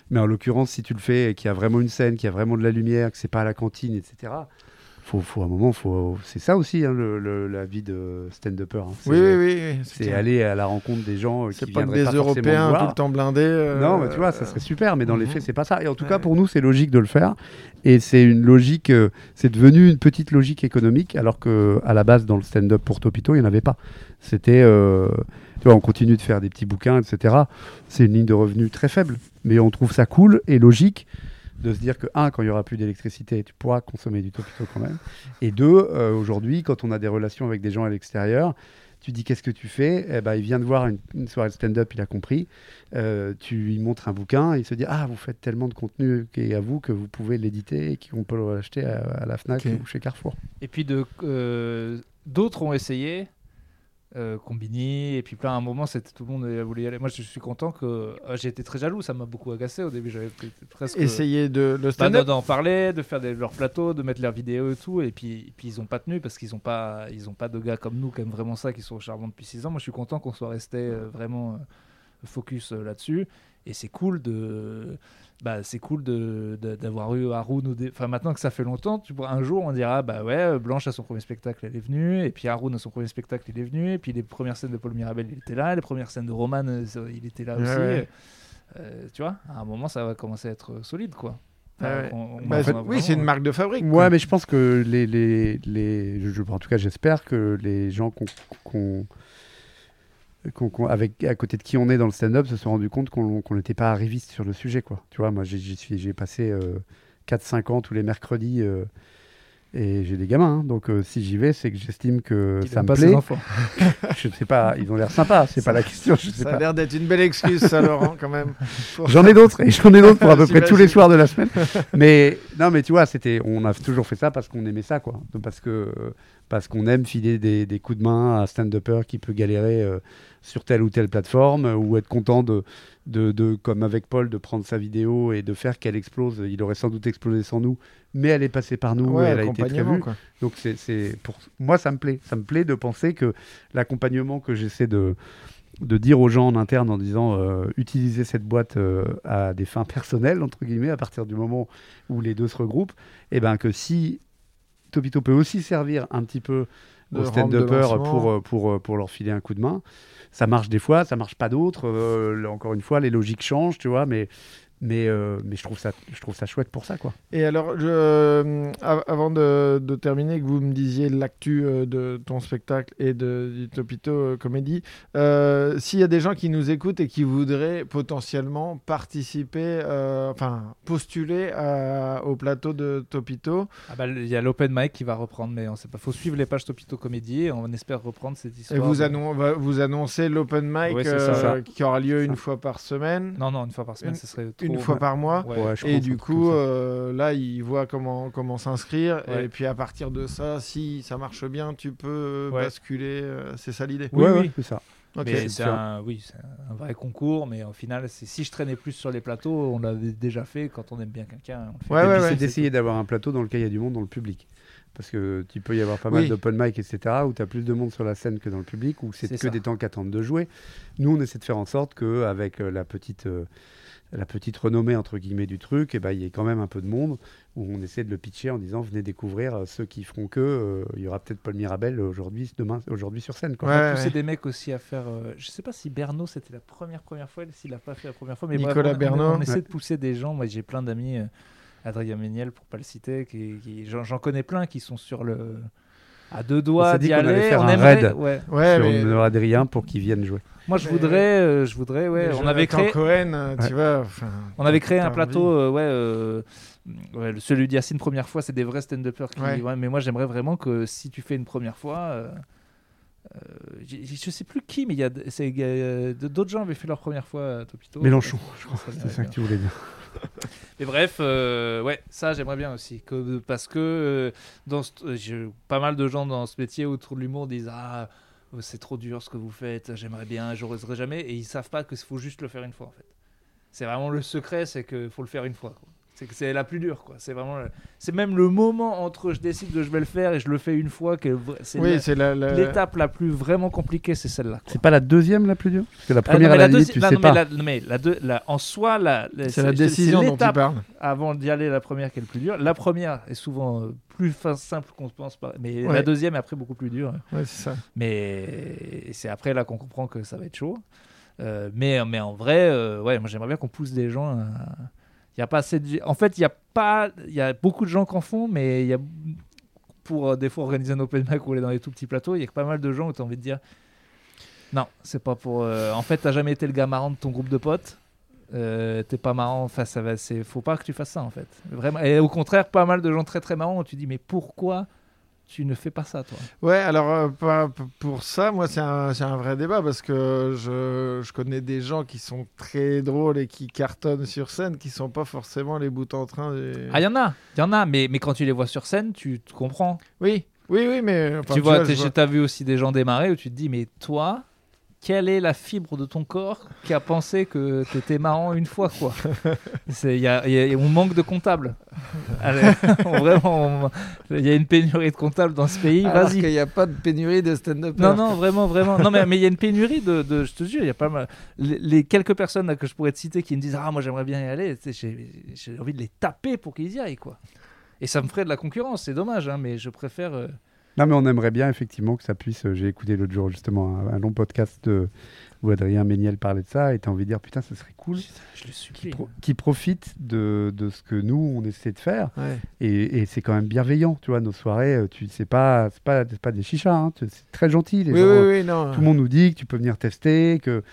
Speaker 3: Mais en l'occurrence, si tu le fais et qu'il y a vraiment une scène, qu'il y a vraiment de la lumière, que c'est pas à la cantine, etc. Faut, faut à un moment, faut. C'est ça aussi hein, le, le- la vie de stand-upper. hein.
Speaker 1: Oui, oui, oui. oui,
Speaker 3: C'est aller à la rencontre des gens euh, qui
Speaker 1: pas
Speaker 3: viendraient
Speaker 1: des
Speaker 3: pas
Speaker 1: Européens
Speaker 3: voir.
Speaker 1: tout le temps blindés. euh,
Speaker 3: Non, mais tu vois, ça serait super, mais dans les
Speaker 1: mhm.
Speaker 3: faits, c'est pas ça. Et en tout cas, pour nous, c'est logique de le faire. Et c'est une logique, euh, c'est devenu une petite logique économique, alors que à la base, dans le stand-up pour Topito, il n'y en avait pas. C'était, euh, tu vois, on continue de faire des petits bouquins, etc. C'est une ligne de revenus très faible, mais on trouve ça cool et logique de se dire que, un, quand il y aura plus d'électricité, tu pourras consommer du Topito quand même. Et deux, euh, aujourd'hui, quand on a des relations avec des gens à l'extérieur, tu dis qu'est-ce que tu fais? Eh ben, Il vient de voir une, une soirée de stand-up, il a compris. Euh, tu lui montres un bouquin, il se dit Ah, vous faites tellement de contenu qui est à vous que vous pouvez l'éditer et qu'on peut l'acheter à, à la Fnac ou chez Carrefour.
Speaker 2: Et puis de euh, d'autres ont essayé. Euh, Combini et puis plein à un moment c'était tout le monde voulu y aller moi je suis content que ah, j'ai été très jaloux ça m'a beaucoup agacé au début j'avais presque
Speaker 1: Essayer de le
Speaker 2: Bah,
Speaker 1: stand-up.
Speaker 2: d'en parler, de faire des, leurs plateaux, de mettre leurs vidéos et tout. Et puis, et puis ils ont pas tenu parce qu'ils ont pas, ils ont pas de gars comme nous qui aiment vraiment ça, qui sont charmants depuis 6 ans. Moi, je suis content qu'on soit resté euh, vraiment euh, focus euh, là-dessus. Et c'est cool de, bah, c'est cool de, de- d'avoir eu Haroun. ou des- Enfin, maintenant que ça fait longtemps, tu pourras- un jour on dira, bah ouais, euh, Blanche à son premier spectacle, elle est venue. Et puis Haroun à son premier spectacle, il est venu. Et puis les premières scènes de Paul Mirabel, il était là. Les premières scènes de Roman, euh, il était là
Speaker 1: Ouais,
Speaker 2: aussi.
Speaker 1: ouais.
Speaker 2: Euh, tu vois, à un moment, ça va commencer à être solide, quoi. On- on-
Speaker 1: Bah, oui, c'est une marque de fabrique.
Speaker 3: Ouais,
Speaker 1: quoi.
Speaker 3: mais je pense que les, les, les je- en tout cas, j'espère que les gens qu'on, avec, à côté de qui on est dans le stand-up se sont rendus compte qu'on n'était pas arriviste sur le sujet, quoi. Tu vois, moi, j'ai, passé 4-5 ans tous les mercredis euh, et j'ai des gamins, hein. donc euh, si j'y vais, c'est que j'estime que
Speaker 2: Il
Speaker 3: ça me
Speaker 2: pas
Speaker 3: plaît. Je sais pas, ils ont l'air sympas, c'est pas la question, je sais
Speaker 1: Ça a l'air d'être une belle excuse, ça, Laurent, quand même. Pour-
Speaker 3: J'en ai d'autres et j'en ai d'autres pour à peu près tous les soirs de la semaine. Mais non, mais tu vois, c'était, on a toujours fait ça parce qu'on aimait ça, quoi. Parce que parce qu'on aime filer des, des coups de main à un stand-upper qui peut galérer euh, sur telle ou telle plateforme euh, ou être content de, de, de, comme avec Paul, de prendre sa vidéo et de faire qu'elle explose. Il aurait sans doute explosé sans nous, mais elle est passée par nous
Speaker 1: Ouais,
Speaker 3: et elle a été très
Speaker 1: accompagnement,
Speaker 3: vue.
Speaker 1: quoi.
Speaker 3: Donc c'est, c'est pour moi ça me plaît, ça me plaît de penser que l'accompagnement que j'essaie de de dire aux gens en interne en disant euh, utilisez cette boîte euh, à des fins personnelles entre guillemets à partir du moment où les deux se regroupent, et ben que si Topito peut aussi servir un petit peu
Speaker 1: De
Speaker 3: aux stand-uppers pour, pour, pour leur filer un coup de main. Ça marche des fois, ça marche pas d'autres. Euh, encore une fois, les logiques changent, tu vois, mais, mais, euh, mais je, trouve ça, je trouve ça chouette pour ça, quoi.
Speaker 1: Et alors, je, euh, av- avant de, de terminer, que vous me disiez l'actu euh, de ton spectacle et de, du Topito euh, Comédie, euh, s'il y a des gens qui nous écoutent et qui voudraient potentiellement participer, euh, enfin postuler à- au plateau de Topito,
Speaker 2: Ah bah, Il y a l'open mic qui va reprendre, mais on sait pas. faut suivre les pages Topito Comédie et on espère reprendre cette
Speaker 1: et
Speaker 2: histoire.
Speaker 1: vous,
Speaker 2: de-
Speaker 1: annon- va- vous annoncez l'open mic
Speaker 2: Ouais, c'est
Speaker 1: euh,
Speaker 3: ça.
Speaker 1: qui aura lieu une fois par semaine,
Speaker 2: Non, non, une fois par semaine,
Speaker 1: Une-
Speaker 2: ce serait.
Speaker 1: Une fois par mois.
Speaker 2: Ouais.
Speaker 1: Et du coup, euh, là, ils voient comment, comment s'inscrire.
Speaker 2: Ouais.
Speaker 1: Et puis à partir de ça, si ça marche bien, tu peux
Speaker 2: Ouais.
Speaker 1: basculer. euh, c'est ça l'idée.
Speaker 2: Oui, oui.
Speaker 3: c'est ça.
Speaker 1: Ok.
Speaker 2: Mais c'est un, oui, c'est un vrai concours, mais au final, c'est- si je traînais plus sur les plateaux, on l'avait déjà fait. Quand on aime bien quelqu'un, on le fait.
Speaker 1: Ouais,
Speaker 3: c'est d'essayer d'avoir un plateau dans lequel il y a du monde dans le public. Parce que tu peux y avoir pas
Speaker 1: Oui.
Speaker 3: mal d'open mic, etc., où tu as plus de monde sur la scène que dans le public, où c'est
Speaker 2: C'est
Speaker 3: que
Speaker 2: ça.
Speaker 3: des temps qui attendent de jouer. Nous, on essaie de faire en sorte qu'avec la petite, euh, la petite renommée, entre guillemets, du truc, eh ben, il y ait quand même un peu de monde, où on essaie de le pitcher en disant venez découvrir euh, ceux qui feront que. euh, Il y aura peut-être Paul Mirabel aujourd'hui, demain, aujourd'hui sur scène. Quoi.
Speaker 1: Ouais,
Speaker 2: a
Speaker 1: ouais.
Speaker 2: des mecs aussi à faire. euh, je sais pas si Berno c'était la première première fois, s'il a pas fait la première fois, mais bref,
Speaker 1: Nicolas
Speaker 2: on- on,
Speaker 1: Berno.
Speaker 2: On, essaie
Speaker 3: Ouais.
Speaker 2: de pousser des gens. Moi, j'ai plein d'amis, euh, Adrien Méniel pour pas le citer, qui, qui- j'en j'en connais plein qui sont sur le à deux doigts d'y aller.
Speaker 3: faire
Speaker 2: on
Speaker 3: un
Speaker 2: aimerait,
Speaker 3: raid.
Speaker 2: ouais.
Speaker 1: Ouais,
Speaker 3: sur
Speaker 1: mais.
Speaker 3: Adrien pour qu'ils viennent jouer.
Speaker 2: Moi, je
Speaker 1: Mais-
Speaker 2: voudrais, euh, je voudrais, ouais.
Speaker 1: mais
Speaker 2: On avait créé.
Speaker 1: Cohen, euh, tu
Speaker 3: Ouais.
Speaker 1: vois. enfin,
Speaker 2: On avait créé un plateau, euh, ouais, euh, ouais, celui d'Yacine première fois, c'est des vrais stand-uppers qui.
Speaker 1: Ouais.
Speaker 2: ouais, mais moi, j'aimerais vraiment que si tu fais une première fois, euh, euh, je sais plus qui, mais il y a, d'autres gens avaient fait leur première fois à Topito.
Speaker 3: Mélenchon,
Speaker 2: je
Speaker 3: crois. C'est ça que tu voulais dire.
Speaker 2: Mais bref, euh, ouais, ça j'aimerais bien aussi, que, parce que euh, dans ce- euh, pas mal de gens dans ce métier autour de l'humour disent ah c'est trop dur ce que vous faites, j'aimerais bien, j'oserais jamais, et ils savent pas qu'il faut juste le faire une fois en fait. C'est vraiment le secret, c'est qu'il faut le faire une fois. C'est que c'est la plus dure, quoi. C'est vraiment, le- c'est même le moment entre je décide que je vais le faire et je le fais une fois que c'est
Speaker 1: Oui,
Speaker 2: la.
Speaker 1: la-
Speaker 2: l'étape la plus vraiment compliquée, c'est celle-là. quoi.
Speaker 3: C'est pas la deuxième la plus dure? Parce que la
Speaker 2: Ah, non,
Speaker 3: première,
Speaker 2: mais
Speaker 3: à la, limite, tu
Speaker 2: non,
Speaker 3: sais
Speaker 2: non,
Speaker 3: pas.
Speaker 2: mais, la, mais la deux- la- en soi, la,
Speaker 1: C'est la décision dont tu parles.
Speaker 2: avant d'y aller, la première qui est le plus dur. La première est souvent euh, plus fin- simple qu'on pense pas, mais
Speaker 1: Ouais.
Speaker 2: la deuxième est après beaucoup plus dure.
Speaker 1: Ouais, c'est ça.
Speaker 2: Mais c'est après là qu'on comprend que ça va être chaud. Euh, mais, mais en vrai, euh, ouais, moi j'aimerais bien qu'on pousse des gens. à- Il y a pas assez de... En fait, il y a pas, il y a beaucoup de gens qui en font, mais y a pour euh, des fois organiser un open mic ou aller dans les tout petits plateaux, il y a pas mal de gens où tu as envie de dire non, c'est pas pour. euh, En fait, t'as jamais été le gars marrant de ton groupe de potes. Euh, t'es pas marrant, enfin ça va, faut pas que tu fasses ça en fait. Vraiment. Et au contraire, pas mal de gens très très marrants où tu dis mais pourquoi tu ne fais pas ça toi
Speaker 1: Ouais, alors euh, pour ça, moi, c'est un, vrai débat parce que je, je connais des gens qui sont très drôles et qui cartonnent sur scène qui sont pas forcément les bouts en train.
Speaker 2: Ah, il y en a, il y en a, mais, mais quand tu les vois sur scène, tu te comprends.
Speaker 1: Oui, oui, oui, mais. enfin,
Speaker 2: tu vois, t'es- t'as vu aussi des gens démarrer où tu te dis, mais toi, quelle est la fibre de ton corps qui a pensé que t'étais marrant une fois, quoi C'est- y a- il y a- On manque de comptables. Allez, vraiment, il y a une pénurie de comptables dans ce pays,
Speaker 1: Alors
Speaker 2: vas-y.
Speaker 1: qu'il n'y a pas de pénurie de stand-up.
Speaker 2: Non, non, vraiment, vraiment. Non, mais mais il y a une pénurie de, de- je te jure, il y a pas mal. Les, les quelques personnes là, que je pourrais te citer qui me disent Ah, moi j'aimerais bien y aller, j'ai j'ai envie de les taper pour qu'ils y aillent, quoi. Et ça me ferait de la concurrence, c'est dommage, hein, mais je préfère. euh,
Speaker 3: Non, mais on aimerait bien effectivement que ça puisse. euh, J'ai écouté l'autre jour justement un, un long podcast de, où Adrien Méniel parlait de ça et t'as envie de dire putain, ce serait cool
Speaker 2: Je le supplie.
Speaker 3: pro- qui profite de, de ce que nous on essaie de faire
Speaker 1: Ouais.
Speaker 3: et, et c'est quand même bienveillant, tu vois. Nos soirées, euh, tu c'est pas c'est pas c'est pas des chichas, hein, tu- c'est très gentil. Les
Speaker 1: Oui,
Speaker 3: gens,
Speaker 1: oui,
Speaker 3: euh,
Speaker 1: oui, non.
Speaker 3: Tout le monde nous dit que tu peux venir tester, que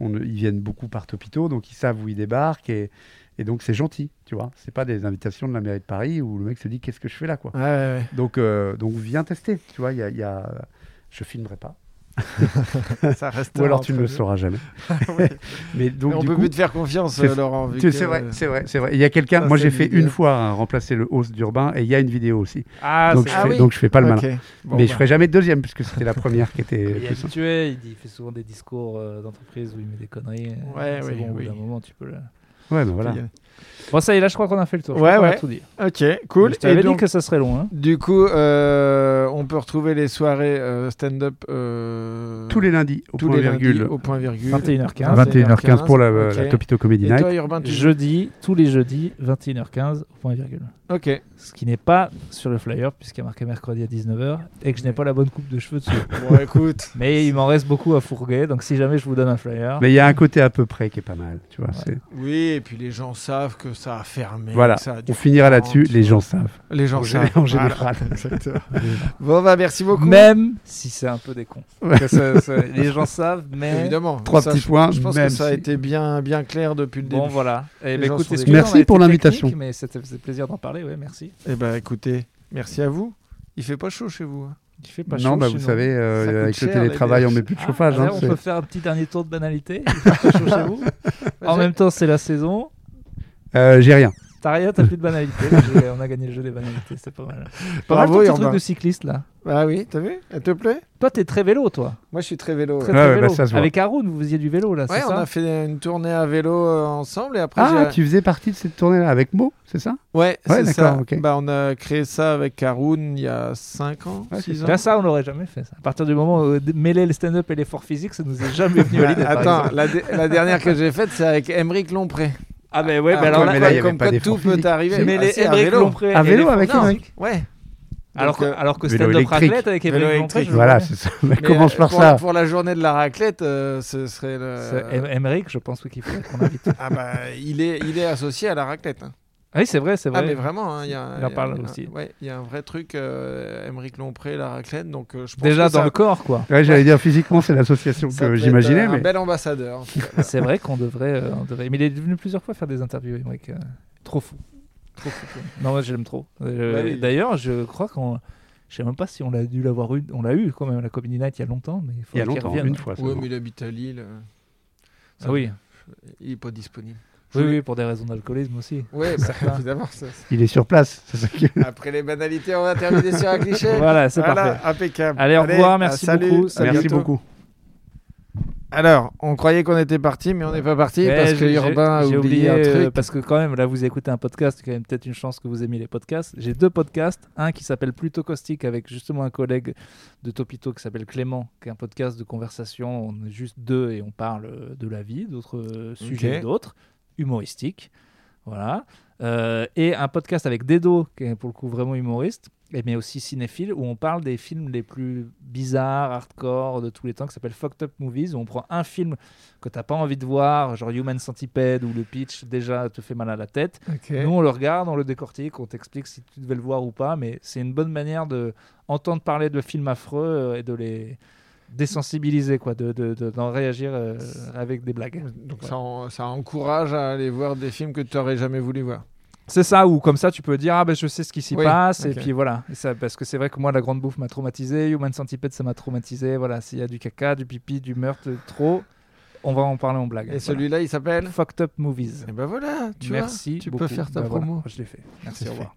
Speaker 3: on, ils viennent beaucoup par Topito, donc ils savent où ils débarquent et, et donc c'est gentil, tu vois. C'est pas des invitations de la mairie de Paris où le mec se dit qu'est-ce que je fais là, quoi.
Speaker 1: Ouais, ouais, ouais.
Speaker 3: Donc, euh, donc viens tester, tu vois. Il y a, il y a- Je filmerai pas.
Speaker 1: Ça reste
Speaker 3: Ou alors tu ne le sauras jamais. Mais donc
Speaker 1: Mais on
Speaker 3: du
Speaker 1: peut
Speaker 3: coup,
Speaker 1: plus te faire confiance,
Speaker 3: c'est-
Speaker 1: euh, Laurent. vu
Speaker 3: tu-
Speaker 1: que-
Speaker 3: c'est vrai, c'est vrai, c'est vrai. Il y a quelqu'un.
Speaker 1: Ça,
Speaker 3: Moi, j'ai fait
Speaker 1: vidéo.
Speaker 3: une fois hein, remplacer le host d'Urbain et il y a une vidéo aussi.
Speaker 2: Ah,
Speaker 3: donc,
Speaker 2: c'est-
Speaker 3: je
Speaker 1: Ah
Speaker 3: fais,
Speaker 1: oui.
Speaker 3: donc je fais pas le malin.
Speaker 1: Ok. Bon,
Speaker 3: Mais
Speaker 1: bah.
Speaker 3: je ferai jamais de deuxième puisque c'était la première qui était.
Speaker 2: Il est habitué, il, dit- il fait souvent des discours euh, d'entreprise où il met des conneries.
Speaker 1: Ouais,
Speaker 2: c'est
Speaker 1: oui,
Speaker 2: bon, au bout
Speaker 1: oui.
Speaker 2: d'un moment, tu peux le...
Speaker 3: Ouais, ben voilà.
Speaker 2: Bon, ça y est, là, je crois qu'on a fait le tour. Je
Speaker 1: Ouais,
Speaker 2: a
Speaker 1: ouais.
Speaker 2: tout dit.
Speaker 1: Ok, cool.
Speaker 2: Je t'avais dit
Speaker 1: donc,
Speaker 2: que ça serait long. Hein.
Speaker 1: du coup, euh, on peut retrouver les soirées euh, stand-up euh,
Speaker 3: Tous les lundis au
Speaker 1: tous
Speaker 3: point
Speaker 1: les
Speaker 3: virgule.
Speaker 1: lundis au point virgule.
Speaker 2: 21h15.
Speaker 3: 21h15 pour la,
Speaker 1: Ok.
Speaker 3: la Topito Comedy
Speaker 1: Et
Speaker 3: Night.
Speaker 1: toi, Urbain, tu
Speaker 2: Jeudi, tous les jeudis, 21h15, au point virgule.
Speaker 1: Ok.
Speaker 2: Ce qui n'est pas sur le flyer, puisqu'il y a marqué mercredi à 19h, et que je n'ai pas la bonne coupe de cheveux dessus.
Speaker 1: Bon, écoute.
Speaker 2: Mais il m'en reste beaucoup à fourguer, donc si jamais je vous donne un flyer.
Speaker 3: Mais il y a un côté à peu près qui est pas mal, tu vois.
Speaker 1: Oui, et puis les gens savent que ça a fermé.
Speaker 3: Voilà,
Speaker 1: ça a
Speaker 3: on finira là-dessus. Les gens savent.
Speaker 1: Les gens
Speaker 3: en
Speaker 1: savent.
Speaker 3: en général.
Speaker 1: Voilà, bon, bah, merci beaucoup.
Speaker 2: Même si c'est un peu des cons.
Speaker 3: Ouais.
Speaker 2: Que ça- ça- les gens savent, mais.
Speaker 1: Évidemment.
Speaker 3: Trois
Speaker 1: Ça,
Speaker 3: petits
Speaker 1: je-
Speaker 3: points,
Speaker 1: Je pense
Speaker 3: même
Speaker 1: que ça a
Speaker 3: si-
Speaker 1: été bien, bien clair depuis le
Speaker 2: Bon,
Speaker 1: début.
Speaker 2: voilà. Et bah, écoute,
Speaker 1: des-
Speaker 2: excusez-moi,
Speaker 3: Merci pour l'invitation.
Speaker 2: Mais c'était faisait plaisir d'en parler, ouais, merci.
Speaker 1: Eh ben, écoutez, merci à vous. Il fait pas chaud chez vous. hein
Speaker 2: Il fait pas
Speaker 3: non,
Speaker 2: chaud
Speaker 3: bah,
Speaker 2: chez
Speaker 3: vous
Speaker 2: nous.
Speaker 3: savez, euh, avec
Speaker 1: cher,
Speaker 3: le télétravail,
Speaker 1: les
Speaker 3: on met plus de
Speaker 2: Ah,
Speaker 3: chauffage. hein,
Speaker 2: on peut faire un petit dernier tour de banalité. Il fait pas chaud chez vous. En même temps, c'est la saison.
Speaker 3: Euh, J'ai rien.
Speaker 2: T'as rien, t'as plus de banalité. On a gagné le jeu des banalités, c'est pas mal. Pas mal
Speaker 1: Bravo,
Speaker 2: ton truc de cycliste là.
Speaker 1: Ah oui, t'as vu? Elle te plaît?
Speaker 2: Toi, t'es très vélo, toi.
Speaker 1: Moi, je suis très vélo.
Speaker 2: Très,
Speaker 1: ouais.
Speaker 2: Très
Speaker 3: ouais,
Speaker 2: vélo.
Speaker 3: bah, ça se voit.
Speaker 2: Avec Haroun, vous faisiez du vélo là,
Speaker 1: Ouais,
Speaker 2: c'est
Speaker 1: on
Speaker 2: ça
Speaker 1: a fait une tournée à vélo euh, ensemble et après
Speaker 3: Ah, tu faisais partie de cette tournée-là avec Mo, c'est ça?
Speaker 1: Ouais,
Speaker 3: Ouais,
Speaker 1: c'est ça.
Speaker 3: d'accord, ok.
Speaker 1: Bah, on a créé ça avec Haroun il y a 5 ans,
Speaker 3: Ouais,
Speaker 1: 6
Speaker 3: c'est
Speaker 1: ans.
Speaker 2: Là, ça, on l'aurait jamais fait. Ça. À partir du moment où euh, mêler le stand-up et l'effort physique, ça nous est jamais venu à l'idée. par
Speaker 1: Attends, la, dernière que j'ai faite, c'est avec Emeric Lompré.
Speaker 2: Ah, mais ouais,
Speaker 1: Ah,
Speaker 2: mais alors là,
Speaker 3: mais là, il y
Speaker 1: comme
Speaker 3: avait pas
Speaker 1: quoi tout peut
Speaker 3: physique.
Speaker 1: arriver.
Speaker 2: mais
Speaker 1: Ah,
Speaker 2: les Emmerich
Speaker 1: vélo.
Speaker 2: Lompré
Speaker 3: À vélo avec
Speaker 2: physique.
Speaker 1: Ouais.
Speaker 2: Alors que,
Speaker 1: Donc, euh,
Speaker 2: alors que stand-up raclette avec
Speaker 1: Vélo
Speaker 2: Emmerich
Speaker 1: électrique,
Speaker 3: Voilà, c'est ça. Mais
Speaker 1: mais,
Speaker 3: commence
Speaker 1: euh,
Speaker 3: par
Speaker 1: pour,
Speaker 3: ça.
Speaker 1: Pour la journée de la raclette, euh, ce serait le.
Speaker 2: Emmerich, je pense oui, qu'il faudrait qu'on invite.
Speaker 1: Ah bah, il est, il est associé à la raclette. hein.
Speaker 2: Ah oui, c'est vrai, c'est
Speaker 1: Ah
Speaker 2: vrai.
Speaker 1: mais vraiment, hein, il y a,
Speaker 2: Il en
Speaker 1: y a-
Speaker 2: parle
Speaker 1: y a-
Speaker 2: aussi.
Speaker 1: Ouais, il y a un vrai truc, euh, Émeric Lompré, la raclette. Donc euh, je pense
Speaker 2: Déjà
Speaker 1: que
Speaker 2: dans
Speaker 1: ça,
Speaker 2: le corps, quoi.
Speaker 3: Ouais, j'allais dire physiquement, c'est l'association que j'imaginais,
Speaker 1: euh, un
Speaker 3: mais
Speaker 1: bel ambassadeur. en.
Speaker 2: C'est vrai qu'on devrait, euh, on devrait. Mais il est venu plusieurs fois faire des interviews, Emmerich. euh, trop fou. Trop fou. Non, moi, je l'aime trop.
Speaker 1: Oui.
Speaker 2: D'ailleurs, je crois qu'on. Je sais même pas si on l'a dû l'avoir eu. On l'a eu quand même, la Comedy Night, il y a longtemps. Mais
Speaker 3: il y a
Speaker 2: faudrait qu'il
Speaker 3: longtemps,
Speaker 2: revienne.
Speaker 3: une fois. Seulement.
Speaker 1: mais il habite à Lille. ça-
Speaker 2: Ah oui.
Speaker 1: Il est pas disponible.
Speaker 2: Oui, oui, pour des raisons d'alcoolisme aussi.
Speaker 1: Ouais, bah, évidemment. ça-
Speaker 3: Il est sur place, c'est ça qui-
Speaker 1: Après les banalités, on va terminer sur un cliché.
Speaker 2: Voilà, c'est
Speaker 1: Voilà,
Speaker 2: parfait.
Speaker 1: impeccable.
Speaker 2: Allez, au revoir, merci
Speaker 1: salut,
Speaker 2: beaucoup.
Speaker 3: Merci
Speaker 1: bientôt.
Speaker 3: beaucoup.
Speaker 1: Alors, on croyait qu'on était parti, mais on n'est pas parti parce que Urbain a
Speaker 2: j'ai
Speaker 1: oublié, un
Speaker 2: euh,
Speaker 1: truc.
Speaker 2: parce que quand même, là, vous écoutez un podcast, il y a peut-être une chance que vous aimiez les podcasts. J'ai deux podcasts, un qui s'appelle Plutôt Caustique avec justement un collègue de Topito qui s'appelle Clément, qui est un podcast de conversation. On est juste deux et on parle euh, de la vie, d'autres euh, sujets, d'autres, humoristiques. Voilà. Euh, et un podcast avec Dedo, qui est pour le coup vraiment humoriste, et mais aussi cinéphile, où on parle des films les plus bizarres, hardcore de tous les temps, qui s'appelle Fucked Up Movies, où on prend un film que t'as pas envie de voir, genre Human Centipede, où le pitch déjà te fait mal à la tête. Nous, on le regarde, on le décortique, on t'explique si tu devais le voir ou pas, mais c'est une bonne manière de entendre parler de films affreux euh, et de les désensibiliser, quoi, de, de- de- d'en réagir euh, avec des blagues.
Speaker 1: Donc ça, en- ça encourage à aller voir des films que tu n'aurais jamais voulu voir.
Speaker 2: C'est ça, ou comme ça, tu peux dire, ah ben je sais ce qui s'y
Speaker 1: Oui,
Speaker 2: passe, et puis voilà. Et ça, parce que c'est vrai que moi, la grande bouffe m'a traumatisé, Human Centipede, ça m'a traumatisé. Voilà, s'il y a du caca, du pipi, du meurtre, trop, on va en parler en blague.
Speaker 1: Et
Speaker 2: Voilà.
Speaker 1: celui-là, il s'appelle
Speaker 2: Fucked Up Movies.
Speaker 1: Et ben voilà, tu
Speaker 2: Merci.
Speaker 1: vois, tu
Speaker 2: beaucoup.
Speaker 1: peux faire ta
Speaker 2: voilà,
Speaker 1: promo.
Speaker 2: je l'ai fait. Merci, au revoir.